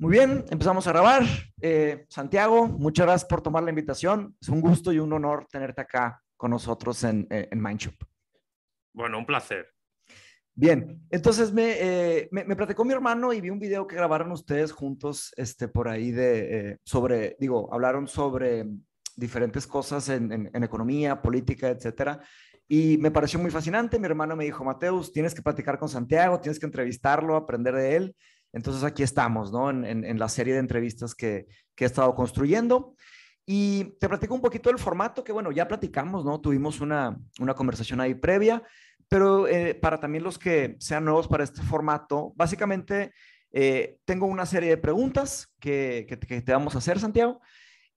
Muy bien, empezamos a grabar. Eh, Santiago, muchas gracias por tomar la invitación. Es un gusto y un honor tenerte acá con nosotros en, en Mindshop. Bueno, un placer. Bien, entonces me, eh, me, me, platicó mi hermano y vi un video que grabaron ustedes juntos, este, por ahí de, eh, sobre, digo, hablaron sobre diferentes cosas en, en, en, economía, política, etcétera. Y me pareció muy fascinante. Mi hermano me dijo, Mateus, tienes que platicar con Santiago, tienes que entrevistarlo, aprender de él. Entonces aquí estamos, ¿no? En, en la serie de entrevistas que, que he estado construyendo. Y te platico un poquito del formato que, bueno, ya platicamos, ¿no? Tuvimos una, una conversación ahí previa pero eh, para también los que sean nuevos para este formato, básicamente eh, tengo una serie de preguntas que, que, que te vamos a hacer, Santiago.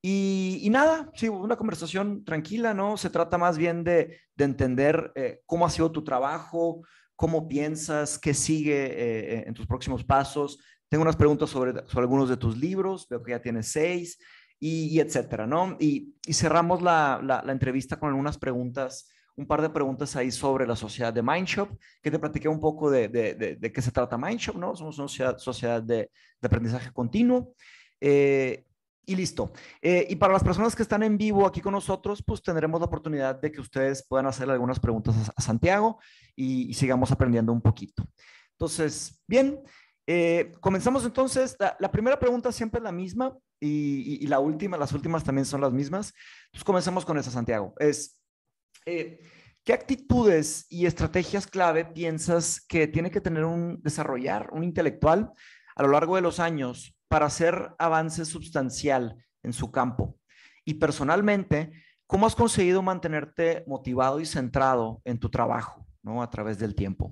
Y, y, nada, sí, una conversación tranquila, ¿no? Se trata más bien de, de entender eh, cómo ha sido tu trabajo, cómo piensas, qué sigue eh, en tus próximos pasos. Tengo unas preguntas sobre, sobre algunos de tus libros, veo que ya tienes seis, y, y etcétera, ¿no? Y, y cerramos la, la, la, entrevista con algunas preguntas un par de preguntas ahí sobre la sociedad de Mindshop, que te platiqué un poco de, de, de, de qué se trata Mindshop, ¿no? Somos una sociedad, sociedad de, aprendizaje continuo. Eh, y listo. Eh, y para las personas que están en vivo aquí con nosotros, pues tendremos la oportunidad de que ustedes puedan hacer algunas preguntas a, Santiago y, sigamos aprendiendo un poquito. Entonces, bien, eh, comenzamos entonces. La, primera pregunta siempre es la misma y, la última, las últimas también son las mismas. Pues comenzamos con esa, Santiago. Es, eh, ¿Qué actitudes y estrategias clave piensas que tiene que tener un desarrollar un intelectual a lo largo de los años para hacer avance sustancial en su campo? Y personalmente, ¿cómo has conseguido mantenerte motivado y centrado en tu trabajo, ¿no? A través del tiempo.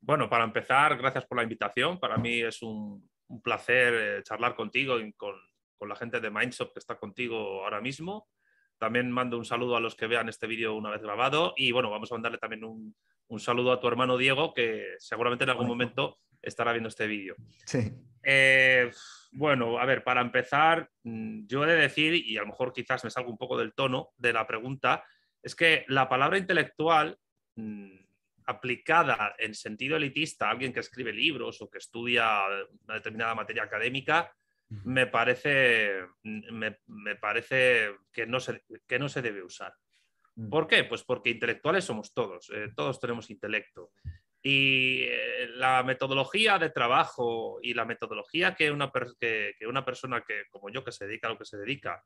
Bueno, para empezar, gracias por la invitación. Para mí es un, un placer eh, charlar contigo y con, con la gente de Mindshop que está contigo ahora mismo. También mando un saludo a los que vean este vídeo una vez grabado y bueno, vamos a mandarle también un, un saludo a tu hermano Diego, que seguramente en algún momento estará viendo este vídeo. Sí. Eh, bueno, a ver, para empezar, mm, yo he de decir, y a lo mejor quizás me salgo un poco del tono de la pregunta, es que la palabra intelectual mmm, aplicada en sentido elitista a alguien que escribe libros o que estudia una determinada materia académica, me parece, me, me parece que, no se, que no se debe usar. ¿Por qué? Pues porque intelectuales somos todos, eh, todos tenemos intelecto. Y eh, la metodología de trabajo y la metodología que una, que, una persona que, como yo, que se dedica a lo que se dedica,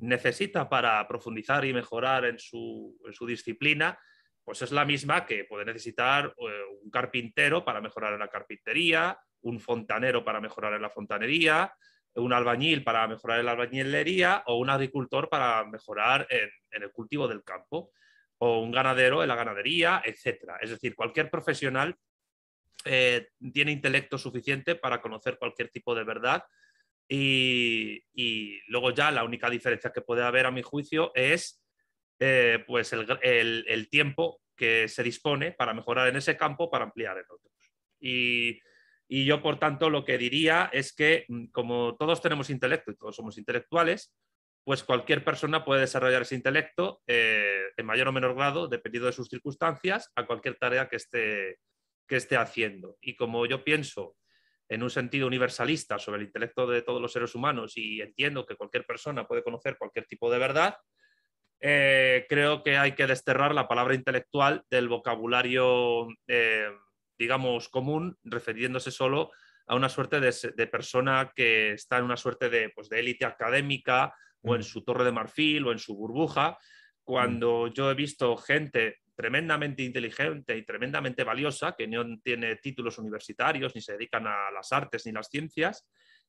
necesita para profundizar y mejorar en su, en su disciplina, pues es la misma que puede necesitar eh, un carpintero para mejorar en la carpintería, un fontanero para mejorar en la fontanería, un albañil para mejorar en la albañilería o un agricultor para mejorar en, el cultivo del campo o un ganadero en la ganadería, etcétera. Es decir, cualquier profesional eh, tiene intelecto suficiente para conocer cualquier tipo de verdad y, luego ya la única diferencia que puede haber a mi juicio es eh, pues el, tiempo que se dispone para mejorar en ese campo para ampliar en otros. Y y yo, por tanto, lo que diría es que mm, como todos tenemos intelecto y todos somos intelectuales, pues cualquier persona puede desarrollar ese intelecto eh, en mayor o menor grado, dependiendo de sus circunstancias, a cualquier tarea que esté, que esté haciendo. Y como yo pienso en un sentido universalista sobre el intelecto de todos los seres humanos y entiendo que cualquier persona puede conocer cualquier tipo de verdad, eh, creo que hay que desterrar la palabra intelectual del vocabulario eh, digamos, común, refiriéndose solo a una suerte de, de, persona que está en una suerte de, pues, de élite académica. O en su torre de marfil o en su burbuja, cuando mm. yo he visto gente tremendamente inteligente y tremendamente valiosa, que no tiene títulos universitarios, ni se dedican a las artes ni las ciencias,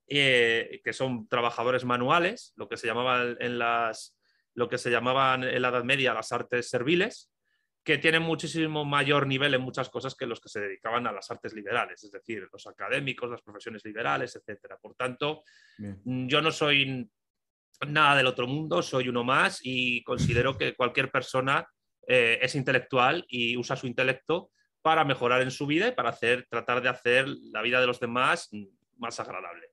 eh, que son trabajadores manuales, lo que se llamaba en las lo que se llamaban en la Edad Media las artes serviles, que tienen muchísimo mayor nivel en muchas cosas que los que se dedicaban a las artes liberales, es decir, los académicos, las profesiones liberales, etc. Por tanto, Bien. Mm, yo no soy nada del otro mundo, soy uno más y considero que cualquier persona eh, es intelectual y usa su intelecto para mejorar en su vida y para hacer, tratar de hacer la vida de los demás más agradable.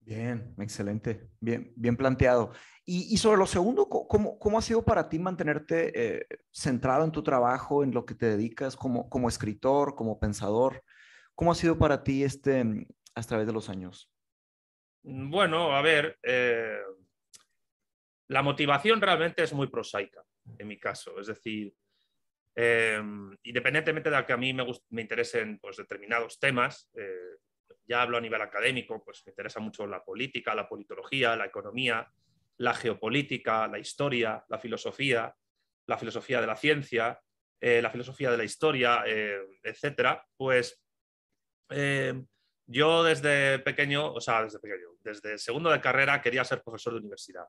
Bien, excelente, bien, bien planteado. Y, y sobre lo segundo, ¿cómo, ¿cómo, ha sido para ti mantenerte eh, centrado en tu trabajo, en lo que te dedicas como, como escritor, como pensador? ¿Cómo ha sido para ti este, a través de los años? Mm, bueno, a ver, eh, la motivación realmente es muy prosaica, en mi caso. Es decir, em, independientemente de que a mí me, me interesen pues, determinados temas, eh, ya hablo a nivel académico, pues me interesa mucho la política, la politología, la economía, la geopolítica, la historia, la filosofía, la filosofía de la ciencia, eh, la filosofía de la historia, etcétera, pues yo desde pequeño, o sea, desde pequeño, desde segundo de carrera quería ser profesor de universidad.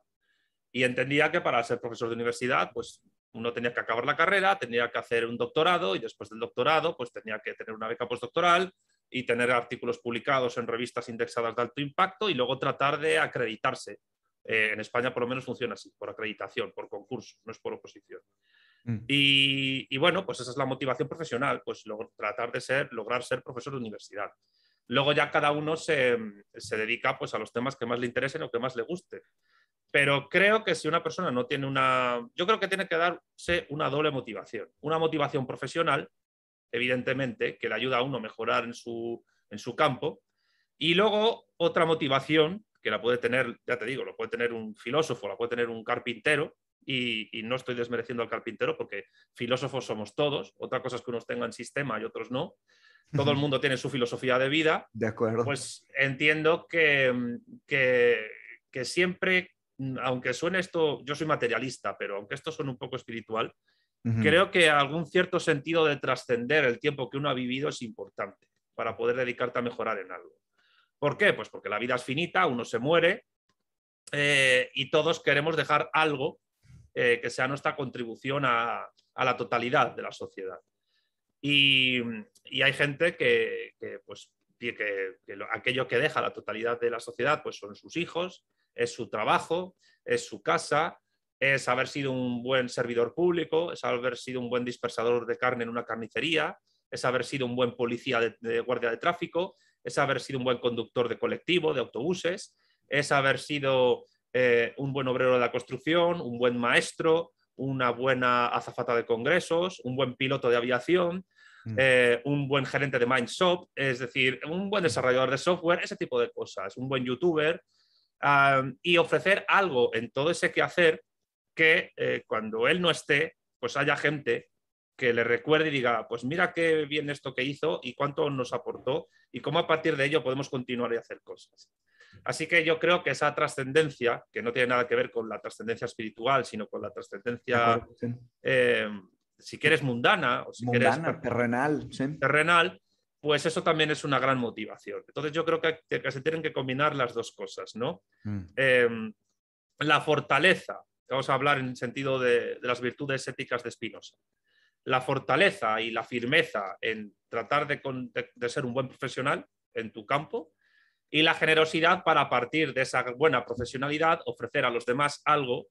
Y entendía que para ser profesor de universidad, pues uno tenía que acabar la carrera, tenía que hacer un doctorado y después del doctorado, pues tenía que tener una beca postdoctoral y tener artículos publicados en revistas indexadas de alto impacto y luego tratar de acreditarse. Eh, en España por lo menos funciona así, por acreditación, por concurso, no es por oposición. Mm. Y, y, bueno, pues esa es la motivación profesional, pues tratar de ser, lograr ser profesor de universidad. Luego ya cada uno se, dedica pues, a los temas que más le interesen o que más le guste. Pero creo que si una persona no tiene una... Yo creo que tiene que darse una doble motivación. Una motivación profesional, evidentemente, que le ayuda a uno a mejorar en su, en su campo. Y luego otra motivación que la puede tener, ya te digo, lo puede tener un filósofo, la puede tener un carpintero, y, y, no estoy desmereciendo al carpintero porque filósofos somos todos, otra cosa es que unos tengan sistema y otros no, todo el mundo tiene su filosofía de vida, de acuerdo. pues entiendo que, que, siempre, aunque suene esto, yo soy materialista, pero aunque esto suene un poco espiritual, creo que algún cierto sentido de trascender el tiempo que uno ha vivido es importante para poder dedicarte a mejorar en algo. ¿Por qué? Pues porque la vida es finita, uno se muere eh, y todos queremos dejar algo eh, que sea nuestra contribución a, a la totalidad de la sociedad. Y, hay gente que, pues, que, aquello que deja la totalidad de la sociedad pues son sus hijos, es su trabajo, es su casa, es haber sido un buen servidor público, es haber sido un buen dispersador de carne en una carnicería, es haber sido un buen policía de, guardia de tráfico, es haber sido un buen conductor de colectivo, de autobuses, es haber sido eh, un buen obrero de la construcción, un buen maestro, una buena azafata de congresos, un buen piloto de aviación, mm. eh, un buen gerente de Mindshop, es decir, un buen desarrollador de software, ese tipo de cosas, un buen youtuber, y ofrecer algo en todo ese quehacer que eh, cuando él no esté, pues haya gente que le recuerde y diga, pues mira qué bien esto que hizo y cuánto nos aportó y cómo a partir de ello podemos continuar y hacer cosas. Así que yo creo que esa trascendencia, que no tiene nada que ver con la trascendencia espiritual, sino con la trascendencia, eh, si quieres, mundana o si quieres terrenal, terrenal, pues eso también es una gran motivación. Entonces yo creo que, se tienen que combinar las dos cosas, ¿no? Mm. Em, la fortaleza, vamos a hablar en sentido de, las virtudes éticas de Spinoza. La fortaleza y la firmeza en tratar de ser un buen profesional en tu campo, y la generosidad para a partir de esa buena profesionalidad ofrecer a los demás algo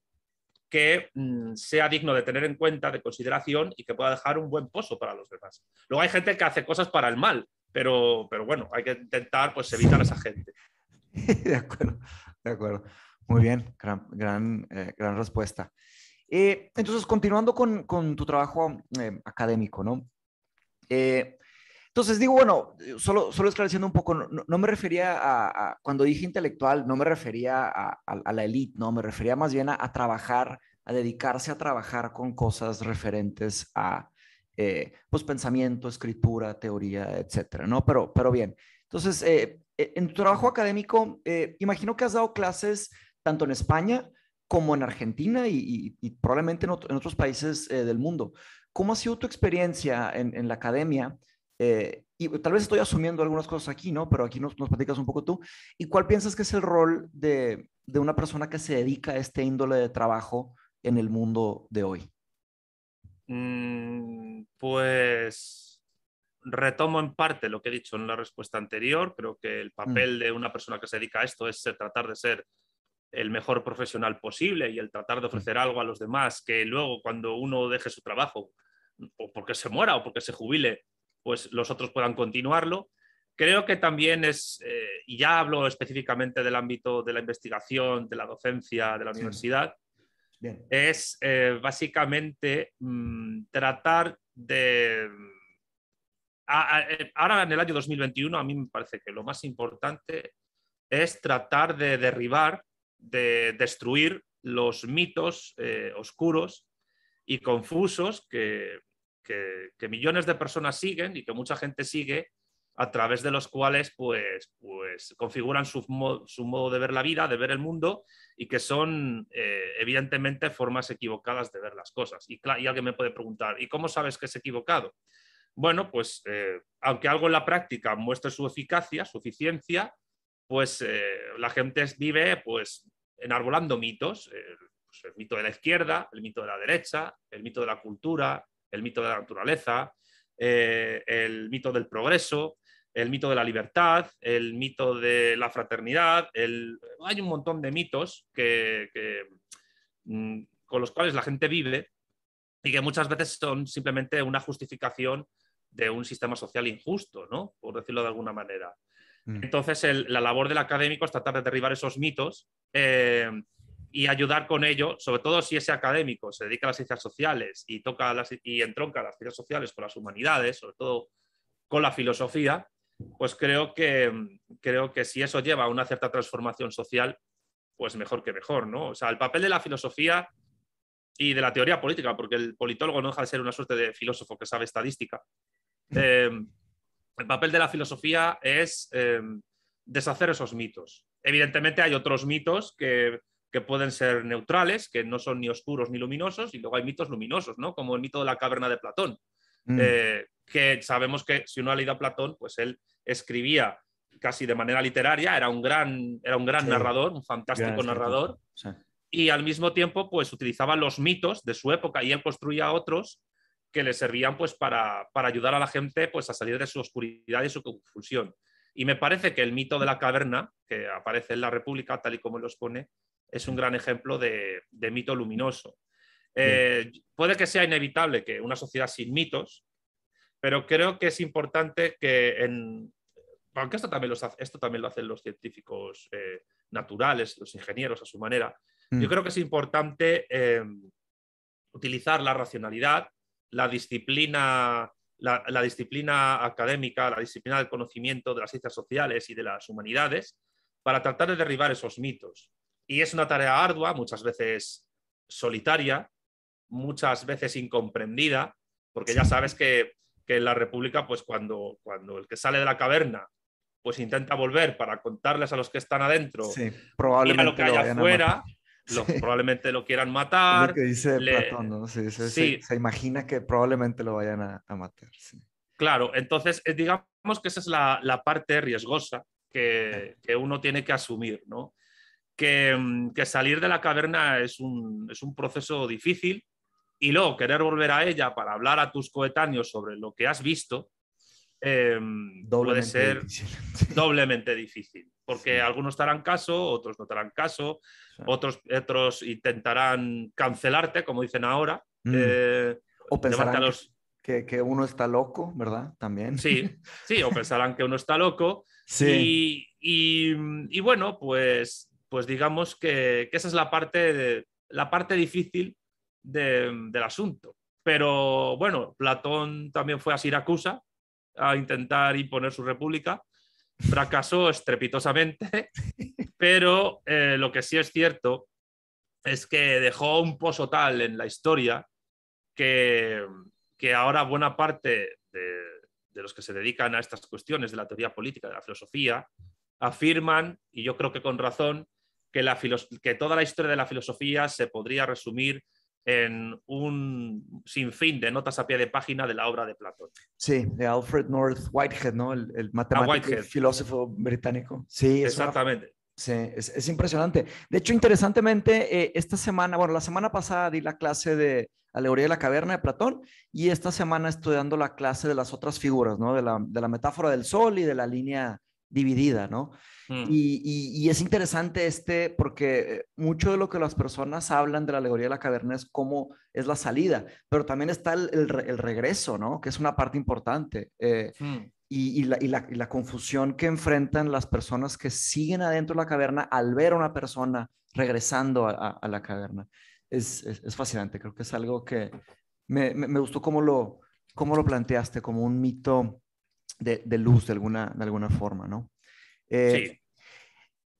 que mm, sea digno de tener en cuenta, de consideración y que pueda dejar un buen pozo para los demás. Luego hay gente que hace cosas para el mal, pero, pero bueno, hay que intentar pues, evitar a esa gente. de acuerdo, de acuerdo. Muy bien, gran, gran, eh, gran respuesta. Eh, entonces, continuando con, con tu trabajo eh, académico, ¿no? Entonces digo, bueno, solo, solo esclareciendo un poco, no, me refería a, cuando dije intelectual, no me refería a, la élite, no, me refería más bien a, trabajar, a dedicarse a trabajar con cosas referentes a, eh, pues, pensamiento, escritura, teoría, etcétera, ¿no? Pero, pero bien, entonces, eh, eh, en tu trabajo académico, imagino que has dado clases tanto en España como en Argentina y, probablemente en, otros países del mundo. ¿Cómo ha sido tu experiencia en, en la academia? Eh, y tal vez estoy asumiendo algunas cosas aquí, ¿no? Pero aquí nos, nos platicas un poco tú. ¿Y cuál piensas que es el rol de, de una persona que se dedica a este índole de trabajo en el mundo de hoy? Mm, pues retomo en parte lo que he dicho en la respuesta anterior. Creo que el papel mm. de una persona que se dedica a esto es tratar de ser el mejor profesional posible y el tratar de mm. ofrecer algo a los demás que luego cuando uno deje su trabajo, o porque se muera o porque se jubile, pues los otros puedan continuarlo. Creo que también es, eh, y ya hablo específicamente del ámbito de la investigación, de la docencia, de la universidad, es eh, básicamente mm, tratar de, eh, ahora en el año 2021 a mí me parece que lo más importante es tratar de derribar, de destruir los mitos eh, oscuros y confusos que, millones de personas siguen y que mucha gente sigue a través de los cuales pues, pues configuran su, modo de ver la vida, de ver el mundo y que son eh, evidentemente formas equivocadas de ver las cosas. Y, y, alguien me puede preguntar, ¿y cómo sabes que es equivocado? Bueno, pues eh, aunque algo en la práctica muestre su eficacia, su eficiencia, pues eh, la gente vive pues enarbolando mitos, pues, el mito de la izquierda, el mito de la derecha, el mito de la cultura, el mito de la naturaleza, el mito del progreso, el mito de la libertad, el mito de la fraternidad, hay un montón de mitos mm, con los cuales la gente vive y que muchas veces son simplemente una justificación de un sistema social injusto, ¿no? por decirlo de alguna manera. Mm. Entonces, la labor del académico es tratar de derribar esos mitos eh, y ayudar con ello, sobre todo si ese académico se dedica a las ciencias sociales y, toca las, y entronca las ciencias sociales con las humanidades, sobre todo con la filosofía, pues creo que, creo que si eso lleva a una cierta transformación social, pues mejor que mejor, ¿no? O sea, el papel de la filosofía y de la teoría política, porque el politólogo no deja de ser una suerte de filósofo que sabe estadística. Eh, el papel de la filosofía es eh, deshacer esos mitos. Evidentemente hay otros mitos que, pueden ser neutrales, que no son ni oscuros ni luminosos, y luego hay mitos luminosos, ¿no? Como el mito de la caverna de Platón, mm. eh, que sabemos que si uno ha leído a Platón, pues él escribía casi de manera literaria, era un gran, era un gran narrador, un fantástico narrador, y al mismo tiempo pues utilizaba los mitos de su época y él construía otros que le servían pues para, ayudar a la gente pues a salir de su oscuridad y su confusión. Y me parece que el mito de la caverna, que aparece en la República, tal y como él los pone, es un gran ejemplo de, mito luminoso. Eh, puede que sea inevitable que una sociedad sin mitos pero creo que es importante que en, aunque esto también, esto también lo hacen los científicos eh, naturales, los ingenieros a su manera, yo mm. creo que es importante em, utilizar la racionalidad, la disciplina, la, disciplina académica, la disciplina del conocimiento de las ciencias sociales y de las humanidades para tratar de derribar esos mitos. Y es una tarea ardua, muchas veces solitaria, muchas veces incomprendida, porque ya sabes que que en la República, pues cuando, cuando el que sale de la caverna pues intenta volver para contarles a los que están adentro sí, probablemente lo que hay afuera, probablemente lo quieran matar. lo que dice Platón, ¿no? Sí, se, imagina que probablemente lo vayan a, matar. Claro, entonces eh, digamos que esa es la, la parte riesgosa que, que, uno tiene que asumir, ¿no? Que, mm, que, salir de la caverna es un, es un proceso difícil, y luego querer volver a ella para hablar a tus coetáneos sobre lo que has visto, em, puede ser doblemente difícil, porque algunos te harán caso, otros no te harán caso, otros, otros intentarán cancelarte, como dicen ahora. Mm. Eh, o pensarán que, que, uno está loco, ¿verdad? También. Sí, sí, o pensarán que uno está loco. Sí. Y, y, bueno, pues, pues digamos que, que esa es la parte, la parte difícil del asunto. Pero bueno, Platón también fue a Siracusa a intentar imponer su república. Fracasó estrepitosamente, pero eh, lo que sí es cierto es que dejó un pozo tal en la historia que, que ahora buena parte de, los que se dedican a estas cuestiones de la teoría política, de la filosofía, afirman, y yo creo que con razón, que, la que toda la historia de la filosofía se podría resumir en un sinfín de notas a pie de página de la obra de Platón. Sí, de Alfred North Whitehead, ¿no? El, el matemático y filósofo británico. Sí, exactamente. Sí, es, impresionante. De hecho, interesantemente, eh, esta semana, bueno, la semana pasada di la clase de Alegoría de la Caverna de Platón y esta semana estudiando la clase de las otras figuras, ¿no? De la, de la metáfora del sol y de la línea dividida, ¿no? Mm. Y, es interesante este, porque mucho de lo que las personas hablan de la alegoría de la caverna es cómo es la salida, pero también está el, regreso, ¿no? Que es una parte importante. Eh, mm. y, la, confusión que enfrentan las personas que siguen adentro de la caverna al ver a una persona regresando a, la caverna. Es, fascinante, creo que es algo que me, me, gustó cómo lo, cómo lo planteaste, como un mito de, luz de alguna, de alguna forma, ¿no? Eh, sí.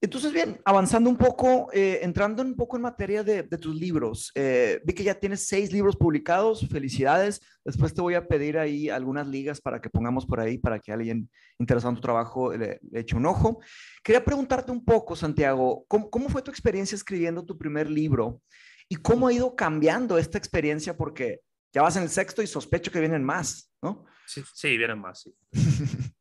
Entonces, bien, avanzando un poco, eh, entrando un poco en materia de, tus libros, eh, vi que ya tienes seis libros publicados, felicidades. Después te voy a pedir ahí algunas ligas para que pongamos por ahí, para que alguien interesado en tu trabajo le, eche un ojo. Quería preguntarte un poco, Santiago, ¿cómo, ¿cómo, fue tu experiencia escribiendo tu primer libro y cómo ha ido cambiando esta experiencia? Porque ya vas en el sexto y sospecho que vienen más, ¿no? Sí, sí vienen más, sí.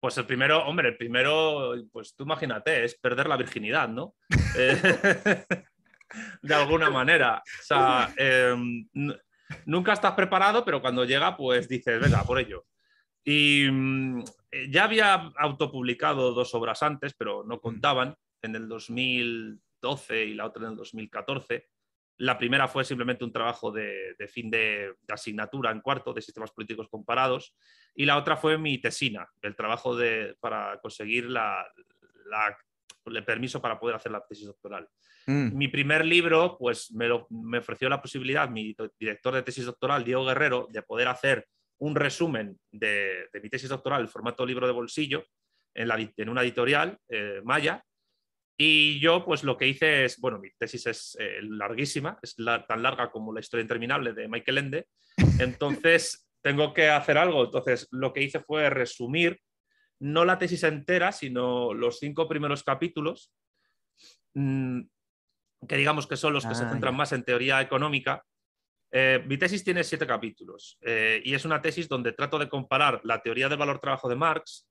Pues el primero, hombre, el primero, pues tú imagínate, es perder la virginidad, ¿no? Eh, de alguna manera. O sea, em, nunca estás preparado, pero cuando llega, pues dices, venga, por ello. Y mm, ya había autopublicado dos obras antes, pero no contaban, en el 2012 y la otra en el 2014. La primera fue simplemente un trabajo de, fin de, asignatura en cuarto de sistemas políticos comparados y la otra fue mi tesina, el trabajo de, para conseguir la, el permiso para poder hacer la tesis doctoral. Mm. Mi primer libro, pues me, me, ofreció la posibilidad, mi director de tesis doctoral, Diego Guerrero, de poder hacer un resumen de, mi tesis doctoral en formato libro de bolsillo en, la, en una editorial, eh, Maya, y yo, pues lo que hice es, bueno, mi tesis es eh, larguísima, es tan larga como la historia interminable de Michael Ende, entonces tengo que hacer algo. Entonces, lo que hice fue resumir, no la tesis entera, sino los cinco primeros capítulos, mm, que digamos que son los que se ah, centran más en teoría económica. Eh, mi tesis tiene siete capítulos eh, y es una tesis donde trato de comparar la teoría del valor-trabajo de Marx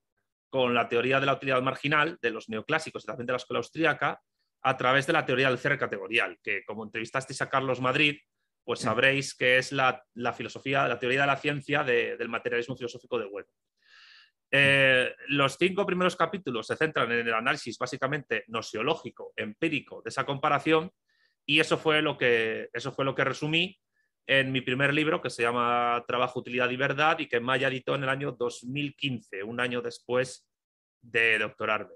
con la teoría de la utilidad marginal de los neoclásicos y también de la escuela austríaca a través de la teoría del cierre categorial, que como entrevistasteis a Carlos Madrid, pues sabréis que es la, filosofía, la teoría de la ciencia del materialismo filosófico de Bueno. Eh, los cinco primeros capítulos se centran en el análisis básicamente nosiológico, empírico de esa comparación y eso fue lo que, eso fue lo que resumí en mi primer libro que se llama Trabajo, Utilidad y Verdad y que Maya editó en el año 2015, un año después de doctorarme.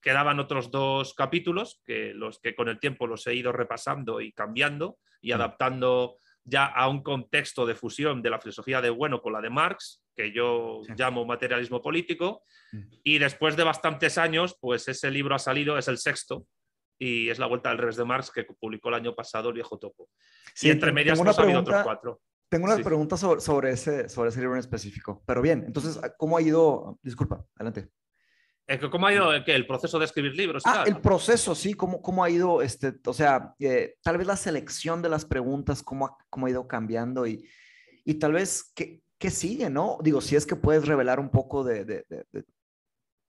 Quedaban otros dos capítulos que los que con el tiempo los he ido repasando y cambiando y mm. adaptando ya a un contexto de fusión de la filosofía de Bueno con la de Marx, que yo llamo materialismo político, mm. y después de bastantes años, pues ese libro ha salido, es el sexto, y es La Vuelta del Revés de Marx que publicó el año pasado el viejo topo. Sí, y entre medias pues, ha habido otros cuatro. Tengo unas preguntas sobre, ese, sobre ese libro en específico. Pero bien, entonces, ¿cómo ha ido? Disculpa, adelante. ¿Cómo ha ido el proceso de escribir libros? Ah, el proceso, sí, ¿cómo, cómo ha ido, este, o sea, eh, tal vez la selección de las preguntas, cómo ha, cómo ha ido cambiando y, y tal vez qué, qué, sigue, ¿no? Digo, si es que puedes revelar un poco de... de,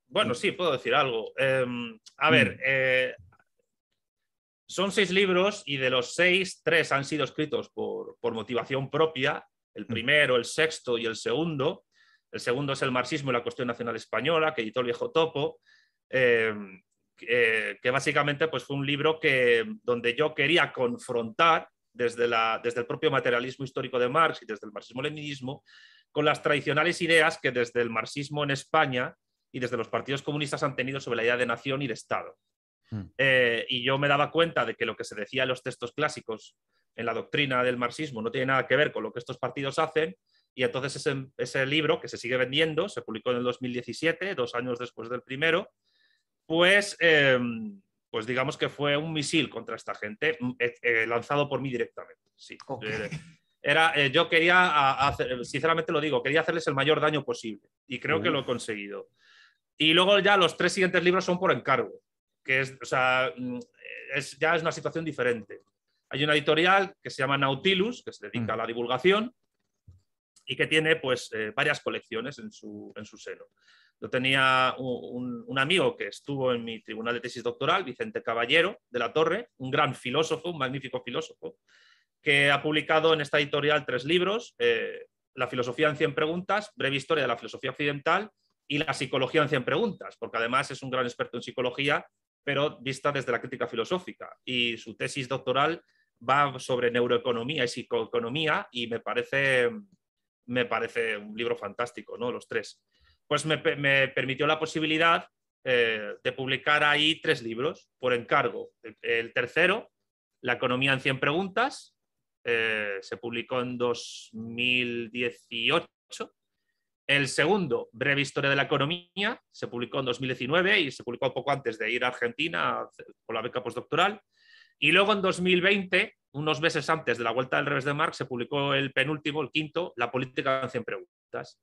Bueno, sí, puedo decir algo. Em, a ver, mm. eh, son seis libros y de los seis, tres han sido escritos por, motivación propia, el mm. primero, el sexto y el segundo. El segundo es el marxismo y la cuestión nacional española, que editó el viejo Topo, em, que básicamente pues, fue un libro que, donde yo quería confrontar desde, la, desde el propio materialismo histórico de Marx y desde el marxismo-leninismo con las tradicionales ideas que desde el marxismo en España y desde los partidos comunistas han tenido sobre la idea de nación y de Estado. Mm. Eh, y yo me daba cuenta de que lo que se decía en los textos clásicos en la doctrina del marxismo no tiene nada que ver con lo que estos partidos hacen. Y entonces ese, ese libro, que se sigue vendiendo, se publicó en el 2017, dos años después del primero, pues, em, pues digamos que fue un misil contra esta gente, mm, eh, eh, lanzado por mí directamente. Sí. Era, yo quería, hacer, sinceramente lo digo, quería hacerles el mayor daño posible y creo que lo he conseguido. Y luego ya los tres siguientes libros son por encargo que es, o sea, mm, es, ya es una situación diferente. Hay una editorial que se llama Nautilus, que se dedica a la divulgación y que tiene pues eh, varias colecciones en su, en su, seno. Yo tenía un, un, amigo que estuvo en mi tribunal de tesis doctoral, Vicente Caballero de la Torre, un gran filósofo, un magnífico filósofo, que ha publicado en esta editorial tres libros, eh, La filosofía en 100 preguntas, Breve historia de la filosofía occidental y La psicología en 100 preguntas, porque además es un gran experto en psicología pero vista desde la crítica filosófica. Y su tesis doctoral va sobre neuroeconomía y psicoeconomía y me parece, me parece un libro fantástico, ¿no? Los tres. Pues me, permitió la posibilidad eh, de publicar ahí tres libros por encargo. El, tercero, La economía en 100 preguntas, eh, se publicó en 2018 El segundo, Breve Historia de la Economía, se publicó en 2019 y se publicó poco antes de ir a Argentina con la beca postdoctoral. Y luego en 2020, unos meses antes de la vuelta del revés de Marx, se publicó el penúltimo, el quinto, La política en 100 preguntas.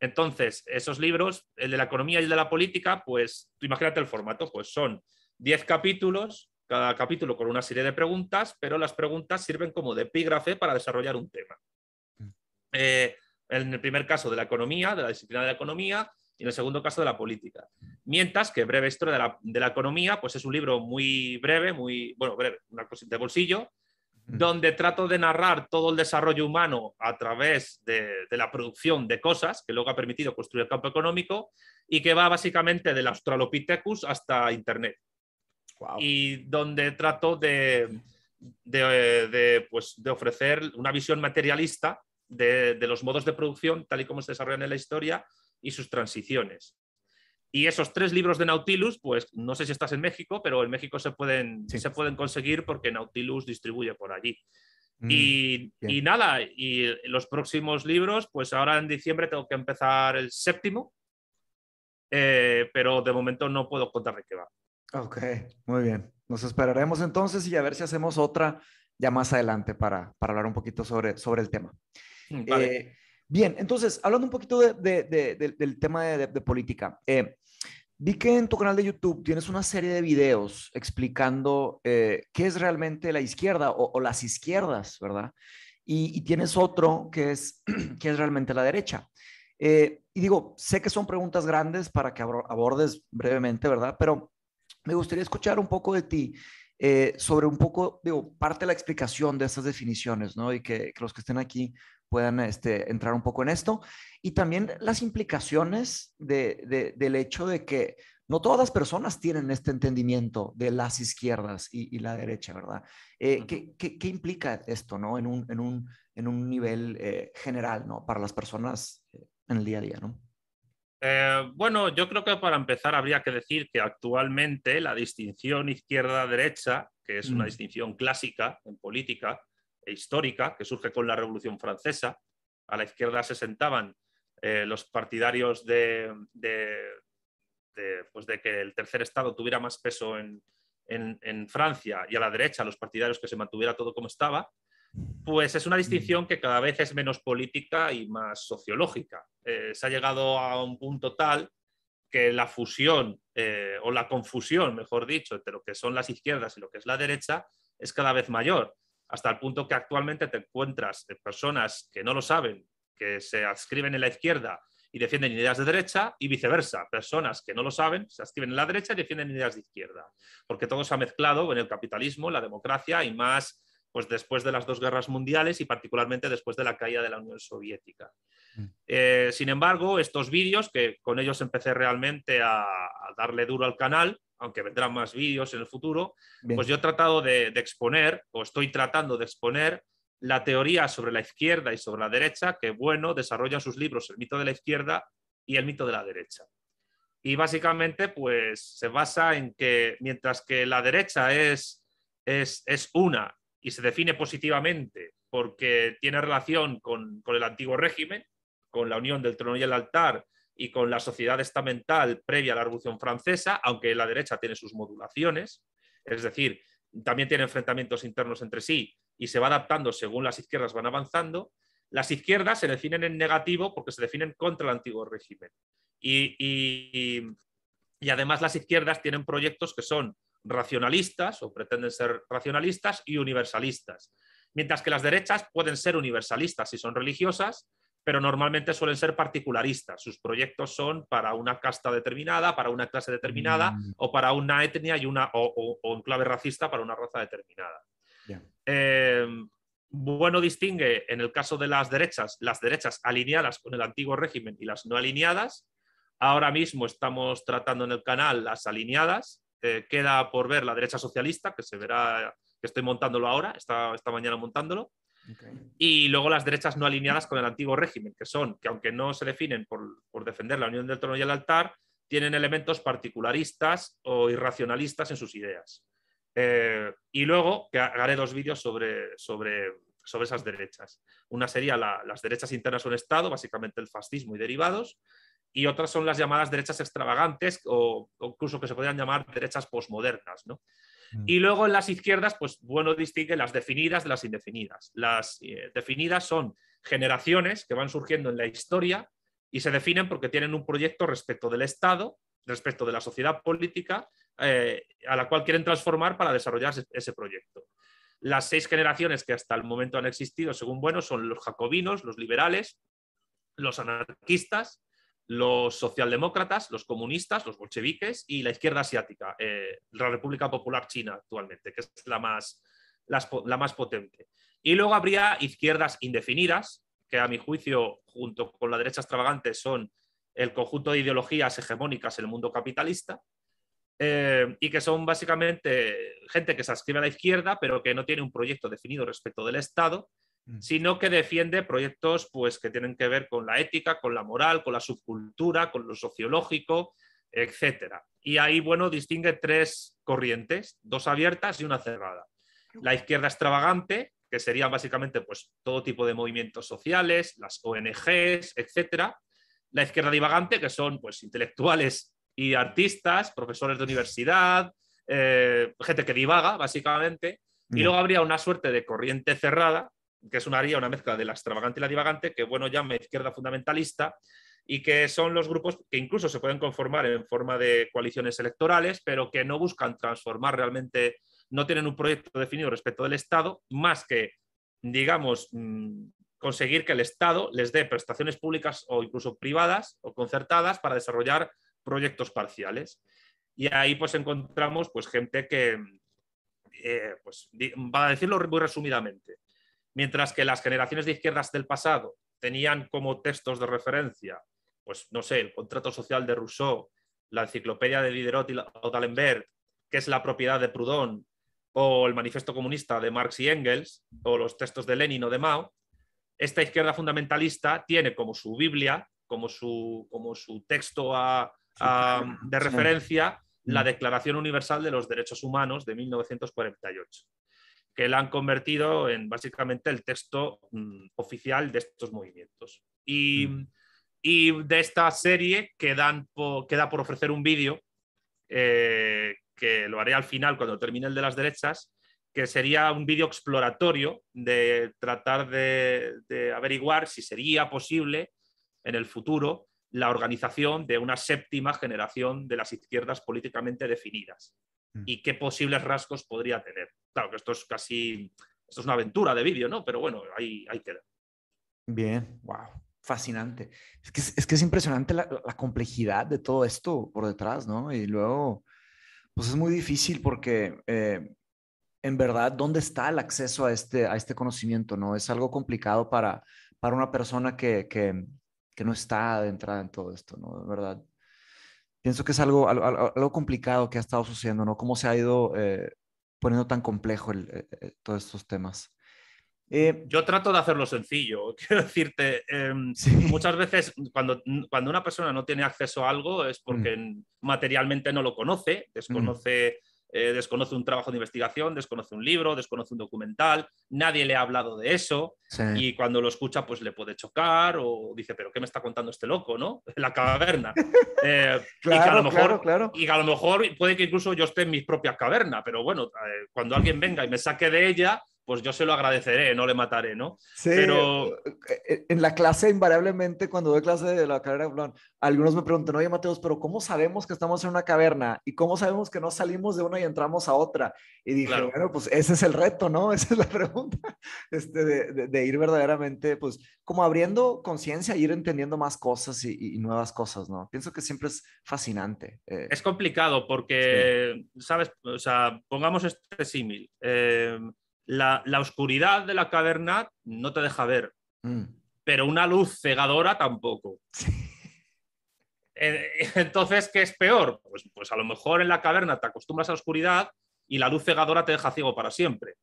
Entonces, esos libros, el de la economía y el de la política, pues tú imagínate el formato, pues son 10 capítulos, cada capítulo con una serie de preguntas, pero las preguntas sirven como de epígrafe para desarrollar un tema. Mm. Eh, en el primer caso de la economía, de la disciplina de la economía, y en el segundo caso de la política. Mientras que Breve Historia de la, Economía, pues es un libro muy breve, muy, bueno, breve, una cosita de bolsillo, donde trato de narrar todo el desarrollo humano a través de, la producción de cosas, que luego ha permitido construir el campo económico, y que va básicamente del Australopithecus hasta Internet. Y donde trato de, de, pues, de ofrecer una visión materialista de, los modos de producción, tal y como se desarrollan en la historia, y sus transiciones. Y esos tres libros de Nautilus, pues no sé si estás en México, pero en México se pueden, se pueden conseguir porque Nautilus distribuye por allí. Mm, y, y, nada, y los próximos libros, pues ahora en diciembre tengo que empezar el séptimo, eh, pero de momento no puedo contar de qué va. Ok, muy bien. Nos esperaremos entonces y a ver si hacemos otra ya más adelante para, para hablar un poquito sobre, sobre el tema. Mm, eh, bien, entonces, hablando un poquito del tema de, política, eh, vi que en tu canal de YouTube tienes una serie de videos explicando eh, qué es realmente la izquierda o, las izquierdas, ¿verdad? Y, tienes otro que es qué es realmente la derecha. y digo, sé que son preguntas grandes para que abordes brevemente, ¿verdad? Pero me gustaría escuchar un poco de ti sobre un poco, digo, parte de la explicación de esas definiciones, ¿no? Y que, que los que estén aquí puedan este, entrar un poco en esto. Y también las implicaciones de, del hecho de que no todas las personas tienen este entendimiento de las izquierdas y, la derecha, ¿verdad? Eh, ¿qué, qué, implica esto, ¿no? En un, en un, en un nivel eh, general, ¿no? Para las personas eh, en el día a día, ¿no? bueno, yo creo que para empezar habría que decir que actualmente la distinción izquierda-derecha, que es una mm. distinción clásica en política, e histórica que surge con la Revolución Francesa. A la izquierda se sentaban eh, los partidarios de, pues de, que el tercer Estado tuviera más peso en, Francia y a la derecha los partidarios que se mantuviera todo como estaba, pues es una distinción que cada vez es menos política y más sociológica. Eh, se ha llegado a un punto tal que la fusión eh, o la confusión, mejor dicho, entre lo que son las izquierdas y lo que es la derecha es cada vez mayor hasta el punto que actualmente te encuentras personas que no lo saben, que se adscriben en la izquierda y defienden ideas de derecha y viceversa, personas que no lo saben, se adscriben en la derecha y defienden ideas de izquierda, porque todo se ha mezclado en el capitalismo, la democracia y más pues después de las dos guerras mundiales y particularmente después de la caída de la Unión Soviética. Mm. Eh, sin embargo, estos vídeos, que con ellos empecé realmente a darle duro al canal, aunque vendrán más vídeos en el futuro, pues yo he tratado de, exponer, o estoy tratando de exponer, la teoría sobre la izquierda y sobre la derecha que, bueno, desarrolla sus libros El mito de la izquierda y El mito de la derecha. Y básicamente, pues se basa en que mientras que la derecha es, es, una y se define positivamente porque tiene relación con, con el antiguo régimen, con la unión del trono y el altar y con la sociedad estamental previa a la Revolución Francesa, aunque la derecha tiene sus modulaciones, es decir, también tiene enfrentamientos internos entre sí y se va adaptando según las izquierdas van avanzando, las izquierdas se definen en negativo porque se definen contra el antiguo régimen. Y, y además las izquierdas tienen proyectos que son racionalistas o pretenden ser racionalistas y universalistas, mientras que las derechas pueden ser universalistas si son religiosas, pero normalmente suelen ser particularistas. Sus proyectos son para una casta determinada, para una clase determinada mm. o para una etnia y una, o, en clave racista para una raza determinada. Em, bueno distingue en el caso de las derechas, las derechas alineadas con el antiguo régimen y las no alineadas. Ahora mismo estamos tratando en el canal las alineadas. Eh, queda por ver la derecha socialista, que se verá, que estoy montándolo ahora, esta, esta mañana montándolo. Y luego las derechas no alineadas con el antiguo régimen, que son, que aunque no se definen por, defender la unión del trono y el altar, tienen elementos particularistas o irracionalistas en sus ideas. Eh, y luego, que haré dos vídeos sobre, sobre, sobre esas derechas. Una sería las derechas internas o un Estado, básicamente el fascismo y derivados, y otras son las llamadas derechas extravagantes o, incluso que se podrían llamar derechas posmodernas. ¿no? Mm. Y luego en las izquierdas, pues bueno, distingue las definidas de las indefinidas. Las eh, definidas son generaciones que van surgiendo en la historia y se definen porque tienen un proyecto respecto del Estado, respecto de la sociedad política, eh, a la cual quieren transformar para desarrollar ese, proyecto. Las seis generaciones que hasta el momento han existido, según bueno, son los jacobinos, los liberales, los anarquistas, los socialdemócratas, los comunistas, los bolcheviques y la izquierda asiática, eh, la República Popular China actualmente, que es la más, la más potente. Y luego habría izquierdas indefinidas, que a mi juicio, junto con la derecha extravagante, son el conjunto de ideologías hegemónicas en el mundo capitalista, eh, y que son básicamente gente que se ascribe a la izquierda, pero que no tiene un proyecto definido respecto del Estado. Sino que defiende proyectos pues, que tienen que ver con la ética, con la moral, con la subcultura, con lo sociológico, etc. Y ahí, bueno, distingue tres corrientes, dos abiertas y una cerrada. La izquierda extravagante, que serían básicamente pues, todo tipo de movimientos sociales, las ONGs, etc. La izquierda divagante, que son pues, intelectuales y artistas, profesores de universidad, eh, gente que divaga, básicamente. Y luego habría una suerte de corriente cerrada, que es una, haría una mezcla de la extravagante y la divagante, que bueno llama izquierda fundamentalista, y que son los grupos que incluso se pueden conformar en forma de coaliciones electorales, pero que no buscan transformar realmente no tienen un proyecto definido respecto del Estado, más que, digamos, mm, conseguir que el Estado les dé prestaciones públicas o incluso privadas o concertadas para desarrollar proyectos parciales. Y ahí pues encontramos pues gente que, eh, pues, va a decirlo muy resumidamente, mientras que las generaciones de izquierdas del pasado tenían como textos de referencia, pues no sé, el contrato social de Rousseau, la enciclopedia de Diderot o d'Alembert, que es la propiedad de Proudhon, o el Manifiesto Comunista de Marx y Engels, o los textos de Lenin o de Mao, esta izquierda fundamentalista tiene como su Biblia, como su, como su texto de referencia, la mm. Declaración Universal de los Derechos Humanos de 1948, que la han convertido en básicamente el texto mm, oficial de estos movimientos. Y, mm. de esta serie queda por ofrecer un vídeo eh, que lo haré al final cuando termine el de las derechas, que sería un vídeo exploratorio de tratar de, averiguar si sería posible en el futuro la organización de una séptima generación de las izquierdas políticamente definidas. Y qué posibles rasgos podría tener. Claro que esto es casi, esto es una aventura de vídeo, ¿no? Pero bueno, ahí, ahí queda. Bien, wow, fascinante. Es que es, que es impresionante la, la, complejidad de todo esto por detrás, ¿no? Y luego pues es muy difícil porque eh, en verdad, ¿dónde está el acceso a este, a este conocimiento? ¿no? Es algo complicado para, para una persona que, que, que no está adentrada en todo esto, ¿no? De verdad. Pienso que es algo, algo, complicado que ha estado sucediendo, ¿no? Cómo se ha ido eh, poniendo tan complejo el, eh, todos estos temas. Eh, Yo trato de hacerlo sencillo. Quiero decirte, em, muchas veces cuando, cuando, una persona no tiene acceso a algo es porque mm. materialmente no lo conoce, desconoce. Eh, desconoce un trabajo de investigación, desconoce un libro, desconoce un documental, nadie le ha hablado de eso y cuando lo escucha pues le puede chocar o dice, pero ¿qué me está contando este loco? ¿no? La caverna. Eh, claro, y, que a lo mejor, claro, y a lo mejor puede que incluso yo esté en mi propia caverna, pero bueno, cuando alguien venga y me saque de ella, pues yo se lo agradeceré, no le mataré, ¿no? Sí, pero... Eh, eh, en la clase invariablemente, cuando doy clase de la carrera, algunos me preguntan, oye Mateos, pero ¿cómo sabemos que estamos en una caverna? ¿Y cómo sabemos que no salimos de una y entramos a otra? Y dije, bueno, pues ese es el reto, ¿no? Esa es la pregunta, este, de, ir verdaderamente, pues, como abriendo conciencia, ir entendiendo más cosas y, nuevas cosas, ¿no? Pienso que siempre es fascinante. Eh. Es complicado porque, ¿sabes? O sea, pongamos este símil. Eh, la, oscuridad de la caverna no te deja ver, mm. pero una luz cegadora tampoco. Eh, entonces, ¿qué es peor? Pues, pues a lo mejor en la caverna te acostumbras a la oscuridad y la luz cegadora te deja ciego para siempre.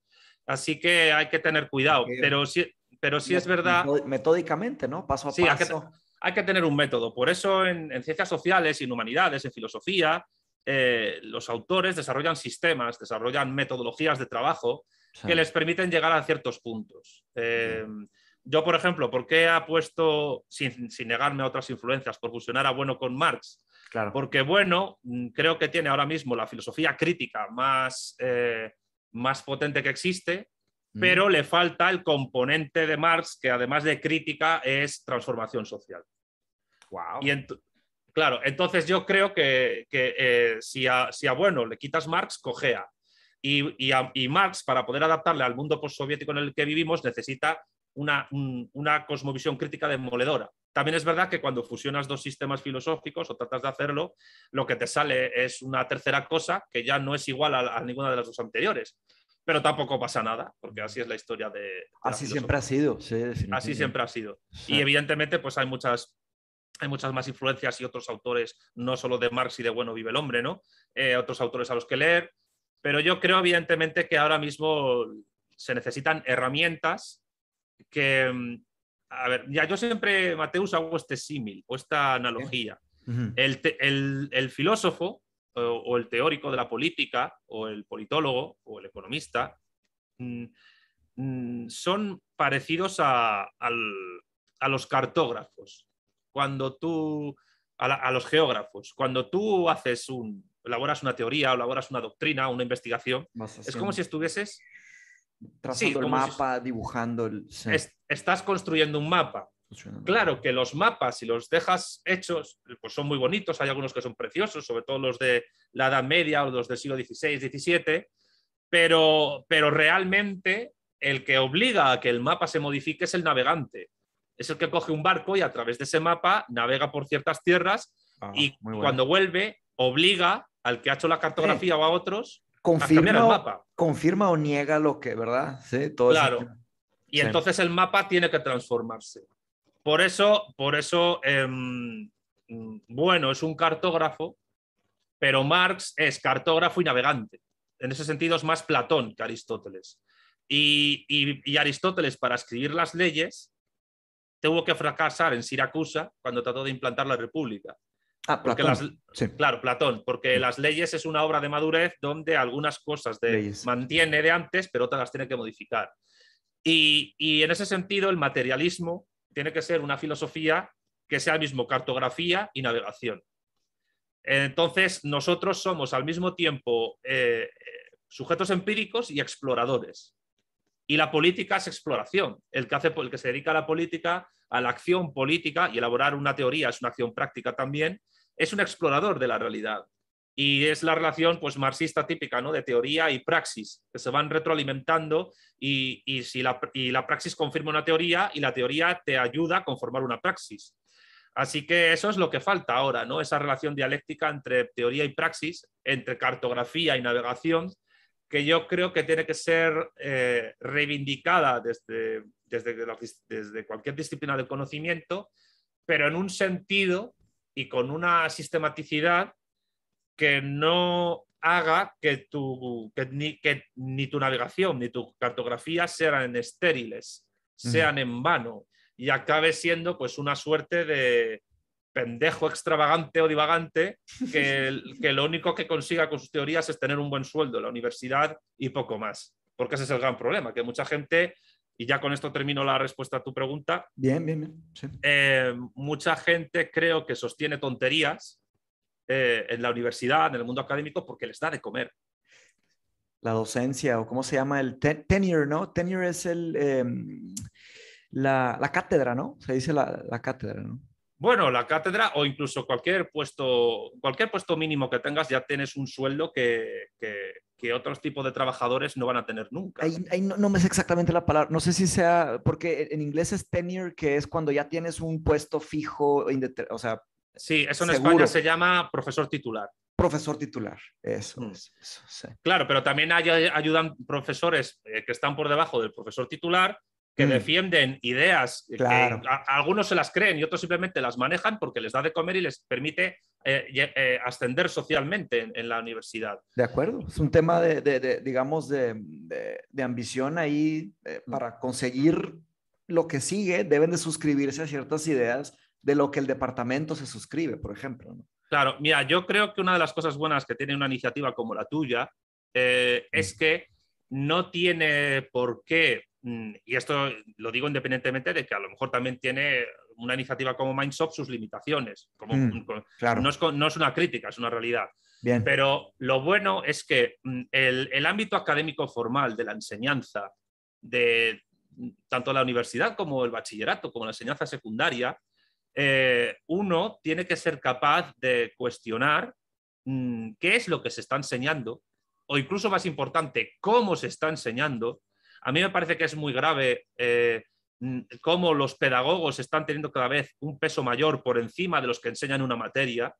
Así que hay que tener cuidado, pero sí, pero sí es verdad... Metódicamente, ¿no? Paso a paso. Hay que, hay que, tener un método. Por eso en, ciencias sociales, en humanidades, en filosofía, eh, los autores desarrollan sistemas, desarrollan metodologías de trabajo que les permiten llegar a ciertos puntos. Eh, yo, por ejemplo, ¿por qué apuesto, sin, sin, negarme a otras influencias, por fusionar a Bueno con Marx? Claro. Porque Bueno mm, creo que tiene ahora mismo la filosofía crítica más, eh, más potente que existe, mm. pero le falta el componente de Marx que además de crítica es transformación social. Wow. Y claro, entonces yo creo que, que eh, si, a, si, a, Bueno le quitas Marx, cojea. Y, y, a, y Marx, para poder adaptarle al mundo postsoviético en el que vivimos, necesita una, un, una, cosmovisión crítica demoledora. También es verdad que cuando fusionas dos sistemas filosóficos o tratas de hacerlo, lo que te sale es una tercera cosa que ya no es igual a, a ninguna de las dos anteriores. Pero tampoco pasa nada, porque así es la historia de... de así siempre ha sido, sí, Así siempre ha sido. Y evidentemente, pues hay muchas hay muchas más influencias y otros autores, no solo de Marx y de Bueno vive el hombre, ¿no? Eh, otros autores a los que leer, pero yo creo evidentemente que ahora mismo se necesitan herramientas que, mm, a ver, ya yo siempre, Mateus, hago este símil o esta analogía. Uh -huh. el, el, el, filósofo o, o, el teórico de la política o el politólogo o el economista mmm, mmm, son parecidos a, al, a los cartógrafos cuando tú, a, la, a, los geógrafos, cuando tú haces un, elaboras una teoría o elaboras una doctrina, una investigación, es como si estuvieses trazando sí, el mapa, si, dibujando. El... Sí. Es, estás construyendo un mapa. Claro que los mapas, si los dejas hechos, pues son muy bonitos, hay algunos que son preciosos, sobre todo los de la Edad Media o los del siglo XVI, XVII, pero, pero realmente el que obliga a que el mapa se modifique es el navegante es el que coge un barco y a través de ese mapa navega por ciertas tierras ah, y bueno. cuando vuelve obliga al que ha hecho la cartografía sí. o a otros confirma, a cambiar el mapa. Confirma o niega lo que, ¿verdad? Sí, todo claro. Y sí. entonces el mapa tiene que transformarse. Por eso, por eso eh, bueno, es un cartógrafo, pero Marx es cartógrafo y navegante. En ese sentido es más Platón que Aristóteles. Y, y, y Aristóteles, para escribir las leyes, tuvo que fracasar en Siracusa cuando trató de implantar la República. Ah, porque Platón. Las, sí. Claro, Platón, porque las leyes es una obra de madurez donde algunas cosas de, mantiene de antes, pero otras las tiene que modificar. Y, y, en ese sentido, el materialismo tiene que ser una filosofía que sea al mismo cartografía y navegación. Entonces, nosotros somos al mismo tiempo eh, sujetos empíricos y exploradores. Y la política es exploración. El que, hace, el que se dedica a la política, a la acción política y elaborar una teoría es una acción práctica también, es un explorador de la realidad. Y es la relación pues, marxista típica ¿no? de teoría y praxis, que se van retroalimentando y, y, si la, y la praxis confirma una teoría y la teoría te ayuda a conformar una praxis. Así que eso es lo que falta ahora, ¿no? esa relación dialéctica entre teoría y praxis, entre cartografía y navegación, que yo creo que tiene que ser eh, reivindicada desde, desde, desde cualquier disciplina del conocimiento, pero en un sentido y con una sistematicidad que no haga que, tu, que, ni, que ni tu navegación ni tu cartografía sean estériles, sean en vano y acabe siendo pues una suerte de pendejo extravagante o divagante que, que lo único que consiga con sus teorías es tener un buen sueldo en la universidad y poco más. Porque ese es el gran problema, que mucha gente y ya con esto termino la respuesta a tu pregunta. Bien, bien, bien. Sí. Eh, mucha gente creo que sostiene tonterías eh, en la universidad, en el mundo académico, porque les da de comer. La docencia, o cómo se llama el ten tenure, ¿no? Tenure es el, eh, la, la, cátedra, ¿no? Se dice la, la, cátedra, ¿no? Bueno, la cátedra o incluso cualquier puesto, cualquier puesto mínimo que tengas, ya tienes un sueldo que, que, que otros tipos de trabajadores no van a tener nunca. Ahí, ahí no, no, me sé exactamente la palabra, no sé si sea, porque en inglés es tenure, que es cuando ya tienes un puesto fijo, o sea... Sí, eso en seguro. España se llama profesor titular. Profesor titular, eso, mm. es, eso sí. Claro, pero también hay, ayudan profesores eh, que están por debajo del profesor titular que mm. defienden ideas claro. que a, a algunos se las creen y otros simplemente las manejan porque les da de comer y les permite eh, eh, ascender socialmente en, en, la universidad. De acuerdo, es un tema de, de, de digamos, de, de, ambición ahí eh, para conseguir lo que sigue, deben de suscribirse a ciertas ideas de lo que el departamento se suscribe, por ejemplo. ¿no? Claro, mira, yo creo que una de las cosas buenas que tiene una iniciativa como la tuya eh, mm. es que no tiene por qué, mm, y esto lo digo independientemente de que a lo mejor también tiene una iniciativa como Mindshop sus limitaciones. Como, Mm, claro. no, es, no es una crítica, es una realidad. Bien. Pero lo bueno es que mm, el, el ámbito académico formal de la enseñanza, de mm, tanto la universidad como el bachillerato, como la enseñanza secundaria, eh, uno tiene que ser capaz de cuestionar mm, qué es lo que se está enseñando, o incluso más importante, cómo se está enseñando. A mí me parece que es muy grave eh, cómo los pedagogos están teniendo cada vez un peso mayor por encima de los que enseñan una materia.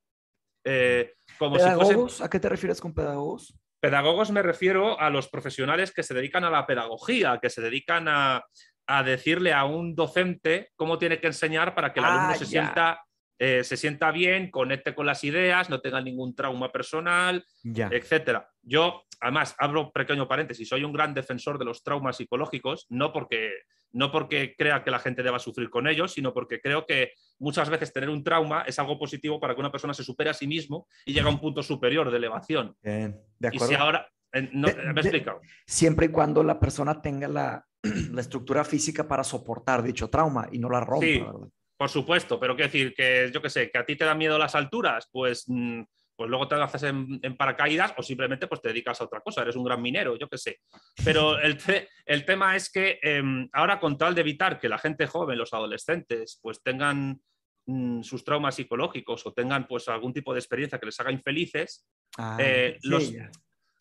Eh, como si fuesen- ¿Pedagogos? ¿A qué te refieres con pedagogos? Pedagogos me refiero a los profesionales que se dedican a la pedagogía, que se dedican a, a decirle a un docente cómo tiene que enseñar para que el Ah, alumno se ya. sienta, eh, se sienta bien, conecte con las ideas, no tenga ningún trauma personal, Ya. etcétera. Yo, además, abro pequeño paréntesis, soy un gran defensor de los traumas psicológicos, no porque, no porque crea que la gente deba sufrir con ellos, sino porque creo que muchas veces tener un trauma es algo positivo para que una persona se supere a sí mismo y llegue a un punto superior de elevación. Bien, de Y acuerdo. si ahora... eh, no, De- ¿Me he de- explicado? Siempre y cuando la persona tenga la, la estructura física para soportar dicho trauma y no la rompa, Sí. ¿verdad? Por supuesto, pero quiero decir que yo qué sé, que a ti te dan miedo las alturas, pues, mm, pues luego te haces en, en paracaídas o simplemente pues te dedicas a otra cosa, eres un gran minero, yo qué sé. Pero el, te- el tema es que em, ahora con tal de evitar que la gente joven, los adolescentes, pues tengan mm, sus traumas psicológicos o tengan pues algún tipo de experiencia que les haga infelices, Ah, Eh, sí, los-.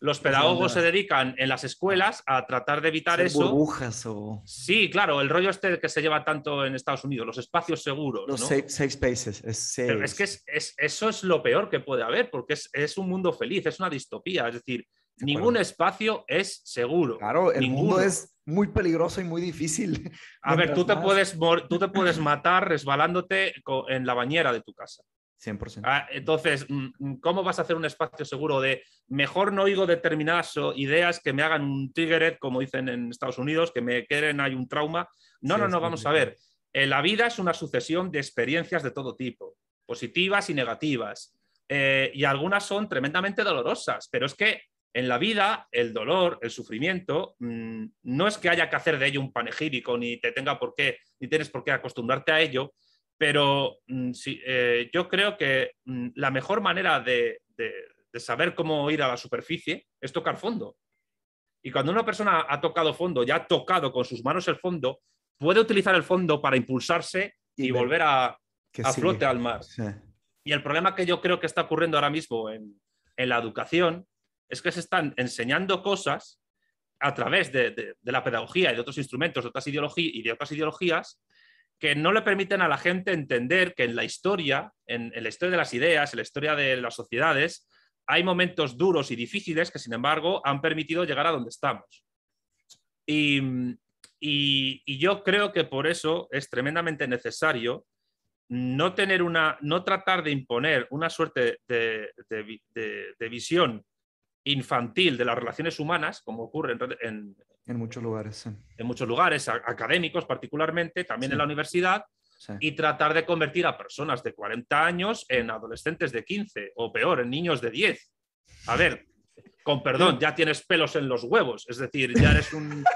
Los pedagogos se dedican en las escuelas a tratar de evitar eso. burbujas o Sí, claro, el rollo este que se lleva tanto en Estados Unidos, los espacios seguros. los ¿no? safe, safe spaces. Es, Pero es que es- es- eso es lo peor que puede haber, porque es, es un mundo feliz, es una distopía. Es decir, De ningún acuerdo. espacio es seguro. Claro, el mundo es muy peligroso y muy difícil. A ver, tú te, más- puedes, tú te puedes matar resbalándote en la bañera de tu casa. 100%. Ah, entonces, mm, mm, ¿cómo vas a hacer un espacio seguro de mejor no oigo determinadas ideas que me hagan un triggered, como dicen en Estados Unidos, que me queden hay un trauma? No, Sí, no, no, vamos a ver. Eh, la vida es una sucesión de experiencias de todo tipo, positivas y negativas. Eh, y algunas son tremendamente dolorosas, pero es que en la vida el dolor, el sufrimiento, mm, no es que haya que hacer de ello un panegírico, ni te tenga por qué, ni tienes por qué acostumbrarte a ello, pero mm, sí, eh, yo creo que mm, la mejor manera de, de- de saber cómo ir a la superficie es tocar fondo. Y cuando una persona ha tocado fondo, ya ha tocado con sus manos el fondo, puede utilizar el fondo para impulsarse y, Y ver volver a, a flote al mar. Sí. Y el problema que yo creo que está ocurriendo ahora mismo en, en la educación es que se están enseñando cosas a través de, de- de la pedagogía y de otros instrumentos de otras ideologí- y de otras ideologías que no le permiten a la gente entender que en la historia, en, la historia de las ideas, en la historia de las sociedades, hay momentos duros y difíciles que, sin embargo, han permitido llegar a donde estamos. Y, yo creo que por eso es tremendamente necesario no tener una, no tratar de imponer una suerte de, de vi- de- de visión infantil de las relaciones humanas, como ocurre en, en- En muchos lugares. Sí. en muchos lugares, académicos particularmente, también Sí. en la universidad, Sí. y tratar de convertir a personas de 40 años en adolescentes de 15 o peor, en niños de 10. A ver, con perdón, ya tienes pelos en los huevos, es decir, ya eres un...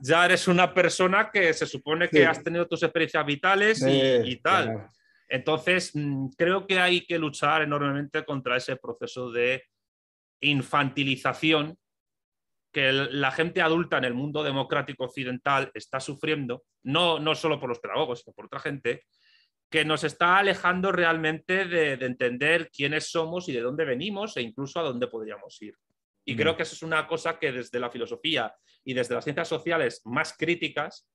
Ya eres una persona que se supone que Sí. has tenido tus experiencias vitales y, y tal. Entonces, mm, creo que hay que luchar enormemente contra ese proceso de infantilización que la gente adulta en el mundo democrático occidental está sufriendo, no, no solo por los pedagogos, sino por otra gente, que nos está alejando realmente de, de entender quiénes somos y de dónde venimos e incluso a dónde podríamos ir. Y creo que eso es una cosa que desde la filosofía y desde las ciencias sociales más críticas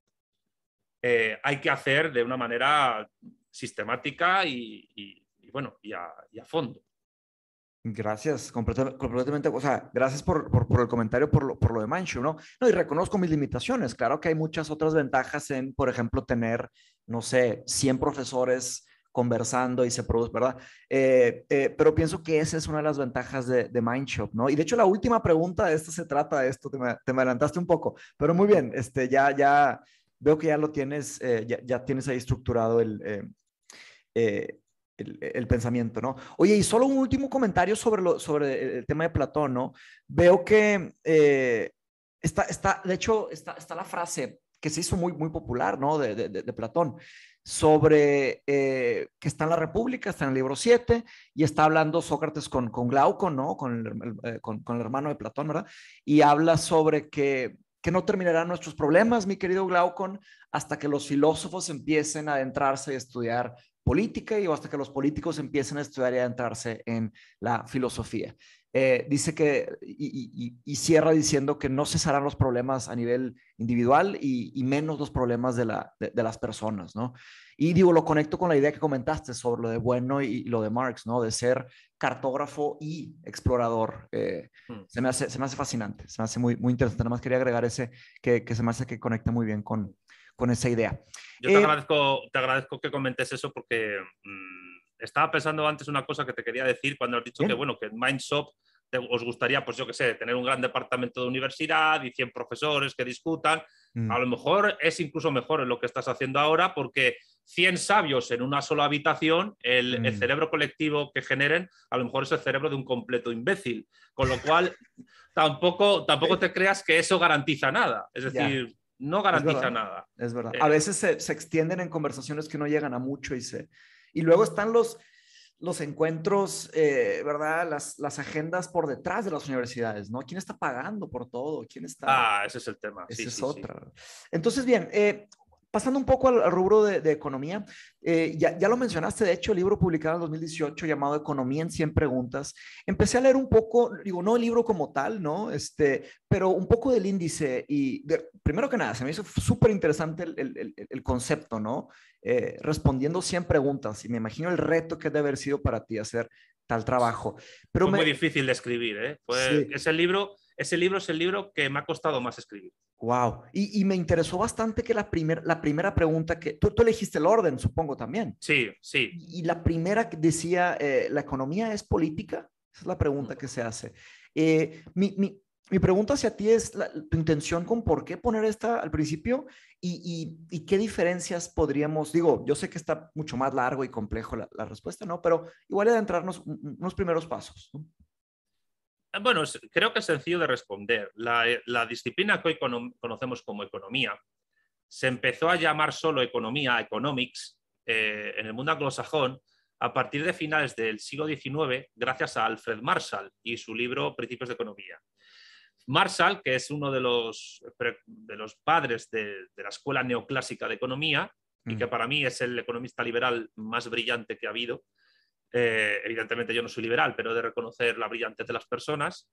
eh, hay que hacer de una manera sistemática y, y- y, bueno, y a, y a fondo. Gracias, completa- completamente. O sea, gracias por, por, por el comentario, por lo, por lo de Manchu, ¿no? No, y reconozco mis limitaciones. Claro que hay muchas otras ventajas en, por ejemplo, tener, no sé, 100 profesores conversando y se produce, ¿verdad? Eh, eh, pero pienso que esa es una de las ventajas de, de Mindshop, ¿no? Y de hecho, la última pregunta de esto se trata de esto, te me, te me adelantaste un poco, pero muy bien, este, ya, ya, veo que ya lo tienes, eh, ya, ya tienes ahí estructurado el, eh, eh, el, pensamiento, ¿no? Oye, y solo un último comentario sobre, sobre el tema de Platón, ¿no? Veo que eh, está, está, de hecho, está, está la frase que se hizo muy, muy popular, ¿no? De, de, Platón, sobre eh, que está en la República, está en el libro 7, y está hablando Sócrates con, con Glaucon, ¿no? Con el, eh, con el, hermano de Platón, ¿verdad? Y habla sobre que, que no terminarán nuestros problemas, mi querido Glaucon, hasta que los filósofos empiecen a adentrarse y estudiar política y hasta que los políticos empiecen a estudiar y adentrarse en la filosofía. Eh, dice que, y, y, y, cierra diciendo que no cesarán los problemas a nivel individual y, y menos los problemas de, la, de, de, las personas, ¿no? Y digo, lo conecto con la idea que comentaste sobre lo de Bueno y, lo de Marx, ¿no? De ser cartógrafo y explorador. Eh, mm. se, me hace, se me hace fascinante, se me hace muy, muy interesante. Nada más quería agregar ese que, que se me hace que conecta muy bien con, con esa idea. Yo te, eh, agradezco, te agradezco que comentes eso porque mmm, estaba pensando antes una cosa que te quería decir cuando has dicho bien. que, bueno, que Mindshop te, os gustaría, pues yo qué sé, tener un gran departamento de universidad y 100 profesores que discutan. Mm. A lo mejor es incluso mejor en lo que estás haciendo ahora porque 100 sabios en una sola habitación, el, mm. el, cerebro colectivo que generen, a lo mejor es el cerebro de un completo imbécil. Con lo cual, tampoco, tampoco te creas que eso garantiza nada. Es decir, no garantiza es nada. Es verdad. Eh, a veces se, se, extienden en conversaciones que no llegan a mucho y se... Y luego están los, los encuentros, eh, ¿verdad? Las, las agendas por detrás de las universidades, ¿no? ¿Quién está pagando por todo? ¿Quién está...? Ah, ese es el tema. Esa sí, es sí, otra. Sí. Entonces, bien, eh, pasando un poco al, rubro de, de economía, eh, ya, ya, lo mencionaste, de hecho, el libro publicado en 2018 llamado Economía en 100 preguntas. Empecé a leer un poco, digo, no el libro como tal, ¿no? Este, pero un poco del índice y, de, primero que nada, se me hizo súper interesante el, el, el, concepto, ¿no? Eh, respondiendo 100 preguntas y me imagino el reto que debe haber sido para ti hacer tal trabajo. Pero Fue me... muy difícil de escribir, ¿eh? Fue, sí. ese, libro, ese libro es el libro que me ha costado más escribir. Wow. Y, y, me interesó bastante que la, primer, la primera pregunta que tú, tú, elegiste el orden, supongo también. Sí, sí. Y, y la primera que decía, eh, ¿la economía es política? Esa es la pregunta que se hace. Eh, mi, mi, mi, pregunta hacia ti es la, tu intención con por qué poner esta al principio y, y, qué diferencias podríamos, digo, yo sé que está mucho más largo y complejo la, la respuesta, ¿no? Pero igual adentrarnos unos primeros pasos. ¿no? Bueno, creo que es sencillo de responder. La, la disciplina que hoy conocemos como economía se empezó a llamar solo economía, economics, eh, en el mundo anglosajón a partir de finales del siglo XIX, gracias a Alfred Marshall y su libro Principios de Economía. Marshall, que es uno de los, de los padres de, de la escuela neoclásica de economía y que para mí es el economista liberal más brillante que ha habido, eh, evidentemente yo no soy liberal, pero de reconocer la brillantez de las personas.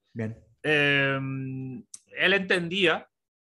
Eh, él entendía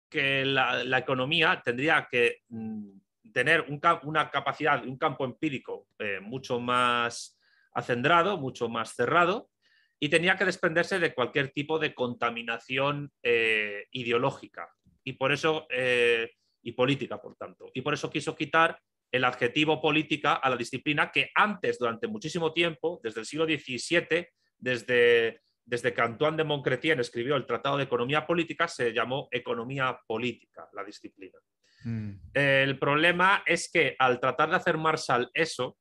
que la, la, economía tendría que mm, tener un, una capacidad, un campo empírico eh, mucho más acendrado, mucho más cerrado, y tenía que desprenderse de cualquier tipo de contaminación eh, ideológica y por eso eh, y política, por tanto. Y por eso quiso quitar el adjetivo política a la disciplina que antes, durante muchísimo tiempo, desde el siglo XVII, desde, desde que Antoine de Montcretien escribió el Tratado de Economía Política, se llamó economía política, la disciplina. Mm. El problema es que al tratar de hacer Marshall eso,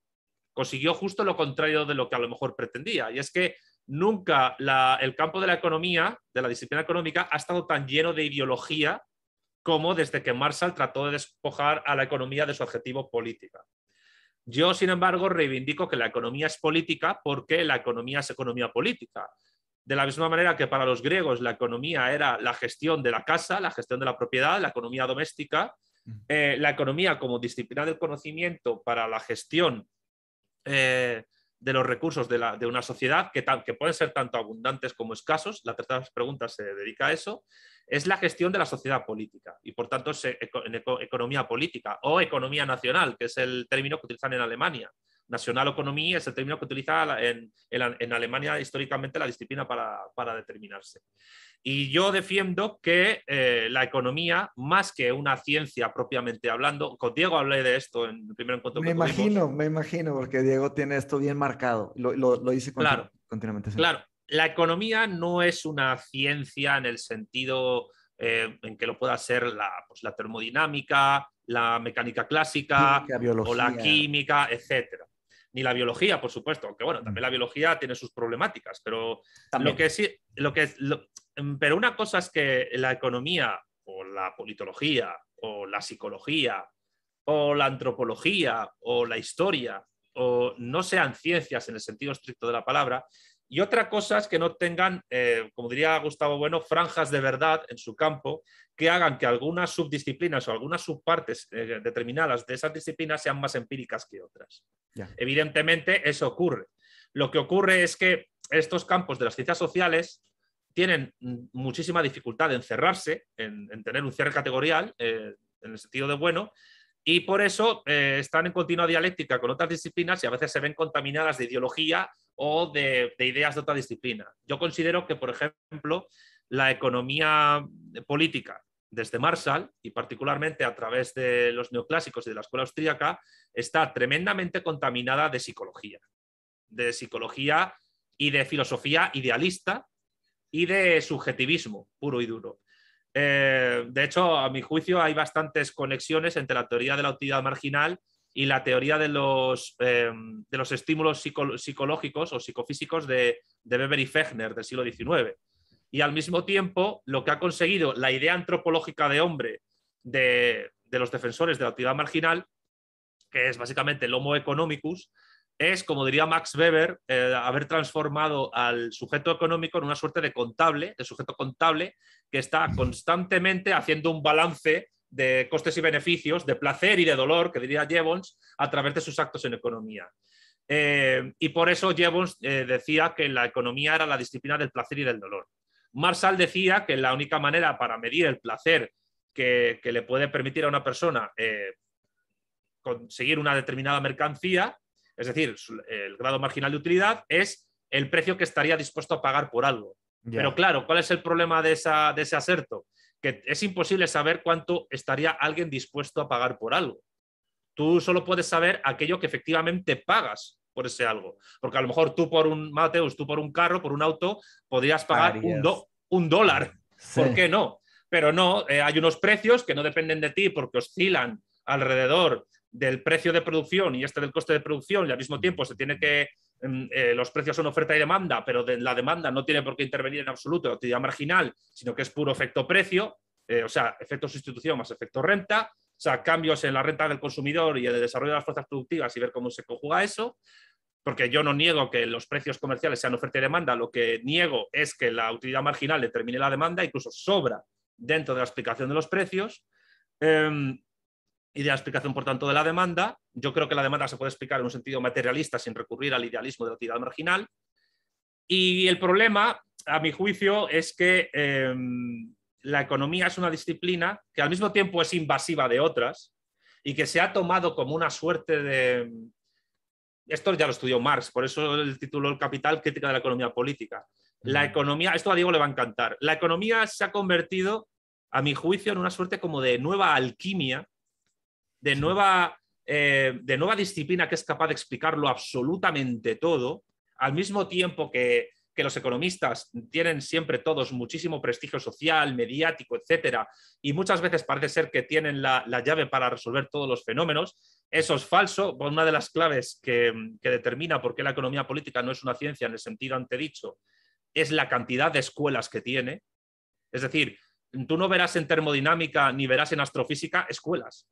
consiguió justo lo contrario de lo que a lo mejor pretendía, y es que nunca la, el campo de la economía, de la disciplina económica, ha estado tan lleno de ideología como desde que Marshall trató de despojar a la economía de su adjetivo política. Yo, sin embargo, reivindico que la economía es política porque la economía es economía política. De la misma manera que para los griegos la economía era la gestión de la casa, la gestión de la propiedad, la economía doméstica, eh, la economía como disciplina del conocimiento para la gestión eh, de los recursos de, la, de una sociedad, que, que, pueden ser tanto abundantes como escasos, la tercera pregunta se dedica a eso, es la gestión de la sociedad política y por tanto es en economía política o economía nacional, que es el término que utilizan en Alemania. Nacional economía es el término que utiliza en, en, en Alemania históricamente la disciplina para, para, determinarse. Y yo defiendo que eh, la economía, más que una ciencia propiamente hablando, con Diego hablé de esto en el primer encuentro. Me que imagino, tuvimos. me imagino, porque Diego tiene esto bien marcado, lo, lo, lo dice claro, continuamente. Claro, la economía no es una ciencia en el sentido eh, en que lo pueda ser la, pues, la termodinámica, la mecánica clásica química, o la química, etcétera. Ni la biología, por supuesto, aunque bueno, también la biología tiene sus problemáticas, pero también. lo que sí, lo que lo, mm, pero una cosa es que la economía o la politología o la psicología o la antropología o la historia o no sean ciencias en el sentido estricto de la palabra, y otra cosa es que no tengan, eh, como diría Gustavo Bueno, franjas de verdad en su campo que hagan que algunas subdisciplinas o algunas subpartes eh, determinadas de esas disciplinas sean más empíricas que otras. Evidentemente, eso ocurre. Lo que ocurre es que estos campos de las ciencias sociales tienen muchísima dificultad en cerrarse, en, tener un cierre categorial, eh, en el sentido de bueno, y por eso están en continua dialéctica con otras disciplinas y a veces se ven contaminadas de ideología o de, ideas de otra disciplina. Yo considero que, por ejemplo, la economía política desde Marshall y particularmente a través de los neoclásicos y de la escuela austríaca está tremendamente contaminada de psicología, de psicología y de filosofía idealista y de subjetivismo puro y duro. Eh, de hecho, a mi juicio, hay bastantes conexiones entre la teoría de la utilidad marginal y la teoría de los, eh, de los estímulos psicológicos o psicofísicos de, de Weber y Fechner del siglo XIX. Y al mismo tiempo, lo que ha conseguido la idea antropológica de hombre de, los defensores de la actividad marginal, que es básicamente el Homo economicus, es, como diría Max Weber, eh, haber transformado al sujeto económico en una suerte de contable, de sujeto contable, que está constantemente haciendo un balance de costes y beneficios, de placer y de dolor, que diría Jevons, a través de sus actos en economía. Eh, y por eso Jevons eh, decía que la economía era la disciplina del placer y del dolor. Marshall decía que la única manera para medir el placer que, le puede permitir a una persona conseguir una determinada mercancía, es decir, el grado marginal de utilidad, es el precio que estaría dispuesto a pagar por algo. Pero claro, ¿cuál es el problema de, de ese aserto? que es imposible saber cuánto estaría alguien dispuesto a pagar por algo. Tú solo puedes saber aquello que efectivamente pagas por ese algo. Porque a lo mejor tú por un, Mateus, tú por un carro, por un auto, podrías pagar un, un, dólar. ¿Por qué no? Pero no, eh, hay unos precios que no dependen de ti porque oscilan alrededor del precio de producción y este del coste de producción y al mismo tiempo se tiene que eh, los precios son oferta y demanda, pero la demanda no tiene por qué intervenir en absoluto la actividad marginal, sino que es puro efecto precio, eh, o sea, efecto sustitución más efecto renta, o sea, cambios en la renta del consumidor y en el desarrollo de las fuerzas productivas y ver cómo se conjuga eso, porque yo no niego que los precios comerciales sean oferta y demanda, lo que niego es que la utilidad marginal determine la demanda, incluso sobra dentro de la explicación de los precios. Em, y de la explicación, por tanto, de la demanda. Yo creo que la demanda se puede explicar en un sentido materialista sin recurrir al idealismo de la utilidad marginal. Y el problema, a mi juicio, es que em, la economía es una disciplina que al mismo tiempo es invasiva de otras y que se ha tomado como una suerte de... Esto ya lo estudió Marx, por eso el título El Capital, crítica de la economía política. La economía, esto a Diego le va a encantar, la economía se ha convertido, a mi juicio, en una suerte como de nueva alquimia de nueva, eh, de nueva disciplina que es capaz de explicarlo absolutamente todo, al mismo tiempo que, los economistas tienen siempre todos muchísimo prestigio social, mediático, etcétera, y muchas veces parece ser que tienen la, llave para resolver todos los fenómenos. Eso es falso. Una de las claves que, que, determina por qué la economía política no es una ciencia en el sentido antedicho es la cantidad de escuelas que tiene. Es decir, tú no verás en termodinámica ni verás en astrofísica escuelas.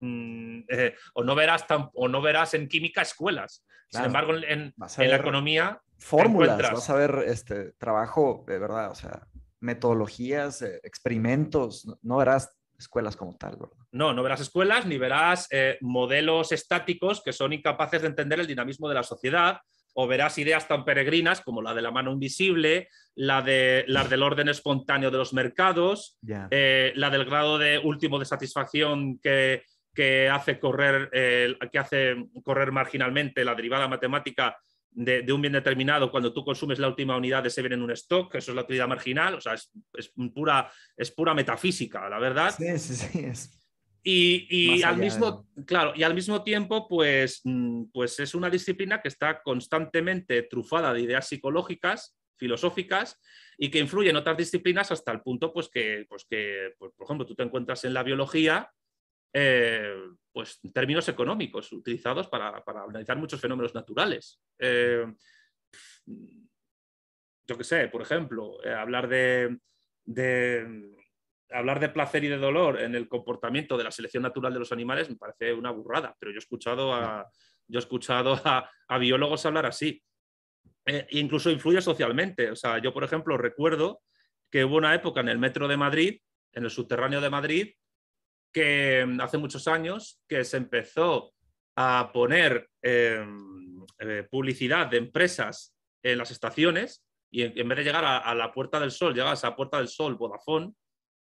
Mm, eh, o, no verás o no verás en química escuelas. Sin embargo, en, la economía... Fórmulas, vas a ver este, trabajo, de verdad, o sea, metodologías, eh, experimentos, no, verás escuelas como tal, No, no verás escuelas ni verás eh, modelos estáticos que son incapaces de entender el dinamismo de la sociedad o verás ideas tan peregrinas como la de la mano invisible, la, de, la del orden espontáneo de los mercados, la del grado de último de satisfacción que, que hace correr, que hace correr marginalmente la derivada matemática de, un bien determinado cuando tú consumes la última unidad de ese bien en un stock, eso es la utilidad marginal, o sea, es, pura, es pura metafísica, la verdad. Sí, sí, sí. Y, al mismo, claro, y al mismo tiempo, pues, mm, pues es una disciplina que está constantemente trufada de ideas psicológicas, filosóficas, y que influye en otras disciplinas hasta el punto, pues que, pues que pues, por ejemplo, tú te encuentras en la biología eh, pues, términos económicos utilizados para, analizar muchos fenómenos naturales. Eh, yo qué sé, por ejemplo, eh, hablar de, hablar de placer y de dolor en el comportamiento de la selección natural de los animales me parece una burrada, pero yo he escuchado a, yo he escuchado a, biólogos hablar así. Eh, incluso influye socialmente. O sea, yo, por ejemplo, recuerdo que hubo una época en el metro de Madrid, en el subterráneo de Madrid, que mm, hace muchos años que se empezó a poner em, eh, publicidad de empresas en las estaciones y en, vez de llegar a, la Puerta del Sol, llegas a Puerta del Sol Vodafone,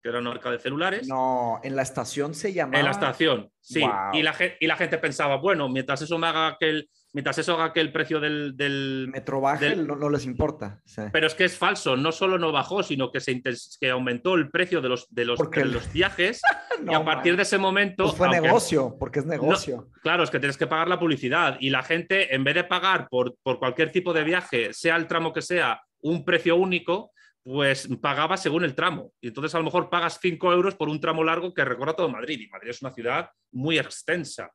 que era una marca de celulares. No, en la estación se llamaba. En la estación, sí. Y, la, y la gente pensaba, bueno, mientras eso me haga que el, mientras eso haga que el precio del, del metro baje, no, les importa. Pero es que es falso, no solo no bajó, sino que se que aumentó el precio de los, de los, los viajes y a partir de ese momento... Pues fue negocio, porque es negocio. claro, es que tienes que pagar la publicidad y la gente, en vez de pagar por, por cualquier tipo de viaje, sea el tramo que sea, un precio único, pues pagaba según el tramo. Y entonces a lo mejor pagas 5 euros por un tramo largo que recorre todo Madrid. Y Madrid es una ciudad muy extensa.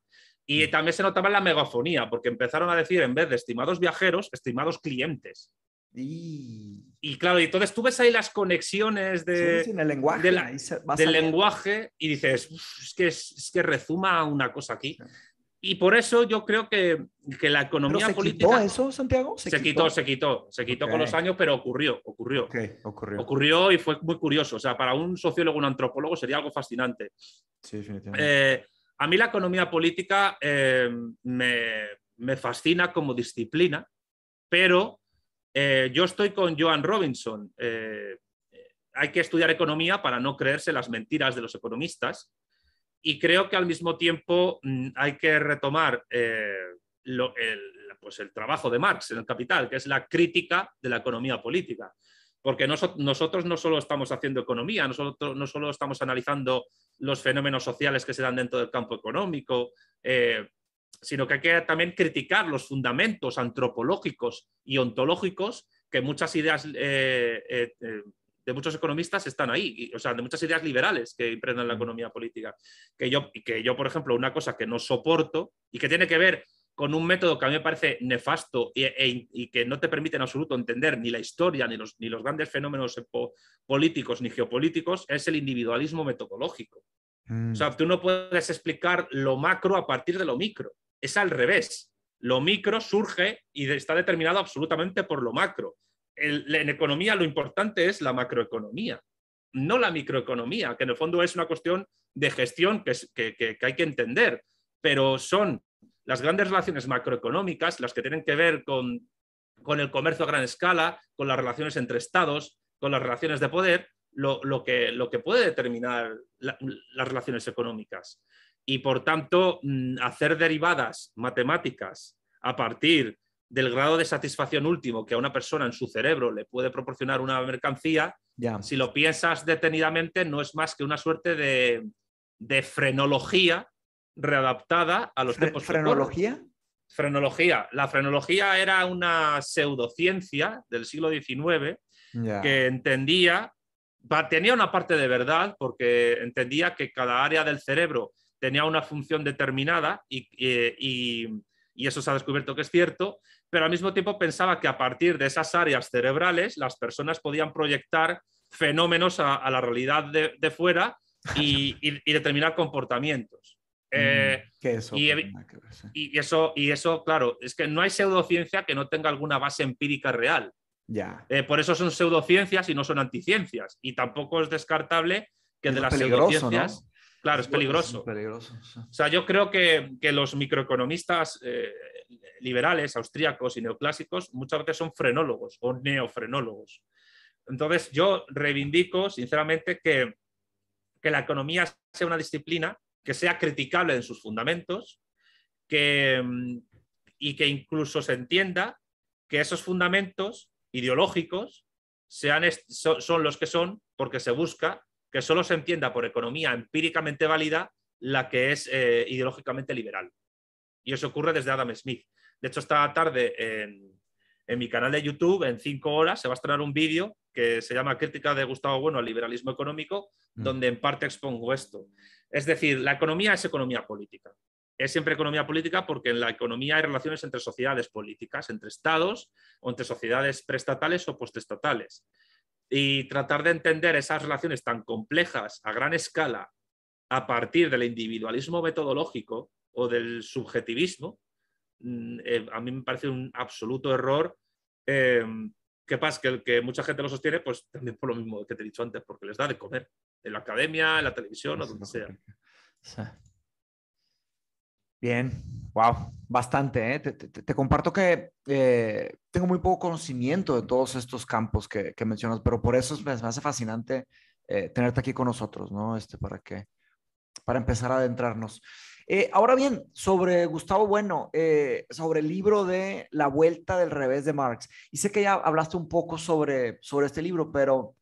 Y mm. también se notaba la megafonía, porque empezaron a decir, en vez de estimados viajeros, estimados clientes. Y, claro, y entonces tú ves ahí las conexiones de, el lenguaje, del lenguaje y dices, es, que, es, que rezuma una cosa aquí. Y por eso yo creo que, que la economía se política. ¿Quitó eso, Santiago? Se, quitó? se quitó, se quitó con los años, pero ocurrió, ocurrió. ocurrió. Ocurrió y fue muy curioso. O sea, para un sociólogo, un antropólogo sería algo fascinante. Sí, definitivamente. Eh, a mí la economía política eh, me, fascina como disciplina, pero eh, yo estoy con Joan Robinson. Eh, hay que estudiar economía para no creerse las mentiras de los economistas y creo que al mismo tiempo mm, hay que retomar el, pues el trabajo de Marx en el Capital, que es la crítica de la economía política porque nosotros no solo estamos haciendo economía, nosotros no solo estamos analizando los fenómenos sociales que se dan dentro del campo económico, eh, sino que hay que también criticar los fundamentos antropológicos y ontológicos que muchas ideas eh, eh, de muchos economistas están ahí, o sea, de muchas ideas liberales que impregnan la economía política. Que yo, que yo, por ejemplo, una cosa que no soporto y que tiene que ver con un método que a mí me parece nefasto e, y, que no te permite en absoluto entender ni la historia, ni los, ni los grandes fenómenos políticos ni geopolíticos, es el individualismo metodológico. O sea, mm. tú no puedes explicar lo macro a partir de lo micro. Es al revés. Lo micro surge y está determinado absolutamente por lo macro. en economía lo importante es la macroeconomía, no la microeconomía, que en el fondo es una cuestión de gestión que, que, que hay que entender, pero son las grandes relaciones macroeconómicas, las que tienen que ver con, el comercio a gran escala, con las relaciones entre estados, con las relaciones de poder, lo, que, lo que, puede determinar las relaciones económicas. Y por tanto, mm, hacer derivadas matemáticas a partir del grado de satisfacción último que a una persona en su cerebro le puede proporcionar una mercancía, si lo piensas detenidamente, no es más que una suerte de, de frenología readaptada a los tiempos. ¿Frenología? Frenología. La frenología era una pseudociencia del siglo XIX que entendía, tenía una parte de verdad porque entendía que cada área del cerebro tenía una función determinada y, eso se ha descubierto que es cierto, pero al mismo tiempo pensaba que a partir de esas áreas cerebrales las personas podían proyectar fenómenos a, la realidad de, fuera y, determinar comportamientos. Eh, eso? Y, eso, y eso, claro, es que no hay pseudociencia que no tenga alguna base empírica real. Ya. Eh, por eso son pseudociencias y no son anticiencias. Y tampoco es descartable que de las pseudociencias. Claro, es peligroso. O sea, yo creo que, los microeconomistas eh, liberales, austríacos y neoclásicos muchas veces son frenólogos o neofrenólogos. Entonces, yo reivindico, sinceramente, que, que la economía sea una disciplina que sea criticable en sus fundamentos que, mm, y que incluso se entienda que esos fundamentos ideológicos sean, son, los que son porque se busca que solo se entienda por economía empíricamente válida la que es eh, ideológicamente liberal. Y eso ocurre desde Adam Smith. De hecho, esta tarde en, en, mi canal de YouTube, en cinco horas, se va a estrenar un vídeo que se llama Crítica de Gustavo Bueno al liberalismo económico, mm. donde en parte expongo esto. Es decir, la economía es economía política. es siempre economía política porque en la economía hay relaciones entre sociedades políticas, entre estados o entre sociedades prestatales o postestatales. Y tratar de entender esas relaciones tan complejas a gran escala a partir del individualismo metodológico o del subjetivismo, eh, a mí me parece un absoluto error. Eh, ¿Qué pasa? Que, el que mucha gente lo sostiene, pues también por lo mismo que te he dicho antes, porque les da de comer, en la academia, en la televisión o donde sea. Bien, wow, bastante. ¿eh? Te, comparto que eh, tengo muy poco conocimiento de todos estos campos que, mencionas, pero por eso me, hace fascinante eh, tenerte aquí con nosotros, ¿no? Este, para que, para empezar a adentrarnos. Ahora bien, sobre Gustavo Bueno, sobre el libro de La Vuelta del Revés de Marx. Y sé que ya hablaste un poco sobre, sobre este libro, pero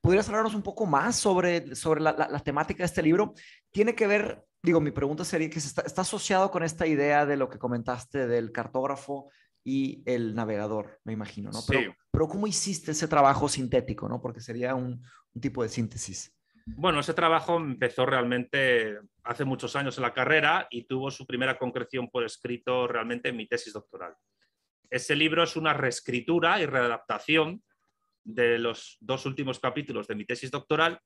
¿podrías hablarnos un poco más sobre, sobre la, la temática de este libro? Tiene que ver digo, mi pregunta sería que está, asociado con esta idea de lo que comentaste del cartógrafo y el navegador, me imagino, ¿no? Pero, pero ¿cómo hiciste ese trabajo sintético, ¿no? Porque sería un, tipo de síntesis. Bueno, ese trabajo empezó realmente hace muchos años en la carrera y tuvo su primera concreción por escrito realmente en mi tesis doctoral. Ese libro es una reescritura y readaptación de los dos últimos capítulos de mi tesis doctoral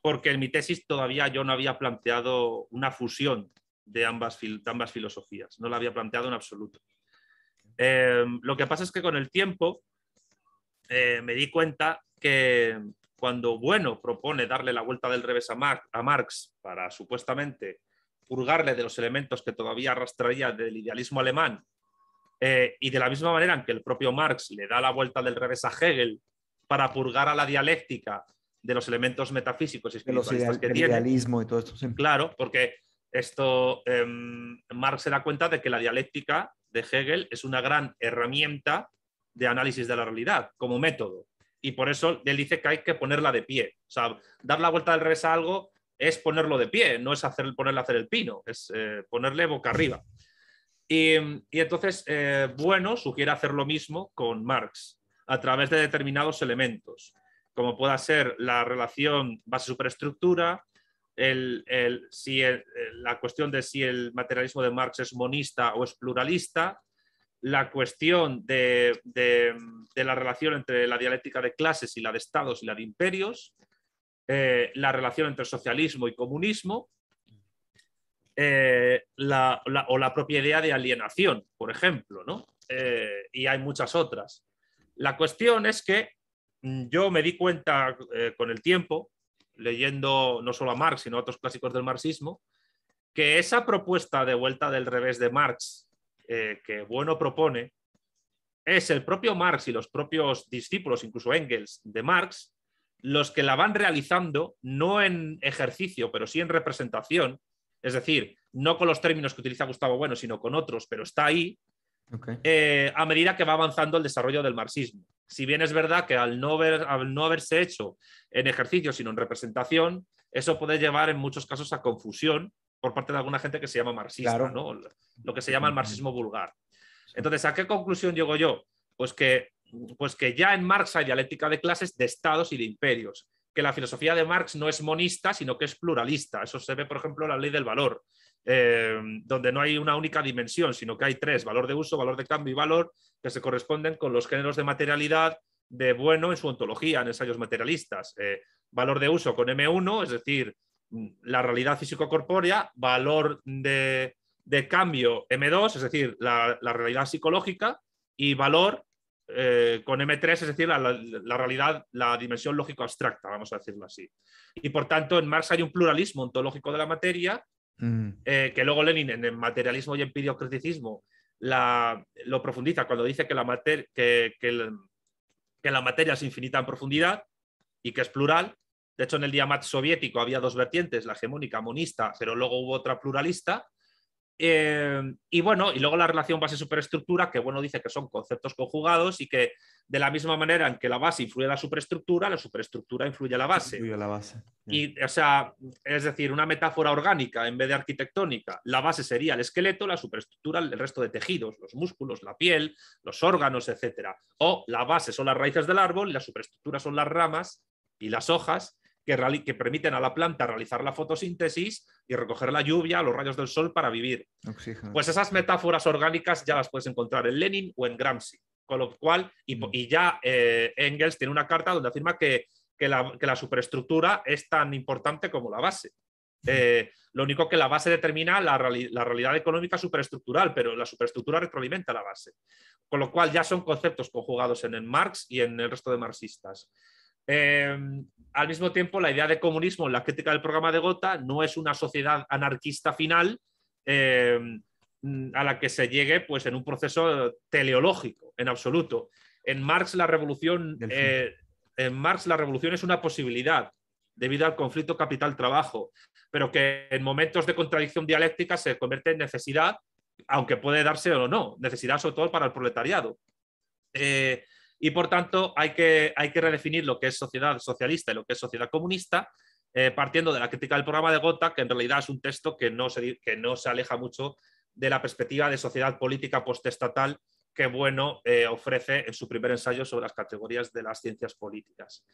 porque en mi tesis todavía yo no había planteado una fusión de ambas, filosofías, no la había planteado en absoluto. Em, lo que pasa es que con el tiempo eh, me di cuenta que cuando Bueno propone darle la vuelta del revés a, a Marx para supuestamente purgarle de los elementos que todavía arrastraría del idealismo alemán, eh, y de la misma manera en que el propio Marx le da la vuelta del revés a Hegel para purgar a la dialéctica de los elementos metafísicos y espiritualistas que tiene. idealismo y todo esto. Claro, porque esto em, Marx se da cuenta de que la dialéctica de Hegel es una gran herramienta de análisis de la realidad como método. Y por eso él dice que hay que ponerla de pie. O sea, dar la vuelta al revés a algo es ponerlo de pie, no es hacer, ponerle a hacer el pino, es eh, ponerle boca arriba. Y, entonces, eh, bueno, sugiere hacer lo mismo con Marx a través de determinados elementos como pueda ser la relación base-superestructura, el, si la cuestión de si el materialismo de Marx es monista o es pluralista, la cuestión de, la relación entre la dialéctica de clases y la de estados y la de imperios, eh, la relación entre socialismo y comunismo, eh, o la propia idea de alienación, por ejemplo, ¿no? Eh, y hay muchas otras. La cuestión es que Mm, yo me di cuenta con el tiempo, leyendo no solo a Marx, sino a otros clásicos del marxismo, que esa propuesta de vuelta del revés de Marx eh, que Bueno propone es el propio Marx y los propios discípulos, incluso Engels, de Marx, los que la van realizando no en ejercicio, pero sí en representación, es decir, no con los términos que utiliza Gustavo Bueno, sino con otros, pero está ahí, eh, a medida que va avanzando el desarrollo del marxismo. Si bien es verdad que al no, no haberse hecho en ejercicio, sino en representación, eso puede llevar en muchos casos a confusión por parte de alguna gente que se llama marxista, lo que se llama el marxismo vulgar. Entonces, ¿a qué conclusión llego yo? Pues que, pues que ya en Marx hay dialéctica de clases, de estados y de imperios, que la filosofía de Marx no es monista, sino que es pluralista. Eso se ve, por ejemplo, en la ley del valor. Eh, donde no hay una única dimensión, sino que hay tres, valor de uso, valor de cambio y valor, que se corresponden con los géneros de materialidad de bueno en su ontología, en ensayos materialistas. Eh, valor de uso con M1, es decir, la realidad físico-corpórea, valor de, cambio M2, es decir, la, realidad psicológica, y valor eh, con M3, es decir, la, la, realidad, la dimensión lógico-abstracta, vamos a decirlo así. Y por tanto, en Marx hay un pluralismo ontológico de la materia Mm. Eh, que luego Lenin en el materialismo y empiriocriticismo la, lo profundiza cuando dice que la, que, que, la materia es infinita en profundidad y que es plural. De hecho, en el diamat soviético había dos vertientes, la hegemónica monista, pero luego hubo otra pluralista. Eh, y bueno, y luego la relación base-superestructura, que bueno, dice que son conceptos conjugados y que de la misma manera en que la base influye en la superestructura, la superestructura influye en la base. Influye la base. Y, o sea, es decir, una metáfora orgánica en vez de arquitectónica, la base sería el esqueleto, la superestructura el resto de tejidos, los músculos, la piel, los órganos, etc. O la base son las raíces del árbol y la superestructura son las ramas y las hojas que, permiten a la planta realizar la fotosíntesis y recoger la lluvia, los rayos del sol para vivir. Pues esas metáforas orgánicas ya las puedes encontrar en Lenin o en Gramsci. Con lo cual, y, mm. ya eh, Engels tiene una carta donde afirma que, la, superestructura es tan importante como la base. Eh, lo único que la base determina la, la, realidad económica superestructural, pero la superestructura retroalimenta la base. Con lo cual ya son conceptos conjugados en el Marx y en el resto de marxistas. Em, al mismo tiempo, la idea de comunismo en la crítica del programa de Gotha no es una sociedad anarquista final em, a la que se llegue pues, en un proceso teleológico, en absoluto. En Marx la revolución, eh, en Marx la revolución es una posibilidad debido al conflicto capital-trabajo, pero que en momentos de contradicción dialéctica se convierte en necesidad, aunque puede darse o no, necesidad sobre todo para el proletariado. Eh, y por tanto hay que, hay que redefinir lo que es sociedad socialista y lo que es sociedad comunista, eh, partiendo de la crítica del programa de Gotha, que en realidad es un texto que no se, que no se aleja mucho de la perspectiva de sociedad política postestatal que Bueno eh, ofrece en su primer ensayo sobre las categorías de las ciencias políticas.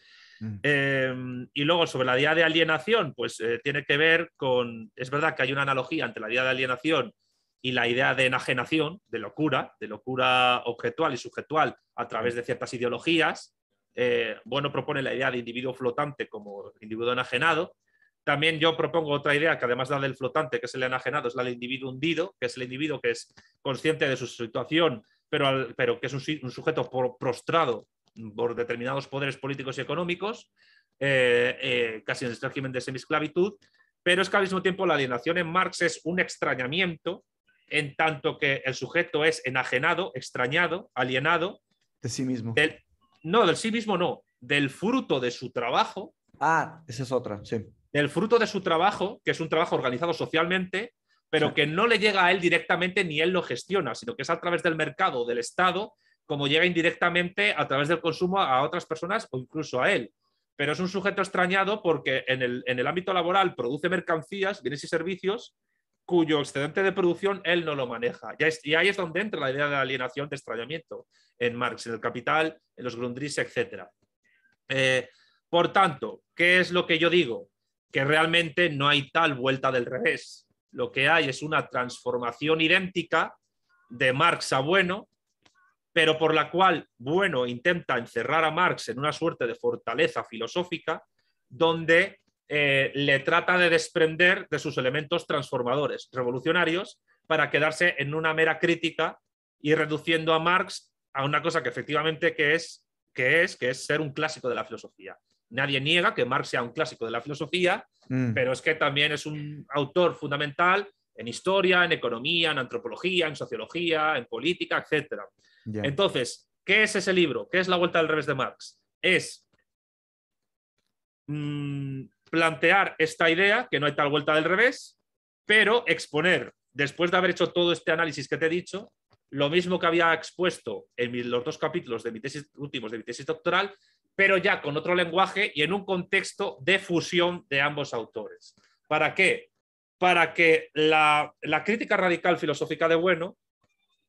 Mm. Em, y luego sobre la idea de alienación, pues eh, tiene que ver con, es verdad que hay una analogía entre la idea de alienación y la idea de enajenación, de locura, de locura objetual y subjetual a través de ciertas ideologías. Eh, bueno propone la idea de individuo flotante como individuo enajenado. También yo propongo otra idea que además de la del flotante, que es el enajenado, es la del individuo hundido, que es el individuo que es consciente de su situación, pero, pero que es un, sujeto prostrado por determinados poderes políticos y económicos, eh, eh, casi en el régimen de semisclavitud, pero es que al mismo tiempo la alienación en Marx es un extrañamiento en tanto que el sujeto es enajenado, extrañado, alienado. De sí mismo. no, del sí mismo no, del fruto de su trabajo. Ah, esa es otra, sí. Del fruto de su trabajo, que es un trabajo organizado socialmente, pero que no le llega a él directamente ni él lo gestiona, sino que es a través del mercado, del Estado, como llega indirectamente a través del consumo a otras personas o incluso a él. Pero es un sujeto extrañado porque en el, en el ámbito laboral produce mercancías, bienes y servicios cuyo excedente de producción él no lo maneja. Y ahí es donde entra la idea de alienación de extrañamiento en Marx, en el Capital, en los Grundrisse, etc. Eh, por tanto, ¿qué es lo que yo digo? Que realmente no hay tal vuelta del revés. Lo que hay es una transformación idéntica de Marx a Bueno, pero por la cual Bueno intenta encerrar a Marx en una suerte de fortaleza filosófica donde eh, le trata de desprender de sus elementos transformadores, revolucionarios, para quedarse en una mera crítica y reduciendo a Marx a una cosa que efectivamente que es, que es, que es ser un clásico de la filosofía. Nadie niega que Marx sea un clásico de la filosofía, mm. pero es que también es un autor fundamental en historia, en economía, en antropología, en sociología, en política, etc. Entonces, ¿qué es ese libro? ¿Qué es La Vuelta al Revés de Marx? Es mm, plantear esta idea, que no hay tal vuelta del revés, pero exponer, después de haber hecho todo este análisis que te he dicho, lo mismo que había expuesto en los dos capítulos de mi tesis, últimos de mi tesis doctoral, pero ya con otro lenguaje y en un contexto de fusión de ambos autores. ¿Para qué? Para que la, crítica radical filosófica de Bueno,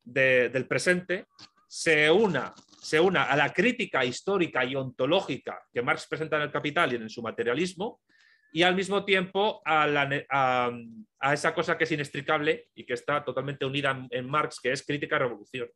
del presente, se una se una a la crítica histórica y ontológica que Marx presenta en el Capital y en su materialismo, y al mismo tiempo a, esa cosa que es inextricable y que está totalmente unida en, Marx, que es crítica revolución.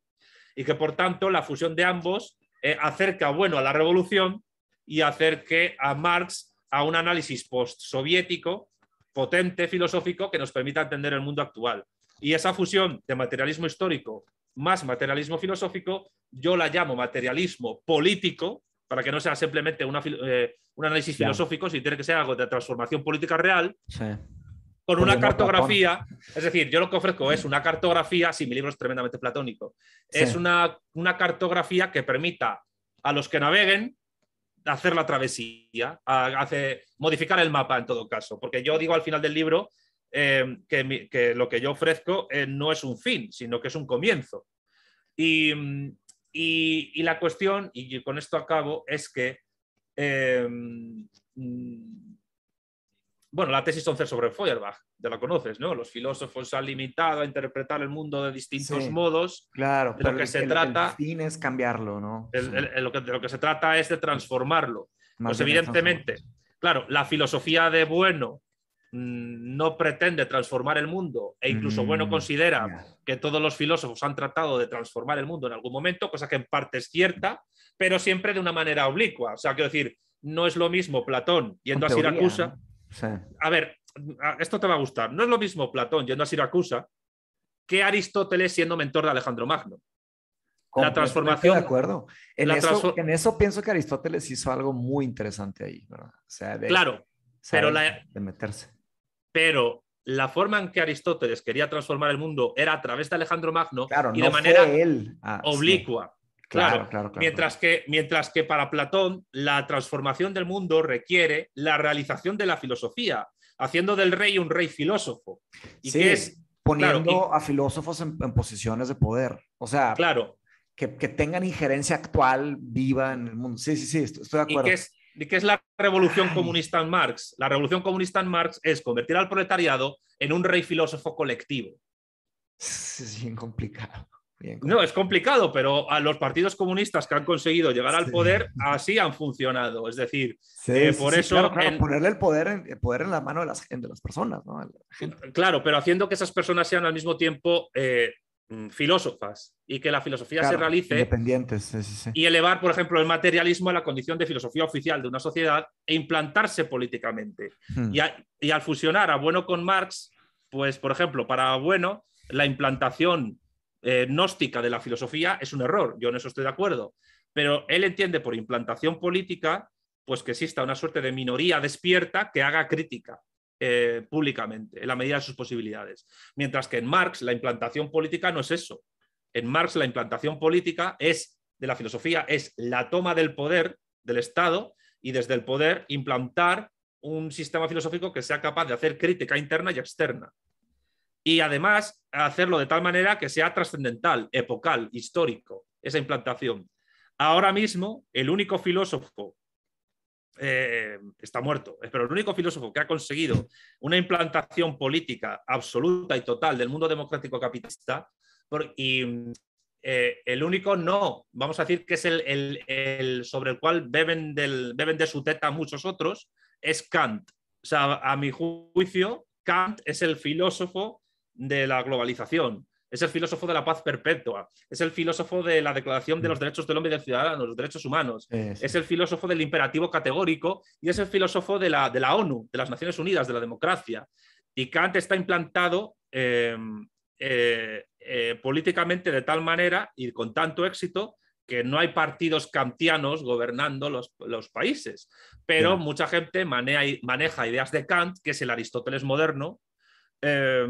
Y que por tanto la fusión de ambos eh, acerca bueno a la revolución y acerque a Marx a un análisis post-soviético, potente, filosófico, que nos permita entender el mundo actual. Y esa fusión de materialismo histórico más materialismo filosófico, yo la llamo materialismo político, para que no sea simplemente eh, un análisis filosófico, sino tiene que ser algo de transformación política real, con una cartografía. Es decir, yo lo que ofrezco es una cartografía, si mi libro es tremendamente platónico, es una, una cartografía que permita a los que naveguen hacer la travesía, hace, modificar el mapa en todo caso, porque yo digo al final del libro eh, que, lo que yo ofrezco eh, no es un fin, sino que es un comienzo. Y, y, la cuestión, y con esto acabo, es que, em, mm, bueno, la tesis 11 sobre Feuerbach, ya la conoces, ¿no? Los filósofos han limitado a interpretar el mundo de distintos modos. Claro, de lo que se trata. El fin es cambiarlo, ¿no? lo que, de lo que se trata es de transformarlo. pues evidentemente, claro, la filosofía de bueno no pretende transformar el mundo e incluso Bueno Mm, considera que todos los filósofos han tratado de transformar el mundo en algún momento, cosa que en parte es cierta, pero siempre de una manera oblicua. O sea, quiero decir, no es lo mismo Platón yendo a Siracusa. A ver, esto te va a gustar. No es lo mismo Platón yendo a Siracusa que Aristóteles siendo mentor de Alejandro Magno. Completamente transformación- De acuerdo. En, la eso, en eso pienso que Aristóteles hizo algo muy interesante ahí, ¿verdad? O sea, de, Claro, pero la- de meterse. Pero la forma en que Aristóteles quería transformar el mundo era a través de Alejandro Magno Claro, y no de manera él. Ah, sí. oblicua. Claro, Claro, claro, claro. Mientras que, mientras que para Platón la transformación del mundo requiere la realización de la filosofía, haciendo del rey un rey filósofo. Y Sí, que es, poniendo a filósofos en, en posiciones de poder. O sea, claro, que, que tengan injerencia actual viva en el mundo. Sí, sí, sí, estoy, estoy de y acuerdo. que es, y que es la revolución Ay. comunista en Marx. La revolución comunista en Marx es convertir al proletariado en un rey filósofo colectivo. Es bien complicado. bien No, es complicado, pero a los partidos comunistas que han conseguido llegar al Sí. poder así han funcionado. Es decir, Sí, Eh, por sí, eso claro, claro, en- ponerle el poder en, el poder en la mano de las, de las personas, ¿no? La gente. claro, pero haciendo que esas personas sean al mismo tiempo eh, filósofas y que la filosofía se realice Independientes, sí, sí, sí. y elevar, por ejemplo, el materialismo a la condición de filosofía oficial de una sociedad e implantarse políticamente. Hmm. Y, a- y al fusionar a Bueno con Marx, pues, por ejemplo, para Bueno, la implantación eh, gnóstica de la filosofía es un error. Yo en eso estoy de acuerdo. Pero él entiende por implantación política, pues que exista una suerte de minoría despierta que haga crítica eh, públicamente, en la medida de sus posibilidades. Mientras que en Marx la implantación política no es eso. En Marx la implantación política es de la filosofía es la toma del poder del Estado y desde el poder implantar un sistema filosófico que sea capaz de hacer crítica interna y externa. Y además hacerlo de tal manera que sea trascendental, epocal, histórico, esa implantación. Ahora mismo, el único filósofo, eh, está muerto, pero el único filósofo que ha conseguido una implantación política absoluta y total del mundo democrático capitalista, y eh, el único no, vamos a decir que es el, el- el sobre el cual beben, del, beben de su teta muchos otros, es Kant. O sea, a mi juicio, Kant es el filósofo de la globalización, es el filósofo de la paz perpetua, es el filósofo de la Declaración de los Derechos del Hombre y del Ciudadano, los derechos humanos, Sí, sí. es el filósofo del imperativo categórico y es el filósofo de la, de la ONU, de las Naciones Unidas, de la democracia. Y Kant está implantado eh, eh, eh, políticamente de tal manera y con tanto éxito que no hay partidos kantianos gobernando los, los países. Pero mucha gente maneja ideas de Kant, que es el Aristóteles moderno, eh,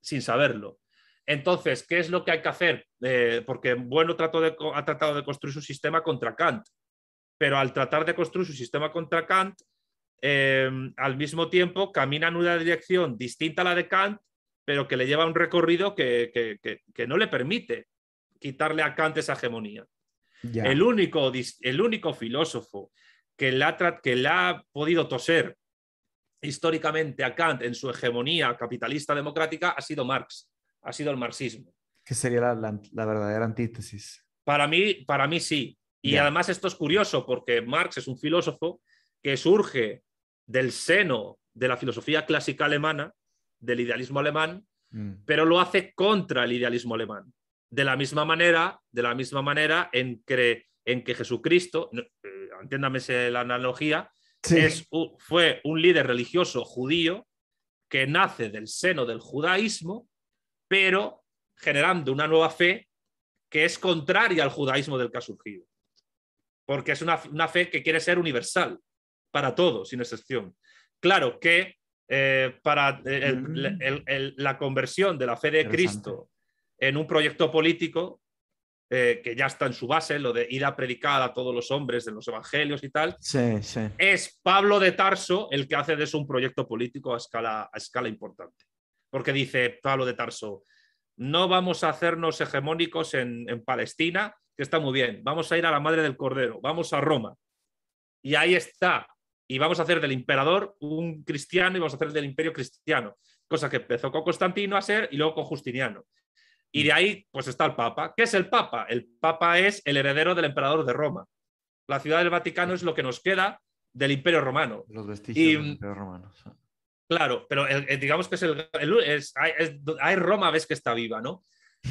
sin saberlo. Entonces, ¿qué es lo que hay que hacer? Eh, porque Bueno trató de ha tratado de construir su sistema contra Kant, pero al tratar de construir su sistema contra Kant, eh, al mismo tiempo camina en una dirección distinta a la de Kant, pero que le lleva un recorrido que, que- que- que no le permite quitarle a Kant esa hegemonía. Ya. El, único, el único filósofo que le, ha, tra- que le ha podido toser históricamente a Kant en su hegemonía capitalista democrática ha sido Marx, ha sido el marxismo. Que sería la, la- la verdadera antítesis. Para mí, para mí sí. Y además esto es curioso porque Marx es un filósofo que surge del seno de la filosofía clásica alemana, del idealismo alemán, Mm. pero lo hace contra el idealismo alemán. De la misma manera, de la misma manera en que, en que Jesucristo, eh, entiéndame la analogía, Sí. es u- fue un líder religioso judío que nace del seno del judaísmo, pero generando una nueva fe que es contraria al judaísmo del que ha surgido. Porque es una, una fe que quiere ser universal, para todos, sin excepción. Claro que eh, para el- el- el- el- la conversión de la fe de. Cristo en un proyecto político, eh, que ya está en su base, lo de ir a predicar a todos los hombres de los evangelios y tal, Sí, sí. es Pablo de Tarso el que hace de eso un proyecto político a escala, a escala importante. Porque dice Pablo de Tarso, no vamos a hacernos hegemónicos en, en Palestina, que está muy bien, vamos a ir a la Madre del Cordero, vamos a Roma. Y ahí está. Y vamos a hacer del emperador un cristiano y vamos a hacer del imperio cristiano, cosa que empezó con Constantino a ser y luego con Justiniano. Y de ahí, pues está el Papa. ¿Qué es el Papa? El Papa es el heredero del emperador de Roma. La ciudad del Vaticano es lo que nos queda del Imperio Romano. Los vestigios del Imperio Romano. Claro, pero digamos que es el, hay, Roma, ves que está viva, ¿no?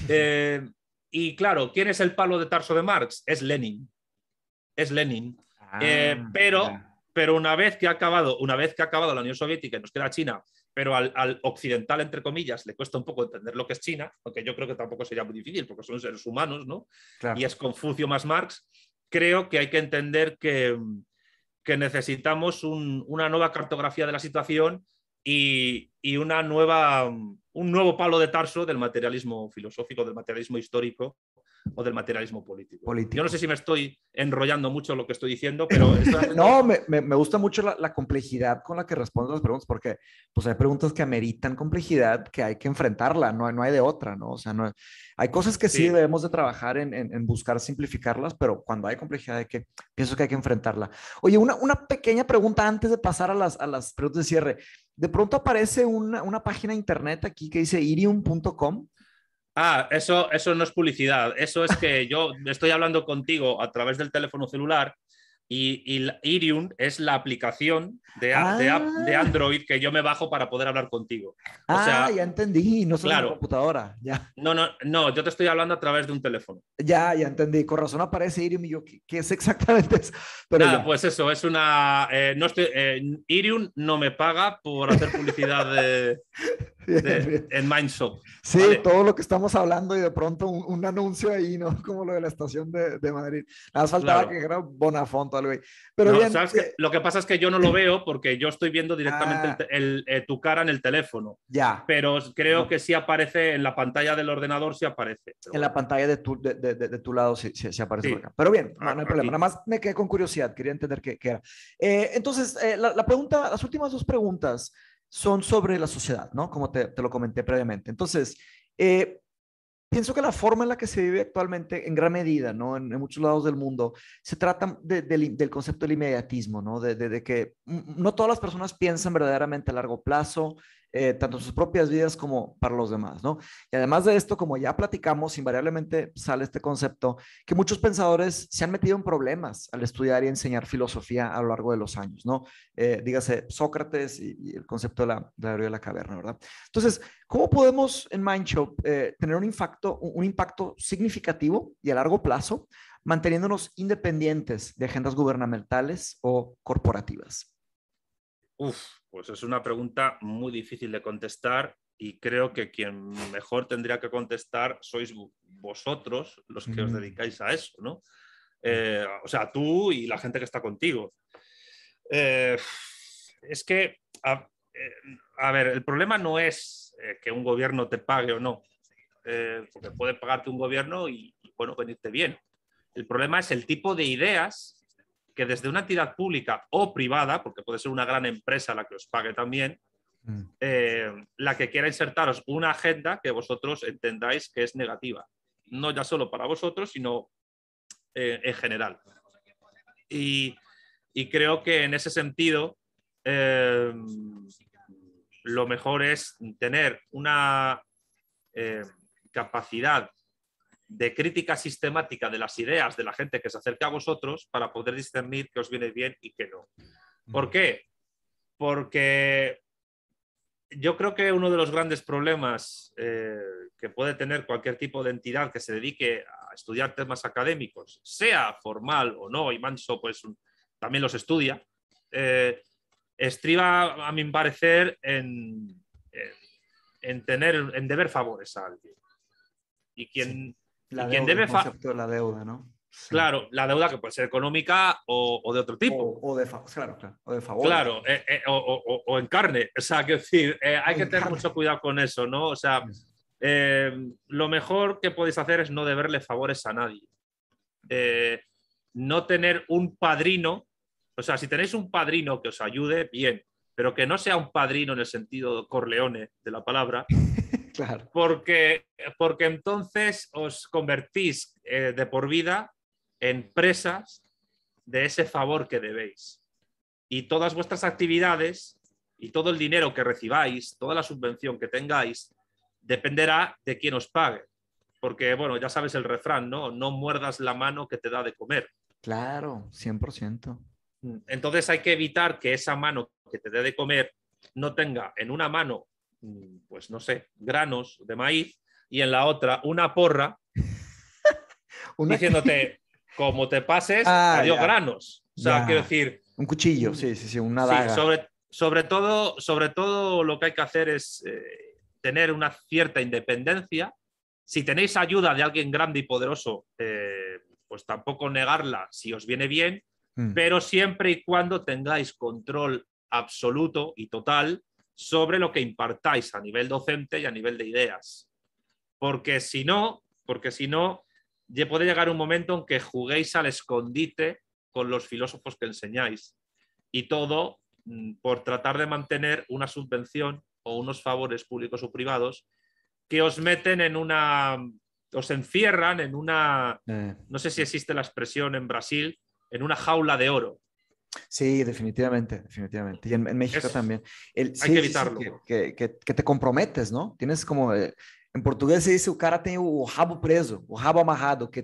Eh, y claro, ¿quién es el palo de Tarso de Marx? Es Lenin. Es Lenin. Eh, ah, pero, pero una vez que ha acabado, una vez que ha acabado la Unión Soviética y nos queda China, pero al, occidental, entre comillas, le cuesta un poco entender lo que es China, aunque yo creo que tampoco sería muy difícil, porque son seres humanos, ¿no? Y es Confucio más Marx. Creo que hay que entender que, que necesitamos una nueva cartografía de la situación y, y, una nueva, un nuevo palo de tarso del materialismo filosófico, del materialismo histórico o del materialismo político. Yo no sé si me estoy enrollando mucho lo que estoy diciendo, pero... no, me, me, gusta mucho la, complejidad con la que respondes las preguntas, porque pues hay preguntas que ameritan complejidad que hay que enfrentarla, no, no hay de otra, ¿no? O sea, no, hay cosas que sí, debemos de trabajar en, en, buscar simplificarlas, pero cuando hay complejidad hay que, pienso que hay que enfrentarla. Oye, una, una pequeña pregunta antes de pasar a las, a las preguntas de cierre. De pronto aparece una, una página de internet aquí que dice irium.com. Ah, eso, eso no es publicidad. Eso es que yo estoy hablando contigo a través del teléfono celular y, y Irium es la aplicación de, de, ah. Android que yo me bajo para poder hablar contigo. ah, ya entendí, no solo la computadora. Ya. No, no, no, yo te estoy hablando a través de un teléfono. Ya, ya entendí. Con razón aparece Irium y yo, ¿qué, es exactamente eso? Pero pues eso, es una. Eh, no estoy, eh, Irium no me paga por hacer publicidad de. en Mindshop. Sí, todo lo que estamos hablando y de pronto un, anuncio ahí, ¿no? Como lo de la estación de, de Madrid. Nada más faltaba que era Bonafont ahí. Pero bien, eh, lo que pasa es que yo no lo veo porque yo estoy viendo directamente ah. el, eh, tu cara en el teléfono. Ya. Pero creo que sí aparece en la pantalla del ordenador, sí aparece. En la pantalla de tu, de, de, de tu lado sí, sí, aparece acá. Pero bien, no, hay problema. Nada más me quedé con curiosidad, quería entender qué, qué era. Eh, entonces, la, la pregunta, las últimas dos preguntas son sobre la sociedad, ¿no? Como te, lo comenté previamente. Entonces, eh, pienso que la forma en la que se vive actualmente, en gran medida, ¿no? En, muchos lados del mundo, se trata del concepto del inmediatismo, ¿no? De, de, que no todas las personas piensan verdaderamente a largo plazo, eh, tanto sus propias vidas como para los demás, ¿no? Y además de esto, como ya platicamos, invariablemente sale este concepto que muchos pensadores se han metido en problemas al estudiar y enseñar filosofía a lo largo de los años, ¿no? Eh, dígase Sócrates y, el concepto de la, de de la caverna, ¿verdad? Entonces, ¿cómo podemos en Mindshop eh, tener un impacto, un impacto significativo y a largo plazo, manteniéndonos independientes de agendas gubernamentales o corporativas? Uf, pues es una pregunta muy difícil de contestar y creo que quien mejor tendría que contestar sois vosotros los que os mm. dedicáis a eso, ¿no? Eh, o sea, tú y la gente que está contigo. Eh, es que, a, eh, a, ver, el problema no es que un gobierno te pague o no, porque puede pagarte un gobierno y, y, bueno, venirte bien. El problema es el tipo de ideas que desde una entidad pública o privada, porque puede ser una gran empresa la que os pague también, mm. eh, la que quiera insertaros una agenda que vosotros entendáis que es negativa, no ya solo para vosotros, sino eh, en general. Y, creo que en ese sentido, eh, lo mejor es tener una capacidad de crítica sistemática de las ideas de la gente que se acerca a vosotros para poder discernir qué os viene bien y qué no. ¿Por qué? Porque yo creo que uno de los grandes problemas eh, que puede tener cualquier tipo de entidad que se dedique a estudiar temas académicos, sea formal o no, y Manso pues también los estudia, eh, estriba, a mi parecer, en, en, tener, en deber favores a alguien. Y quien, la deuda, debe de la deuda, ¿no? Claro, la deuda que puede ser económica o, de otro tipo. O, de, claro, o de favor. Claro, eh, eh, o, en carne. O sea, que decir, eh, hay que tener mucho cuidado con eso, ¿no? O sea, lo mejor que podéis hacer es no deberle favores a nadie. no tener un padrino, o sea, si tenéis un padrino que os ayude, bien, pero que no sea un padrino en el sentido corleone de la palabra, Claro. Porque, porque entonces os convertís eh, de por vida en presas de ese favor que debéis. Y todas vuestras actividades y todo el dinero que recibáis, toda la subvención que tengáis, dependerá de quién os pague. Porque, bueno, ya sabes el refrán, ¿no? No muerdas la mano que te da de comer. Claro, 100%. Mm, entonces hay que evitar que esa mano que te dé de comer no tenga en una mano, pues no sé, granos de maíz y en la otra una porra diciéndote, como te pases, ah, adiós granos. O sea, quiero decir... Un cuchillo, sí, sí, sí, una daga. sobre, sobre, todo, sobre todo lo que hay que hacer es eh, tener una cierta independencia. Si tenéis ayuda de alguien grande y poderoso, eh, pues tampoco negarla si os viene bien, mm. pero siempre y cuando tengáis control absoluto y total sobre lo que impartáis a nivel docente y a nivel de ideas. Porque si no, porque si no, puede llegar un momento en que juguéis al escondite con los filósofos que enseñáis y todo mm, por tratar de mantener una subvención o unos favores públicos o privados que os meten en una, os encierran en una, eh. no sé si existe la expresión en Brasil, en una jaula de oro. Sí, definitivamente, definitivamente. Y en, México también. hay que evitarlo. que, que, te comprometes, ¿no? Tienes como eh, En português se dice o cara tem o rabo preso, o rabo amarrado, que,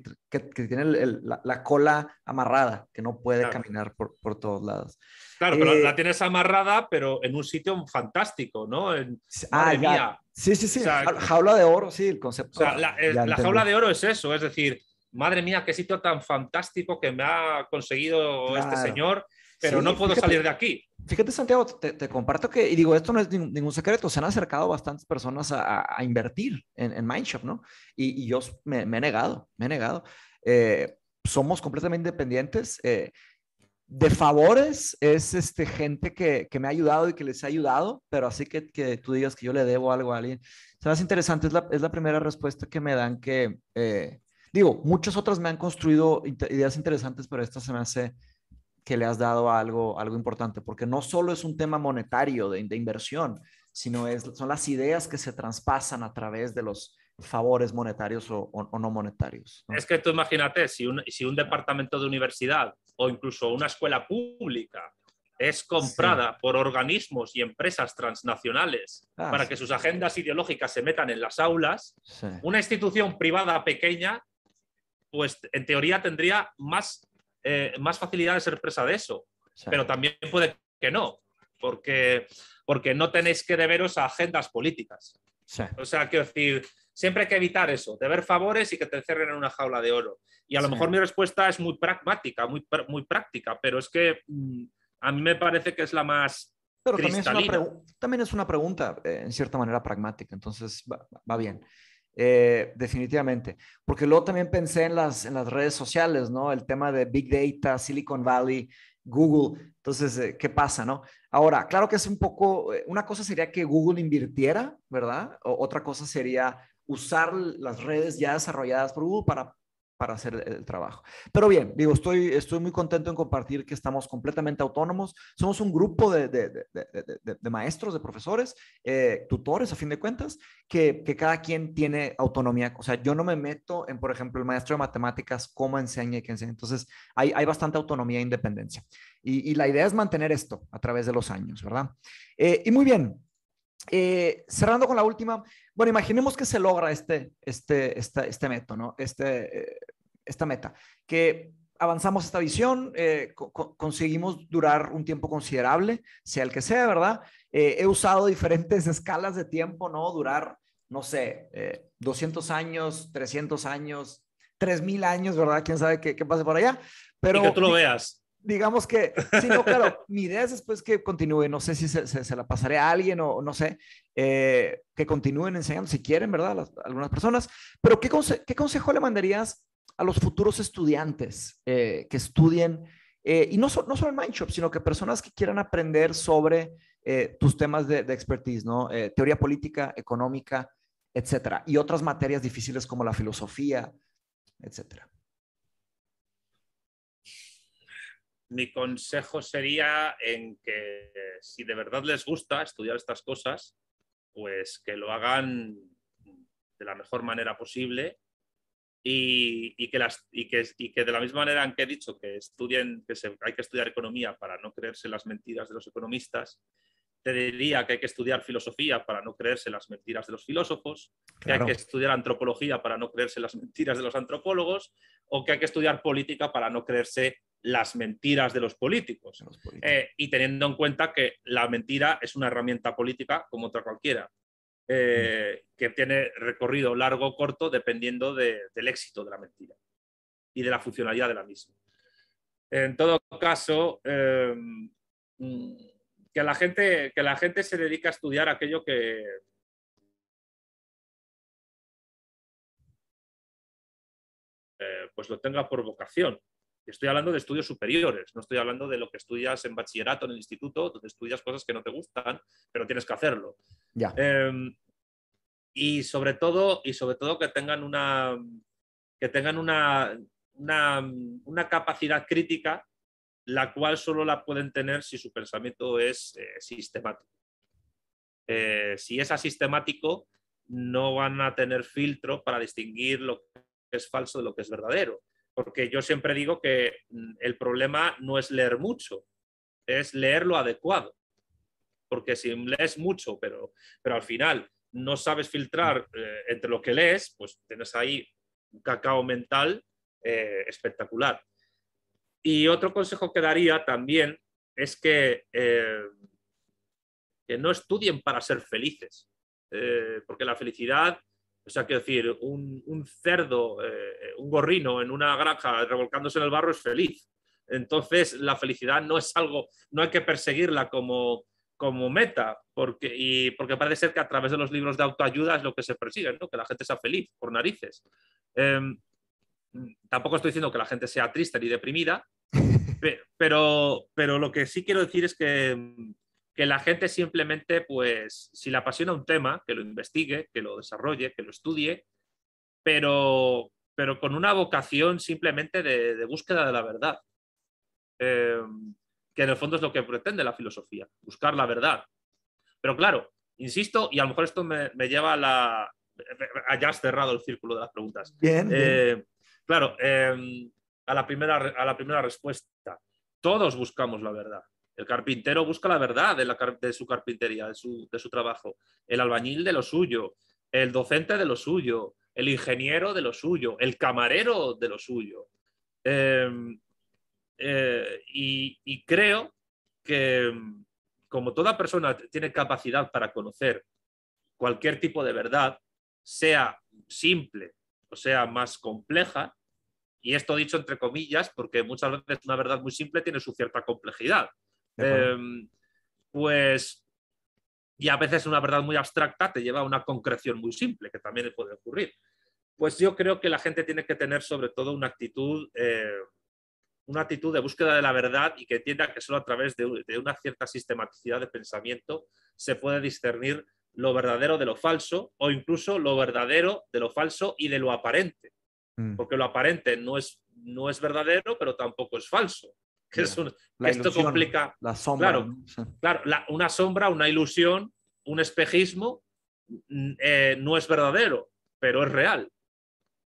tiene el, el, la, la, cola amarrada, que no puede claro. caminar por, por, todos lados. Claro, eh, pero la tienes amarrada, pero en un sitio fantástico, ¿no? En, ah, ya. Mía. Sí, sí, sí. O sea, jaula de oro, sí, el concepto. O sea, la, la jaula de oro es eso, es decir, madre mía, qué sitio tan fantástico que me ha conseguido claro. este señor pero sí, no puedo fíjate, salir de aquí. Fíjate, Santiago, te, te, comparto que, y digo, esto no es ningún, secreto, se han acercado bastantes personas a, a, a invertir en, en, Mindshop, ¿no? Y, y yo me, me, he negado, me he negado. Eh, somos completamente independientes. Eh, de favores es este, gente que, que, me ha ayudado y que les ha ayudado, pero así que, que tú digas que yo le debo algo a alguien. ¿Sabes? Interesante, es la, es la primera respuesta que me dan que, eh, digo, muchas otras me han construido ideas interesantes, pero esta se me hace que le has dado algo, algo importante, porque no solo es un tema monetario de, de inversión, sino es, son las ideas que se traspasan a través de los favores monetarios o, o, o no monetarios. ¿no? Es que tú imagínate, si un, si un departamento de universidad o incluso una escuela pública es comprada sí. por organismos y empresas transnacionales ah, para sí. que sus agendas ideológicas se metan en las aulas, sí. una institución privada pequeña, pues en teoría tendría más eh, más facilidad de ser presa de eso. Pero también puede que no, porque, porque no tenéis que deberos a agendas políticas. O sea, quiero decir, siempre hay que evitar eso, deber favores y que te cierren en una jaula de oro. Y a lo mejor mi respuesta es muy pragmática, muy, muy práctica, pero es que mmm, a mí me parece que es la más pero también es, una también es una pregunta, eh, en cierta manera, pragmática, entonces va, va bien. Eh, definitivamente. Porque luego también pensé en las, en las redes sociales, ¿no? El tema de Big Data, Silicon Valley, Google. Entonces, eh, ¿qué pasa, no? Ahora, claro que es un poco, eh, una cosa sería que Google invirtiera, ¿verdad? Otra cosa sería usar las redes ya desarrolladas por Google para para hacer el, trabajo. Pero bien, digo, estoy, estoy muy contento en compartir que estamos completamente autónomos. Somos un grupo de, de, de, maestros, de profesores, eh, tutores, a fin de cuentas, que, que, cada quien tiene autonomía. O sea, yo no me meto en, por ejemplo, el maestro de matemáticas, cómo enseña y qué enseña. Entonces, hay, hay bastante autonomía e independencia. Y, y, la idea es mantener esto a través de los años, ¿verdad? Eh, y muy bien, eh, cerrando con la última, bueno, imaginemos que se logra este, este, esta, este método, ¿no? Este, eh, esta meta, que avanzamos esta visión, eh, co conseguimos durar un tiempo considerable, sea el que sea, ¿verdad? Eh, he usado diferentes escalas de tiempo, ¿no? Durar, no sé, 200 años, 300 años, 3000 años, ¿verdad? ¿Quién sabe qué, qué pase por allá? Pero, y que tú lo veas digamos que, sí, no, claro, mi idea es después que continúe, no sé si se, se, la pasaré a alguien o no sé, eh, que continúen enseñando si quieren, ¿verdad? Las, algunas personas, pero ¿qué, conse ¿qué, consejo le mandarías a los futuros estudiantes eh, que estudien, eh, y no, so, no solo en Mindshop, sino que personas que quieran aprender sobre tus temas de, de expertise, ¿no? Teoría política, económica, etcétera, y otras materias difíciles como la filosofía, etcétera. Mi consejo sería en que si de verdad les gusta estudiar estas cosas, pues que lo hagan de la mejor manera posible y, y, que, las, y, que, y que, de la misma manera en que he dicho que estudien, que se, hay que estudiar economía para no creerse las mentiras de los economistas, te diría que hay que estudiar filosofía para no creerse las mentiras de los filósofos, que hay que estudiar antropología para no creerse las mentiras de los antropólogos, o que hay que estudiar política para no creerse las mentiras de los políticos. Eh, y teniendo en cuenta que la mentira es una herramienta política como otra cualquiera, eh, que tiene recorrido largo o corto dependiendo del éxito de la mentira y de la funcionalidad de la misma. En todo caso, em, que, la gente, que la gente se dedica a estudiar aquello que, eh, pues lo tenga por vocación. Estoy hablando de estudios superiores, no estoy hablando de lo que estudias en bachillerato, en el instituto, donde estudias cosas que no te gustan, pero tienes que hacerlo. Ya. Em, y sobre todo, y sobre todo que tengan una, que tengan una, una, capacidad crítica, la cual solo la pueden tener si su pensamiento es eh, sistemático. Eh, si es asistemático, no van a tener filtro para distinguir lo que es falso de lo que es verdadero. Porque yo siempre digo que mm, el problema no es leer mucho, es leer lo adecuado. Porque si lees mucho, pero, pero al final no sabes filtrar eh, entre lo que lees, pues tienes ahí un cacao mental eh, espectacular. Y otro consejo que daría también es que, eh, que no estudien para ser felices, porque la felicidad, o sea, quiero decir, un, cerdo, un gorrino en una granja revolcándose en el barro es feliz. Entonces, la felicidad no es algo, no hay que perseguirla como, como meta, porque, y, porque parece ser que a través de los libros de autoayuda es lo que se persigue, ¿no? que la gente sea feliz por narices. Em, tampoco estoy diciendo que la gente sea triste ni deprimida, pero, pero lo que sí quiero decir es que, que la gente simplemente, pues, si le apasiona un tema, que lo investigue, que lo desarrolle, que lo estudie, pero, pero con una vocación simplemente de, búsqueda de la verdad, em, que en el fondo es lo que pretende la filosofía, buscar la verdad. Pero claro, insisto, y a lo mejor esto me, lleva a la... Hayas cerrado el círculo de las preguntas. Bien. Eh, Claro, em, a, la primera, a la primera respuesta, todos buscamos la verdad. El carpintero busca la verdad de, su carpintería, de su, trabajo. El albañil de lo suyo, el docente de lo suyo, el ingeniero de lo suyo, el camarero de lo suyo. Em, eh, y, creo que como toda persona tiene capacidad para conocer cualquier tipo de verdad, sea simple o sea más compleja, y esto dicho entre comillas, porque muchas veces una verdad muy simple tiene su cierta complejidad. Em, pues, y a veces una verdad muy abstracta te lleva a una concreción muy simple, que también puede ocurrir. Pues yo creo que la gente tiene que tener sobre todo una actitud, eh, una actitud de búsqueda de la verdad y que entienda que solo a través de, de una cierta sistematicidad de pensamiento se puede discernir lo verdadero de lo falso o incluso lo verdadero de lo falso y de lo aparente. Mm. Porque lo aparente no es, no es verdadero, pero tampoco es falso. Que esto complica. La sombra. Claro, claro una sombra, una ilusión, un espejismo eh, no es verdadero, pero es real.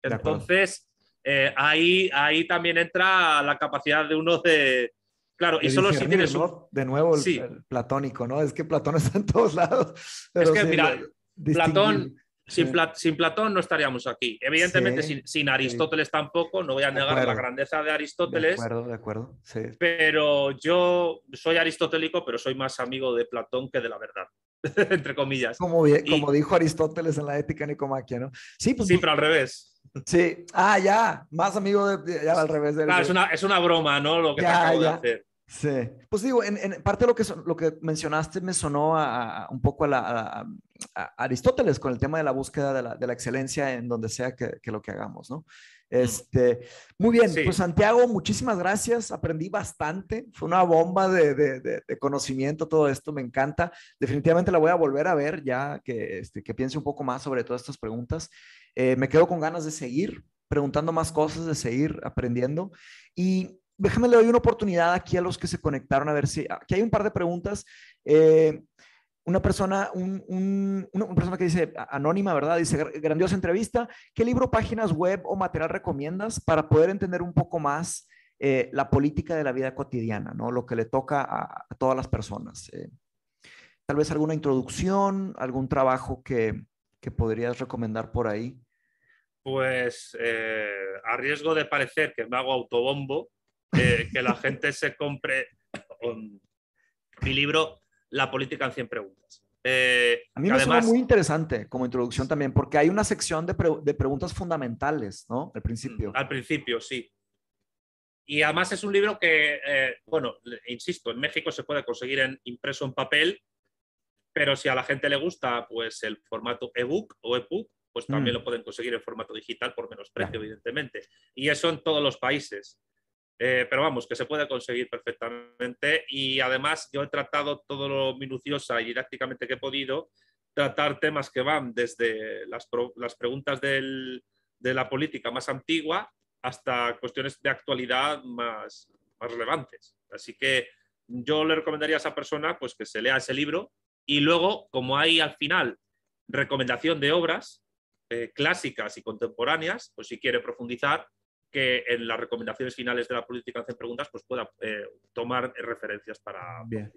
Entonces, eh, ahí, ahí también entra la capacidad de uno de, Claro, y solo si tienes. De nuevo, el, platónico, ¿no? Es que Platón está en todos lados. es que, mira, Platón, sin, Platón no estaríamos aquí. Evidentemente, sin, Aristóteles tampoco, no voy a negar la grandeza de Aristóteles. De acuerdo, de acuerdo. Pero yo soy aristotélico, pero soy más amigo de Platón que de la verdad, entre comillas. Como, como dijo Aristóteles en la Ética Nicomaquia, ¿no? Sí, pues, sí pero al revés. Sí, ah, ya, más amigo de, ya al revés. De, claro, es una, es una broma, ¿no? Lo que te acabo de hacer. Sí, pues digo, en, parte de lo que, lo que mencionaste me sonó a, un poco a, Aristóteles con el tema de la búsqueda de la, de la excelencia en donde sea que, que, lo que hagamos, ¿no? Este, muy bien, pues Santiago, muchísimas gracias, aprendí bastante, fue una bomba de, de, de, conocimiento todo esto, me encanta, definitivamente la voy a volver a ver ya que, este, que piense un poco más sobre todas estas preguntas, eh, me quedo con ganas de seguir preguntando más cosas, de seguir aprendiendo y déjame le doy una oportunidad aquí a los que se conectaron a ver si aquí hay un par de preguntas. Eh, una persona, un, una persona que dice anónima, ¿verdad? Dice grandiosa entrevista. ¿Qué libro, páginas web o material recomiendas para poder entender un poco más eh, la política de la vida cotidiana, ¿no? Lo que le toca a, todas las personas. Eh, tal vez alguna introducción, algún trabajo que, que podrías recomendar por ahí. Pues a riesgo de parecer que me hago autobombo, eh, que la gente se compre mi libro La política en 100 preguntas. Eh, a mí me suena muy interesante como introducción también, porque hay una sección de, de preguntas fundamentales, ¿no? Al principio. Mm, al principio, sí. Y además es un libro que, eh, bueno, insisto, en México se puede conseguir en, impreso en papel, pero si a la gente le gusta pues el formato ebook o ebook, pues también mm. lo pueden conseguir en formato digital por menos precio, evidentemente. Y eso en todos los países. Eh, pero vamos, que se puede conseguir perfectamente. Y además yo he tratado todo lo minuciosa y didácticamente que he podido, tratar temas que van desde las, las preguntas del, de la política más antigua hasta cuestiones de actualidad más, más relevantes. Así que yo le recomendaría a esa persona pues, que se lea ese libro y luego, como hay al final recomendación de obras eh, clásicas y contemporáneas, pues si quiere profundizar, que en las recomendaciones finales de la política hacen preguntas, pues pueda eh, tomar referencias para Bien.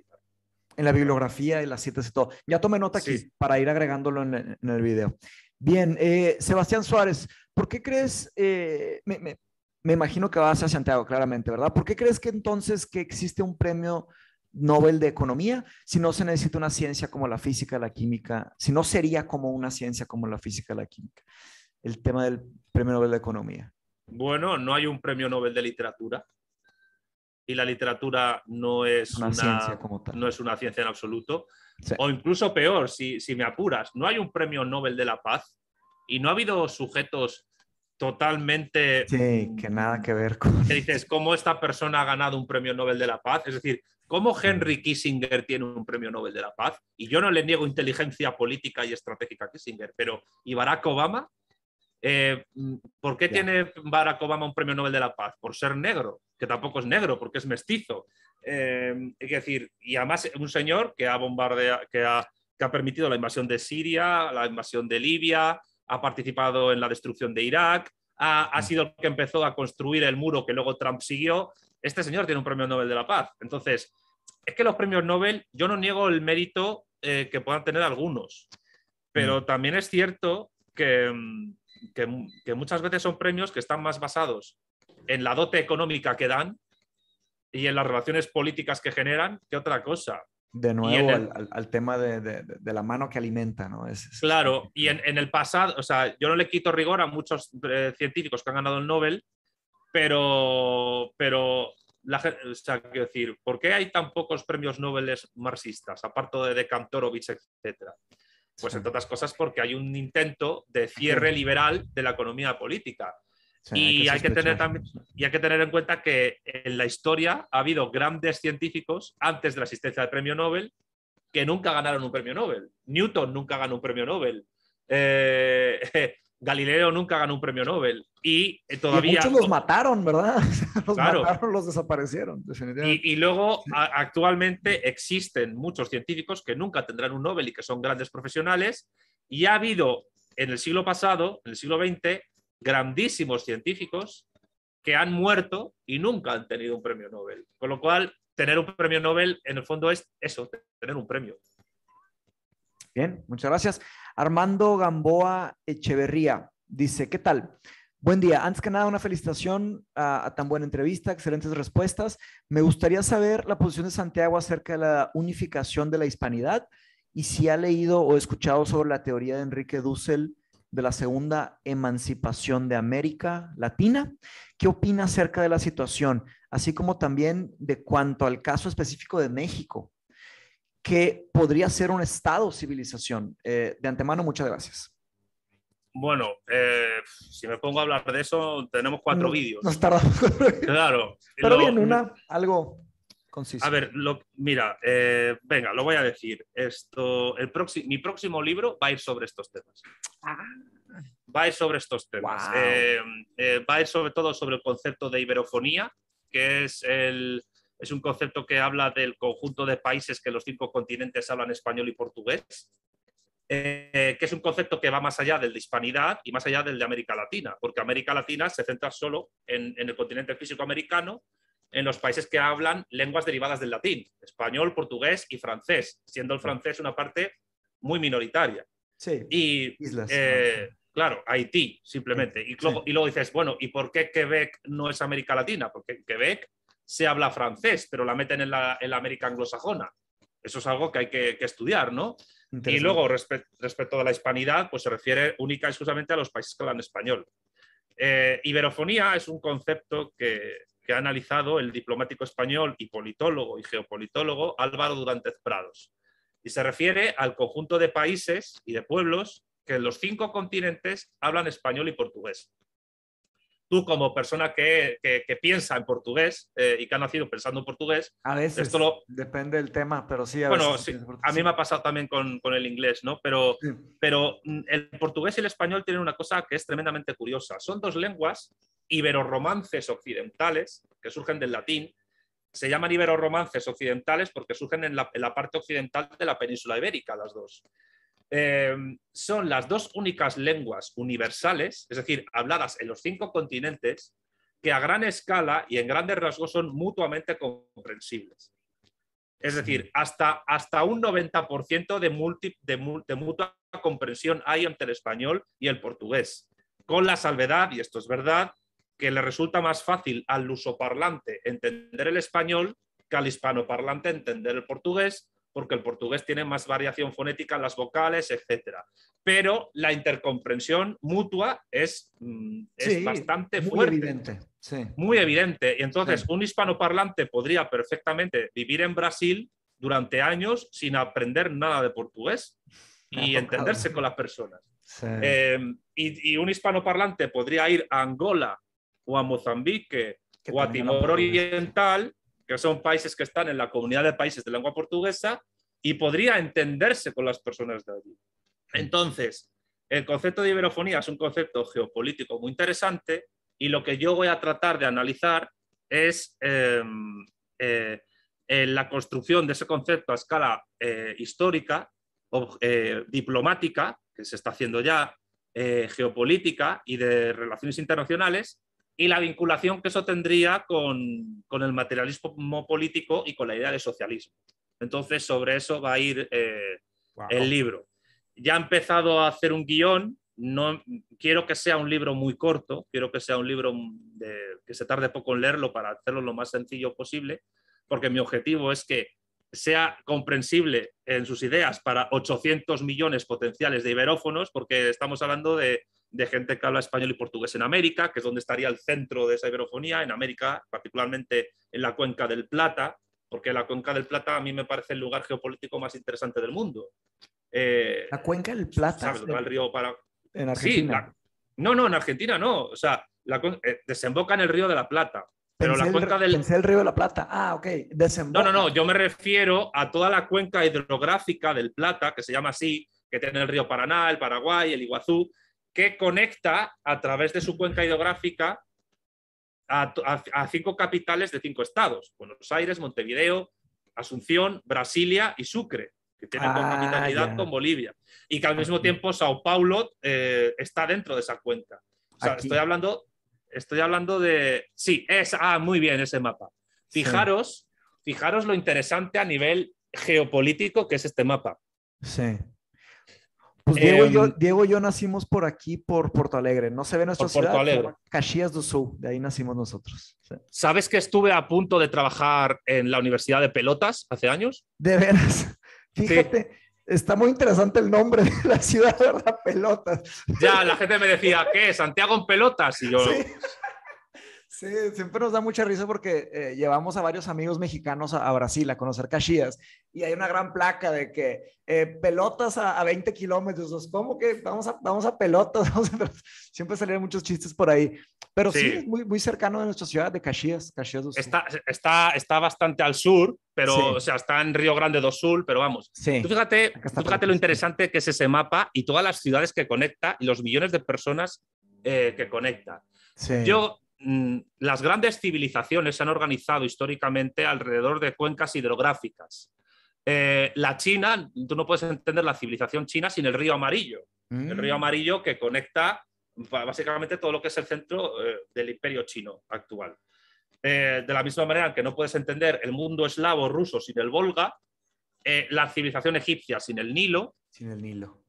En la bibliografía y las citas y todo. Ya tomé nota aquí para ir agregándolo en, el video. Bien, eh, Sebastián Suárez, ¿por qué crees, eh, me, imagino que vas a Santiago, claramente, ¿verdad? ¿Por qué crees que entonces que existe un premio Nobel de Economía si no se necesita una ciencia como la física, la química, si no sería como una ciencia como la física, la química? El tema del premio Nobel de Economía. Bueno, no hay un premio Nobel de literatura y la literatura no es una, ciencia como tal. No es una ciencia en absoluto. O incluso peor, si, me apuras, no hay un premio Nobel de la Paz y no ha habido sujetos totalmente... Sí, que nada que ver con... Que dices, ¿cómo esta persona ha ganado un premio Nobel de la Paz? Es decir, ¿cómo Henry Kissinger tiene un premio Nobel de la Paz? Y yo no le niego inteligencia política y estratégica a Kissinger, pero ¿y Barack Obama? Eh, ¿Por qué tiene Barack Obama un premio Nobel de la Paz? Por ser negro, que tampoco es negro, porque es mestizo. Eh, es decir, y además un señor que ha bombardeado, que ha, que ha permitido la invasión de Siria, la invasión de Libia, ha participado en la destrucción de Irak, ha, ha, mm. sido el que empezó a construir el muro que luego Trump siguió. Este señor tiene un premio Nobel de la Paz. Entonces, es que los premios Nobel, yo no niego el mérito eh, que puedan tener algunos, pero mm. también es cierto que, mm, que, muchas veces son premios que están más basados en la dote económica que dan y en las relaciones políticas que generan que otra cosa. De nuevo, al, tema de, la mano que alimenta, ¿no? Es, claro, y en, el pasado, o sea, yo no le quito rigor a muchos eh, científicos que han ganado el Nobel, pero, pero la, o sea, quiero decir, ¿por qué hay tan pocos premios Nobel marxistas, aparte de Kantorovich, etcétera? Pues entre otras cosas porque hay un intento de cierre liberal de la economía política. y, hay que tener también, y hay que tener en cuenta que en la historia ha habido grandes científicos antes de la existencia del premio Nobel que nunca ganaron un premio Nobel. Newton nunca ganó un premio Nobel. Eh, Galileo nunca ganó un premio Nobel. Y eh, todavía. muchos los mataron, ¿verdad? los mataron, los desaparecieron, Y, luego, actualmente existen muchos científicos que nunca tendrán un Nobel y que son grandes profesionales. Y ha habido en el siglo pasado, en el siglo XX, grandísimos científicos que han muerto y nunca han tenido un premio Nobel. Con lo cual, tener un premio Nobel, en el fondo, es eso, tener un premio. Bien, muchas gracias. Armando Gamboa Echeverría dice, ¿qué tal? Buen día. Antes que nada, una felicitación a, tan buena entrevista, excelentes respuestas. Me gustaría saber la posición de Santiago acerca de la unificación de la hispanidad y si ha leído o escuchado sobre la teoría de Enrique Dussel de la segunda emancipación de América Latina. ¿Qué opina acerca de la situación? Así como también de cuanto al caso específico de México que podría ser un estado civilización. Eh, de antemano, muchas gracias. Bueno, eh, si me pongo a hablar de eso, tenemos cuatro vídeos. Nos tardamos. claro. Pero bien, una, algo conciso. A ver, lo, mira, eh, venga, lo voy a decir. Esto, el mi próximo libro va a ir sobre estos temas. Ah. Va a ir sobre estos temas. va a ir sobre todo sobre el concepto de iberofonía, que es el, es un concepto que habla del conjunto de países que los cinco continentes hablan español y portugués, eh, que es un concepto que va más allá del de hispanidad y más allá del de América Latina, porque América Latina se centra solo en, el continente físico americano, en los países que hablan lenguas derivadas del latín, español, portugués y francés, siendo el francés una parte muy minoritaria. Sí, y, islas. Eh, claro, Haití, simplemente. Y luego, y luego dices, bueno, ¿y por qué Quebec no es América Latina? Porque Quebec se habla francés, pero la meten en la, en la América anglosajona. Eso es algo que hay que, estudiar, ¿no? Y luego, respecto a la hispanidad, pues se refiere única y exclusivamente a los países que hablan español. Eh, iberofonía es un concepto que, que, ha analizado el diplomático español y politólogo y geopolitólogo Álvaro Durántez Prados. Y se refiere al conjunto de países y de pueblos que en los cinco continentes hablan español y portugués tú como persona que, piensa en portugués eh, y que ha nacido pensando en portugués, a veces esto lo... depende del tema, pero sí. A bueno, a mí me ha pasado también con, el inglés, ¿no? Pero, pero mm, el portugués y el español tienen una cosa que es tremendamente curiosa. Son dos lenguas iberoromances occidentales que surgen del latín. Se llaman iberoromances occidentales porque surgen en la, en la parte occidental de la península ibérica, las dos. Eh, son las dos únicas lenguas universales, es decir, habladas en los cinco continentes, que a gran escala y en grandes rasgos son mutuamente comprensibles. Es decir, hasta, hasta un 90% de, de, mutua comprensión hay entre el español y el portugués, con la salvedad, y esto es verdad, que le resulta más fácil al lusoparlante entender el español que al hispanoparlante entender el portugués, porque el portugués tiene más variación fonética en las vocales, etc. Pero la intercomprensión mutua es, mm, bastante muy fuerte. Evidente. Muy evidente. Y entonces, un hispanoparlante podría perfectamente vivir en Brasil durante años sin aprender nada de portugués y entenderse con las personas. Eh, y, un hispanoparlante podría ir a Angola o a Mozambique o a Timor Oriental que son países que están en la comunidad de países de lengua portuguesa y podría entenderse con las personas de allí. Entonces, el concepto de iberofonía es un concepto geopolítico muy interesante y lo que yo voy a tratar de analizar es em, eh, la construcción de ese concepto a escala eh, histórica o eh, diplomática, que se está haciendo ya, geopolítica y de relaciones internacionales, y la vinculación que eso tendría con, el materialismo político y con la idea de socialismo. Entonces, sobre eso va a ir eh, el libro. Ya he empezado a hacer un guion, no, quiero que sea un libro muy corto, quiero que sea un libro que se tarde poco en leerlo para hacerlo lo más sencillo posible, porque mi objetivo es que sea comprensible en sus ideas para 800 millones potenciales de iberófonos, porque estamos hablando de de gente que habla español y portugués en América, que es donde estaría el centro de esa iberofonía, en América, particularmente en la cuenca del Plata, porque la cuenca del Plata a mí me parece el lugar geopolítico más interesante del mundo. Eh, la cuenca del Plata. ¿sabes? El río para... En Argentina. no, no, en Argentina no. O sea, eh, desemboca en el río de la Plata. Pero la cuenca del. Pensé el río de la Plata. Ah, ok. Desemboca. No, no, no. Yo me refiero a toda la cuenca hidrográfica del Plata, que se llama así, que tiene el río Paraná, el Paraguay, el Iguazú, que conecta a través de su cuenca hidrográfica a, cinco capitales de cinco estados, Buenos Aires, Montevideo, Asunción, Brasilia y Sucre, que tienen ah, capitalidad con Bolivia, y que al mismo tiempo Sao Paulo eh, está dentro de esa cuenca. estoy hablando, estoy hablando de... Sí, es, ah, muy bien ese mapa. Fijaros, fijaros lo interesante a nivel geopolítico que es este mapa. Sí. Pues Diego, y yo, Diego, y yo, nacimos por aquí, por Porto Alegre. No se ve nuestra ciudad, Porto Alegre. Caxias do Sul, de ahí nacimos nosotros. ¿Sabes que estuve a punto de trabajar en la Universidad de Pelotas hace años? De veras. Fíjate, está muy interesante el nombre de la ciudad, ¿verdad? Pelotas. Ya, la gente me decía, ¿qué? ¿Santiago en Pelotas? Y yo... Sí. Sí, siempre nos da mucha risa porque eh, llevamos a varios amigos mexicanos a, Brasil a conocer Caxias y hay una gran placa de que eh, pelotas a, 20 kilómetros. ¿Cómo que vamos a, vamos a pelotas? siempre salen muchos chistes por ahí. Pero sí, es muy, muy cercano de nuestra ciudad de Caxias. Caxias está, está, está bastante al sur, pero o sea, está en Río Grande do Sul, pero vamos. Sí. Tú fíjate, fíjate lo interesante que es ese mapa y todas las ciudades que conecta y los millones de personas eh, que conecta. Sí. Yo las grandes civilizaciones se han organizado históricamente alrededor de cuencas hidrográficas. Eh, la China, tú no puedes entender la civilización china sin el río amarillo. El río mm. amarillo que conecta básicamente todo lo que es el centro eh, del imperio chino actual. Eh, de la misma manera que no puedes entender el mundo eslavo ruso sin el Volga, la civilización egipcia sin el Nilo. Sin el Nilo.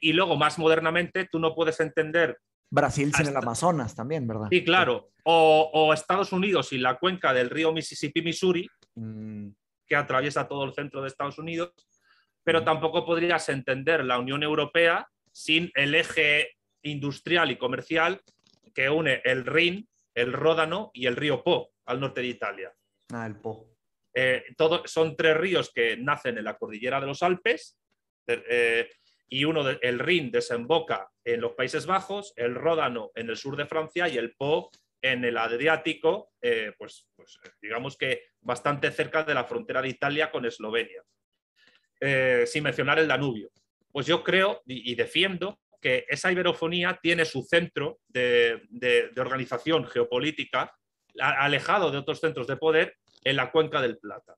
y luego, más modernamente, tú no puedes entender Brasil sin el Amazonas también, ¿verdad? Sí, claro. O, Estados Unidos y la cuenca del río Mississippi-Missouri, mm. que atraviesa todo el centro de Estados Unidos, pero mm. tampoco podrías entender la Unión Europea sin el eje industrial y comercial que une el Rin, el Ródano y el río Po al norte de Italia. Ah, el Po. Eh, todo, son tres ríos que nacen en la cordillera de los Alpes eh, y uno, el Rin, desemboca en los Países Bajos, el Ródano en el sur de Francia y el Po en el Adriático, eh, pues, pues, digamos que bastante cerca de la frontera de Italia con Eslovenia, sin mencionar el Danubio. Pues yo creo y, defiendo que esa iberofonía tiene su centro de, de organización geopolítica alejado de otros centros de poder en la cuenca del Plata.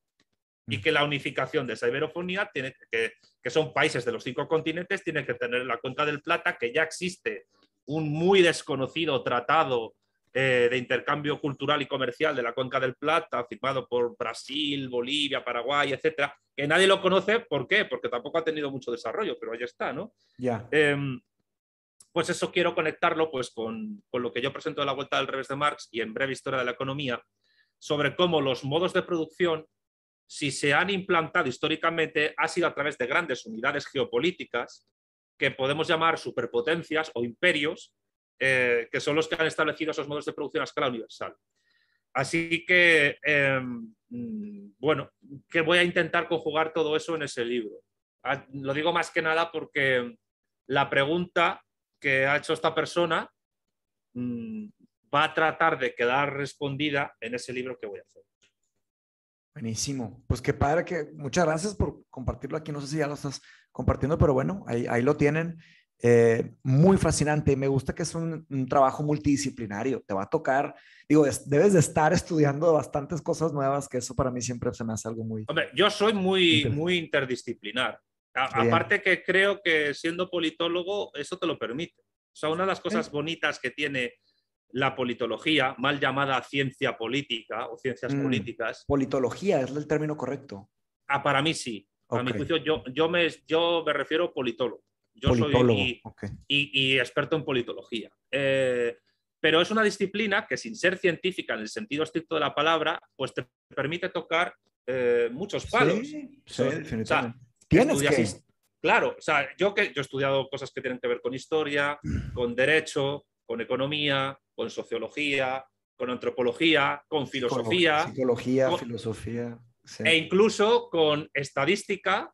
Y que la unificación de esa iberofonía, tiene que, que son países de los cinco continentes, tiene que tener la cuenca del Plata, que ya existe un muy desconocido tratado eh, de intercambio cultural y comercial de la Cuenca del Plata, firmado por Brasil, Bolivia, Paraguay, etcétera, que nadie lo conoce. ¿Por qué? Porque tampoco ha tenido mucho desarrollo, pero ahí está, ¿no? Ya. Em, pues eso quiero conectarlo pues, con, con, lo que yo presento de la vuelta del revés de Marx y en breve historia de la economía, sobre cómo los modos de producción, si se han implantado históricamente, ha sido a través de grandes unidades geopolíticas que podemos llamar superpotencias o imperios, eh, que son los que han establecido esos modos de producción a escala universal. Así que, em, bueno, que voy a intentar conjugar todo eso en ese libro. Ah, lo digo más que nada porque la pregunta que ha hecho esta persona mm, va a tratar de quedar respondida en ese libro que voy a hacer. Buenísimo. Pues qué padre que muchas gracias por compartirlo aquí. No sé si ya lo estás compartiendo, pero bueno, ahí, ahí lo tienen. Eh, muy fascinante. Me gusta que es un, trabajo multidisciplinario. Te va a tocar, digo, debes de estar estudiando bastantes cosas nuevas, que eso para mí siempre se me hace algo muy... Hombre, yo soy muy, muy interdisciplinar. aparte que creo que siendo politólogo eso te lo permite. O sea, una de las cosas bonitas que tiene la politología, mal llamada ciencia política o ciencias mm, políticas. Politología es el término correcto. Ah, para mí sí. A mi juicio, yo, yo, me, yo me refiero politólogo. Yo soy y, experto en politología. Eh, pero es una disciplina que sin ser científica en el sentido estricto de la palabra, pues te permite tocar eh, muchos palos. Sí, sí definitivamente. Tienes que... Claro, o sea, yo, que, yo he estudiado cosas que tienen que ver con historia, con derecho, con economía, con sociología, con antropología, con filosofía. Psicología, filosofía. E incluso con estadística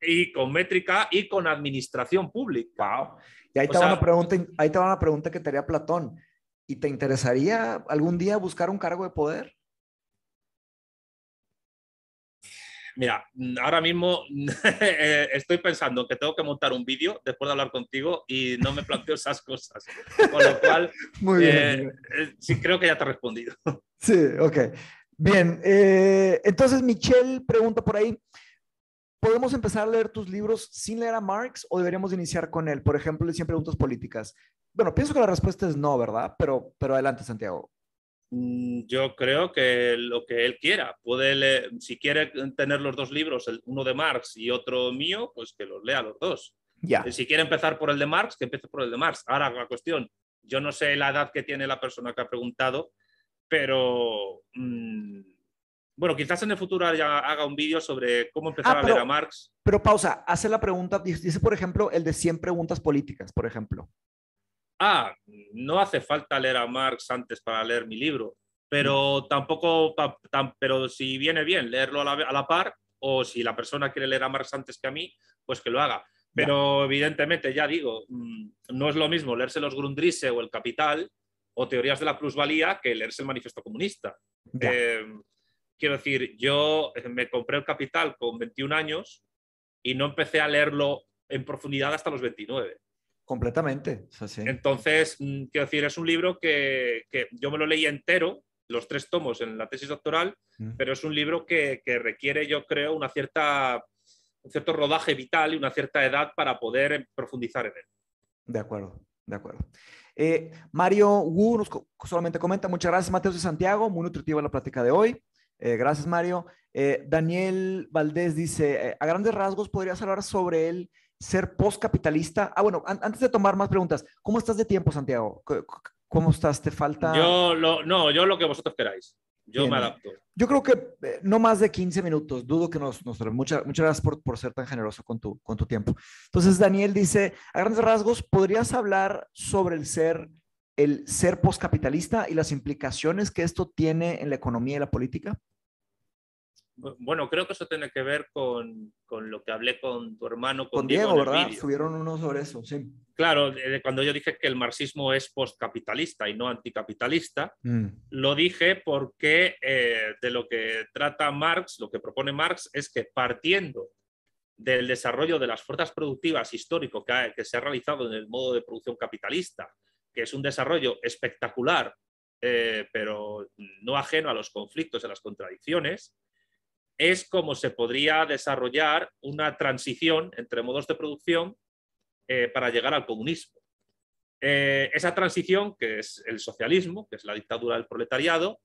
y con métrica y con administración pública. Y ahí te, va una pregunta, ahí te va una pregunta que te haría Platón. ¿Y te interesaría algún día buscar un cargo de poder? Mira, ahora mismo eh, estoy pensando que tengo que montar un vídeo después de hablar contigo y no me planteo esas cosas. Con lo cual, Muy bien, eh, eh, sí creo que ya te he respondido. Sí, ok. Bien, entonces Michelle pregunta por ahí, ¿podemos empezar a leer tus libros sin leer a Marx o deberíamos iniciar con él? Por ejemplo, le 100 preguntas políticas. Bueno, pienso que la respuesta es no, ¿verdad? Pero, pero adelante, Santiago. Mm, yo creo que lo que él quiera. Puede si quiere tener los dos libros, uno de Marx y otro mío, pues que los lea los dos. Ya. Si quiere empezar por el de Marx, que empiece por el de Marx. Ahora, la cuestión, yo no sé la edad que tiene la persona que ha preguntado, pero mm, bueno, quizás en el futuro haga un vídeo sobre cómo empezar ah, a leer a Marx. Pero pausa, hace la pregunta, dice por ejemplo el de 100 preguntas políticas, por ejemplo ah, no hace falta leer a Marx antes para leer mi libro, pero tampoco, pero si viene bien leerlo a la, par, o si la persona quiere leer a Marx antes que a mí, pues que lo haga. Pero evidentemente, ya digo, mm, no es lo mismo leerse los Grundrisse o el Capital o teorías de la plusvalía que leerse el Manifiesto Comunista. Eh, quiero decir, yo eh, me compré el Capital con 21 años y no empecé a leerlo en profundidad hasta los 29. Completamente. Entonces, mm, quiero decir, es un libro que, yo me lo leí entero, los tres tomos en la tesis doctoral, mm. pero es un libro que, requiere, yo creo, una cierta, un cierto rodaje vital y una cierta edad para poder profundizar en él. De acuerdo, de acuerdo. Eh, Mario Wu nos solamente comenta, muchas gracias Mateo de Santiago, muy nutritiva la plática de hoy. Eh, gracias Mario. Eh, Daniel Valdés dice, a grandes rasgos podrías hablar sobre él ser postcapitalista. Ah, bueno, antes de tomar más preguntas, ¿cómo estás de tiempo, Santiago? ¿Cómo estás? ¿Te falta...? Yo lo, no, yo lo que vosotros queráis. Yo me adapto. Yo creo que eh, no más de 15 minutos. Dudo que nos... nos muchas, muchas gracias por, por, ser tan generoso con tu, con tu tiempo. Entonces, Daniel dice, a grandes rasgos, ¿podrías hablar sobre el ser, el ser postcapitalista y las implicaciones que esto tiene en la economía y la política? Bueno, creo que eso tiene que ver con, con lo que hablé con tu hermano. Con, Diego, ¿verdad? Subieron uno sobre eso, sí. Claro, cuando yo dije que el marxismo es postcapitalista y no anticapitalista, mm. lo dije porque eh, de lo que trata Marx, lo que propone Marx es que partiendo del desarrollo de las fuerzas productivas histórico que, que se ha realizado en el modo de producción capitalista, que es un desarrollo espectacular, eh, pero no ajeno a los conflictos y a las contradicciones, es como se podría desarrollar una transición entre modos de producción eh, para llegar al comunismo. Eh, esa transición, que es el socialismo, que es la dictadura del proletariado,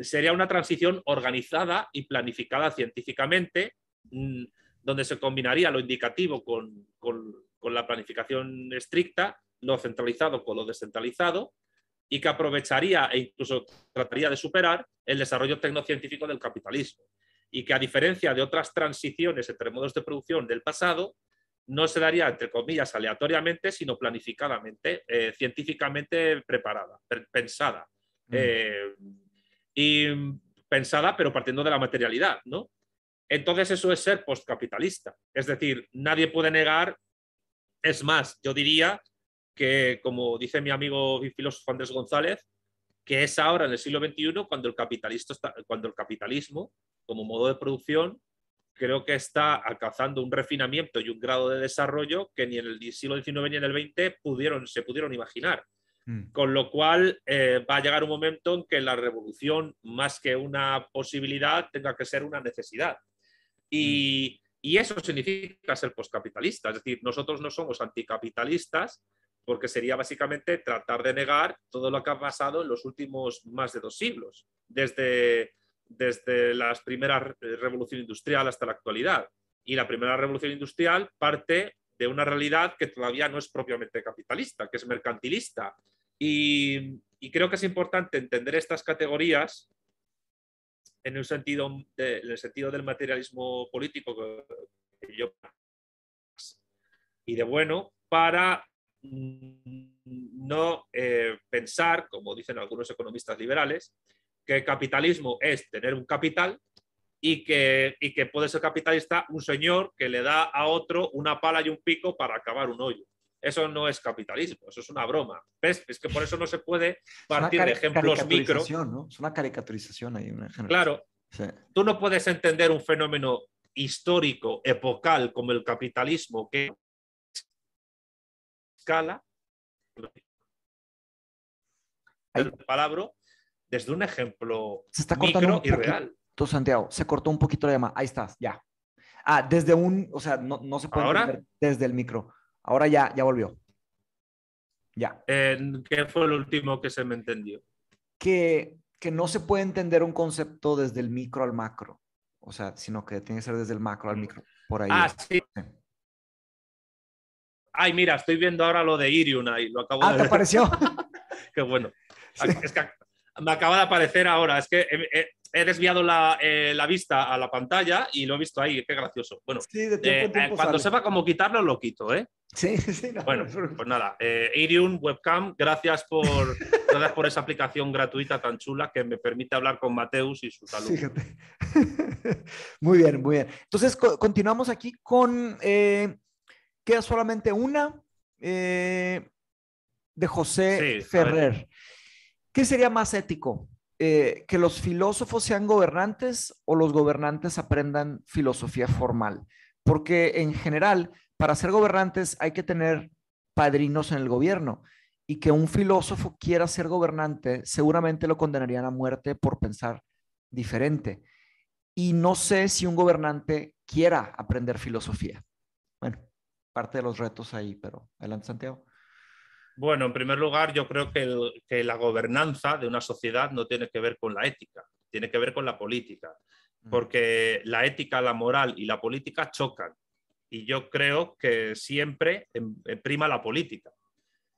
sería una transición organizada y planificada científicamente, mm, donde se combinaría lo indicativo con, con la planificación estricta, lo centralizado con lo descentralizado, y que aprovecharía e incluso trataría de superar el desarrollo tecnocientífico del capitalismo y que a diferencia de otras transiciones entre modos de producción del pasado, no se daría, entre comillas, aleatoriamente, sino planificadamente, eh, científicamente preparada, pensada. Mm. Eh, y pensada, pero partiendo de la materialidad, ¿no? Entonces eso es ser postcapitalista. Es decir, nadie puede negar, es más, yo diría que, como dice mi amigo y filósofo Andrés González, que es ahora en el siglo XXI cuando el, cuando el capitalismo como modo de producción creo que está alcanzando un refinamiento y un grado de desarrollo que ni en el siglo XIX ni en el XX pudieron, se pudieron imaginar. Mm. Con lo cual eh, va a llegar un momento en que la revolución, más que una posibilidad, tenga que ser una necesidad. Y, mm. y eso significa ser postcapitalista. Es decir, nosotros no somos anticapitalistas, porque sería básicamente tratar de negar todo lo que ha pasado en los últimos más de dos siglos, desde desde la primera revolución industrial hasta la actualidad. Y la primera revolución industrial parte de una realidad que todavía no es propiamente capitalista, que es mercantilista. Y, creo que es importante entender estas categorías en el sentido, el sentido del materialismo político que yo y de bueno para no eh, pensar, como dicen algunos economistas liberales, que capitalismo es tener un capital y que, y que puede ser capitalista un señor que le da a otro una pala y un pico para acabar un hoyo. Eso no es capitalismo, eso es una broma. ¿Ves? Es que por eso no se puede partir de ejemplos micro. ¿no? Es una caricaturización ahí. Claro. Tú no puedes entender un fenómeno histórico, epocal, como el capitalismo, que escala, el palabra desde un ejemplo Se está cortando micro y real. Santiago, se cortó un poquito la llamada. Ahí estás, ya. Ah, desde un, o sea, no, no se puede ¿Ahora? desde el micro. Ahora ya, ya volvió. Ya. ¿Qué fue lo último que se me entendió? Que, que no se puede entender un concepto desde el micro al macro. O sea, sino que tiene que ser desde el macro al micro. Por ahí. Ah, sí. Ay, mira, estoy viendo ahora lo de Irium ahí. Lo acabo ah, de ¿te apareció? Qué bueno. Es que me acaba de aparecer ahora. Es que he, desviado eh, la, vista a la pantalla y lo he visto ahí. Qué gracioso. Bueno, eh, eh, cuando sepa cómo quitarlo, lo quito, ¿eh? Sí, sí. bueno, pues nada. Irium Webcam, gracias por, gracias por esa aplicación gratuita tan chula que me permite hablar con Mateus y su salud. Fíjate. muy bien, muy bien. Entonces, continuamos aquí con. Queda solamente una de José Ferrer. ¿Qué sería más ético? Eh, ¿Que los filósofos sean gobernantes o los gobernantes aprendan filosofía formal? Porque en general, para ser gobernantes hay que tener padrinos en el gobierno y que un filósofo quiera ser gobernante, seguramente lo condenarían a muerte por pensar diferente. Y no sé si un gobernante quiera aprender filosofía. Parte de los retos ahí, pero adelante, Santiago. Bueno, en primer lugar, yo creo que, la gobernanza de una sociedad no tiene que ver con la ética, tiene que ver con la política, mm. porque la ética, la moral y la política chocan. y yo creo que siempre em, prima la política.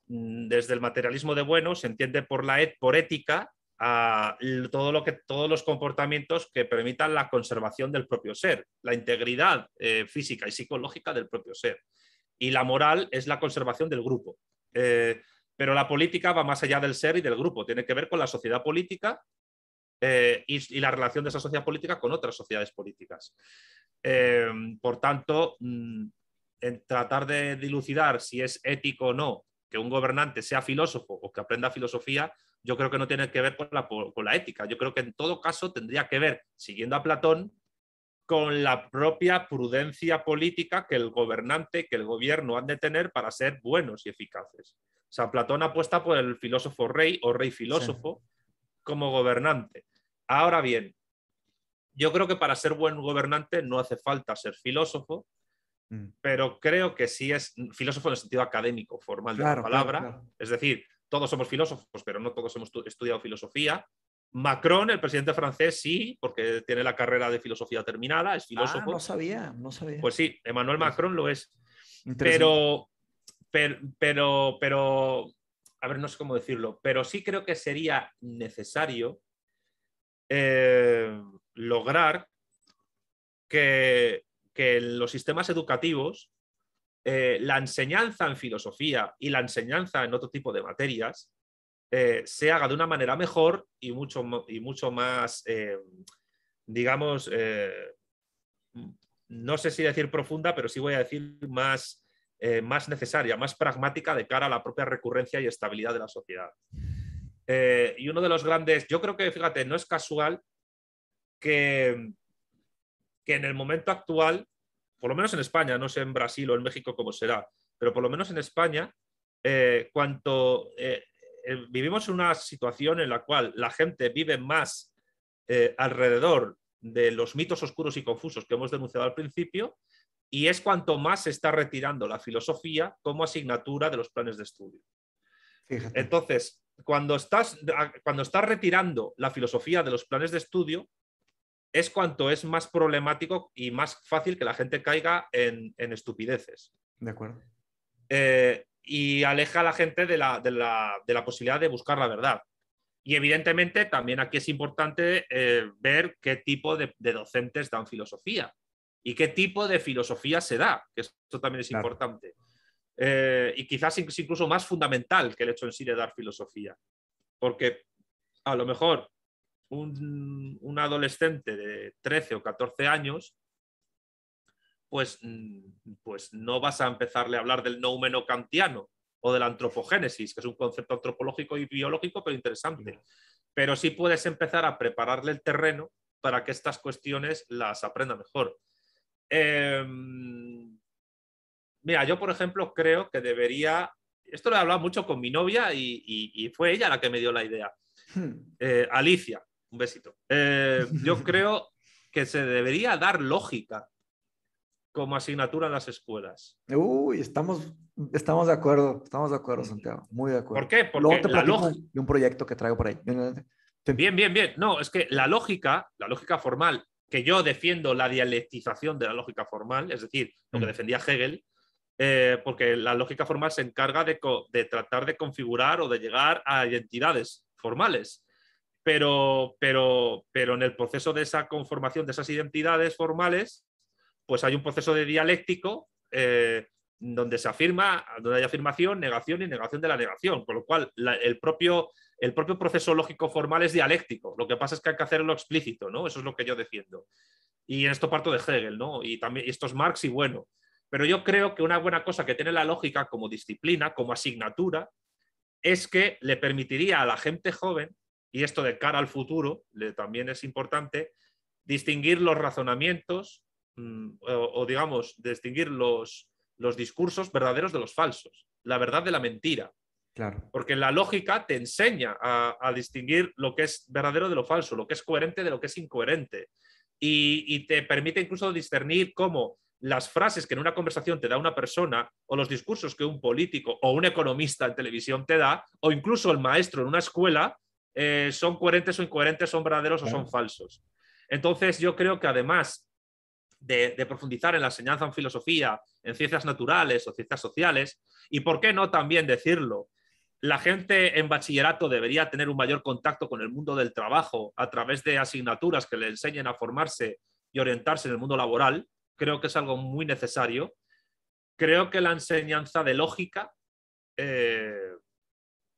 Mm, desde el materialismo de bueno se entiende por, la por ética a todo lo que, todos los comportamientos que permitan la conservación del propio ser, la integridad eh, física y psicológica del propio ser. Y la moral es la conservación del grupo. Eh, pero la política va más allá del ser y del grupo, tiene que ver con la sociedad política eh, y, la relación de esa sociedad política con otras sociedades políticas. por tanto, mm, en tratar de dilucidar si es ético o no que un gobernante sea filósofo o que aprenda filosofía yo creo que no tiene que ver con la, con la ética. Yo creo que en todo caso tendría que ver, siguiendo a Platón, con la propia prudencia política que el gobernante, que el gobierno han de tener para ser buenos y eficaces. O sea, Platón apuesta por el filósofo rey o rey filósofo como gobernante. Ahora bien, yo creo que para ser buen gobernante no hace falta ser filósofo, mm. pero creo que sí es filósofo en el sentido académico, formal de la palabra. Es decir, todos somos filósofos, pero no todos hemos estudiado filosofía. Macron, el presidente francés, sí, porque tiene la carrera de filosofía terminada, es filósofo. Ah, no sabía, no sabía. Pues sí, Emmanuel Macron lo es. Pero, pero, pero, a ver, no sé cómo decirlo, pero sí creo que sería necesario eh, lograr que, que los sistemas educativos eh, la enseñanza en filosofía y la enseñanza en otro tipo de materias eh, se haga de una manera mejor y mucho, y mucho más, eh, digamos, no sé si decir profunda, pero sí voy a decir más, más necesaria, más pragmática de cara a la propia recurrencia y estabilidad de la sociedad. y uno de los grandes, yo creo que, fíjate, no es casual que, que en el momento actual por lo menos en España, no sé en Brasil o en México cómo será, pero por lo menos en España, eh, cuanto eh, eh, vivimos en una situación en la cual la gente vive más alrededor de los mitos oscuros y confusos que hemos denunciado al principio, y es cuanto más se está retirando la filosofía como asignatura de los planes de estudio. Entonces, cuando estás, cuando estás retirando la filosofía de los planes de estudio, es cuanto es más problemático y más fácil que la gente caiga en, estupideces. De acuerdo. Eh, y aleja a la gente de la, posibilidad de buscar la verdad. Y evidentemente también aquí es importante eh, ver qué tipo de, docentes dan filosofía y qué tipo de filosofía se da, que esto también es importante. Eh, y quizás incluso más fundamental que el hecho en sí de dar filosofía. Porque a lo mejor un, adolescente de 13 o 14 años, pues, mm, pues no vas a empezarle a hablar del noumeno kantiano o de la antropogénesis, que es un concepto antropológico y biológico, pero interesante. Pero sí puedes empezar a prepararle el terreno para que estas cuestiones las aprenda mejor. Em, mira, yo por ejemplo creo que debería, esto lo he hablado mucho con mi novia y, fue ella la que me dio la idea. Hmm. Eh, Alicia, un besito. Eh, yo creo que se debería dar lógica como asignatura en las escuelas. Uy, estamos, estamos de acuerdo, estamos de acuerdo, Santiago, muy de acuerdo. ¿Por qué? Porque la lógica... de un proyecto que traigo por ahí. Bien, bien, bien. No, es que la lógica, la lógica formal, que yo defiendo la dialectización de la lógica formal, es decir, lo que mm. defendía Hegel, eh, porque la lógica formal se encarga de, de, tratar de configurar o de llegar a identidades formales pero, pero, pero en el proceso de esa conformación de esas identidades formales, pues hay un proceso de dialéctico eh, donde se afirma, donde hay afirmación, negación y negación de la negación, con lo cual el, propio, el propio proceso lógico formal es dialéctico. Lo que pasa es que hay que hacerlo explícito, ¿no? Eso es lo que yo defiendo. Y en esto parto de Hegel, ¿no? Y también esto es Marx y bueno. Pero yo creo que una buena cosa que tiene la lógica como disciplina, como asignatura, es que le permitiría a la gente joven y esto de cara al futuro también es importante, distinguir los razonamientos mm, o, digamos, distinguir los, los discursos verdaderos de los falsos, la verdad de la mentira. Claro. Porque la lógica te enseña a, distinguir lo que es verdadero de lo falso, lo que es coherente de lo que es incoherente. Y, y, te permite incluso discernir cómo las frases que en una conversación te da una persona, o los discursos que un político o un economista en televisión te da, o incluso el maestro en una escuela, eh, son coherentes o incoherentes, son verdaderos o son falsos. Entonces yo creo que además de, profundizar en la enseñanza en filosofía, en ciencias naturales o ciencias sociales, y por qué no también decirlo, la gente en bachillerato debería tener un mayor contacto con el mundo del trabajo a través de asignaturas que le enseñen a formarse y orientarse en el mundo laboral. Creo que es algo muy necesario. Creo que la enseñanza de lógica eh,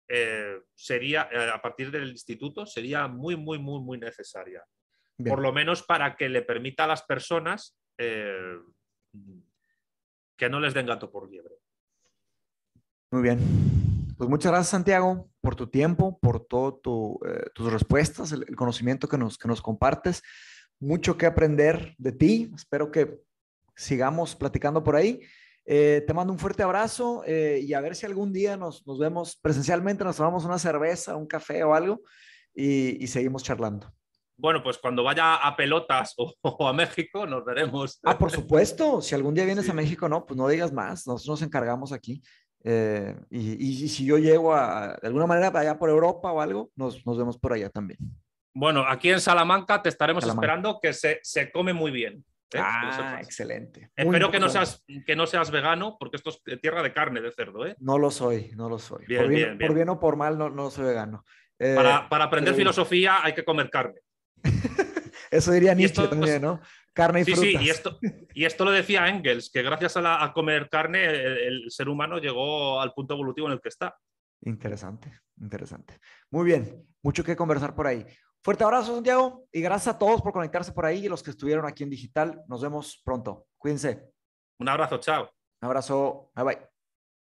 eh, sería, eh, a partir del instituto, sería muy, muy, muy, muy necesaria. Por lo menos para que le permita a las personas que no les den gato por liebre. Muy bien. Pues muchas gracias, Santiago, por tu tiempo, por todas eh, tus respuestas, el, conocimiento que nos, que nos compartes. Mucho que aprender de ti. Espero que sigamos platicando por ahí. Eh, te mando un fuerte abrazo eh, y a ver si algún día nos, nos, vemos presencialmente, nos tomamos una cerveza, un café o algo y, seguimos charlando. Bueno, pues cuando vaya a Pelotas o, a México nos veremos. Ah, por supuesto. Si algún día vienes a México, no, pues no digas más. Nosotros nos encargamos aquí. Eh, y, si yo llego a, de alguna manera allá por Europa o algo, nos, nos vemos por allá también. Bueno, aquí en Salamanca te estaremos esperando que se, se, come muy bien. ¿eh? Ah, excelente. Espero que no, seas, que no seas vegano, porque esto es tierra de carne de cerdo. ¿eh? No lo soy, no lo soy. por, bien, por, bien, o por mal, no, no soy vegano. Eh, para, para, aprender filosofía hay que comer carne. Eso diría Nietzsche también, ¿no? Carne y sí, Sí, y esto, y esto lo decía Engels, que gracias a, comer carne el, ser humano llegó al punto evolutivo en el que está. Interesante, interesante. Muy bien, mucho que conversar por ahí. Fuerte abrazo, Santiago, y gracias a todos por conectarse por ahí y los que estuvieron aquí en digital. Nos vemos pronto. Cuídense. Un abrazo, chao. Un abrazo, bye bye.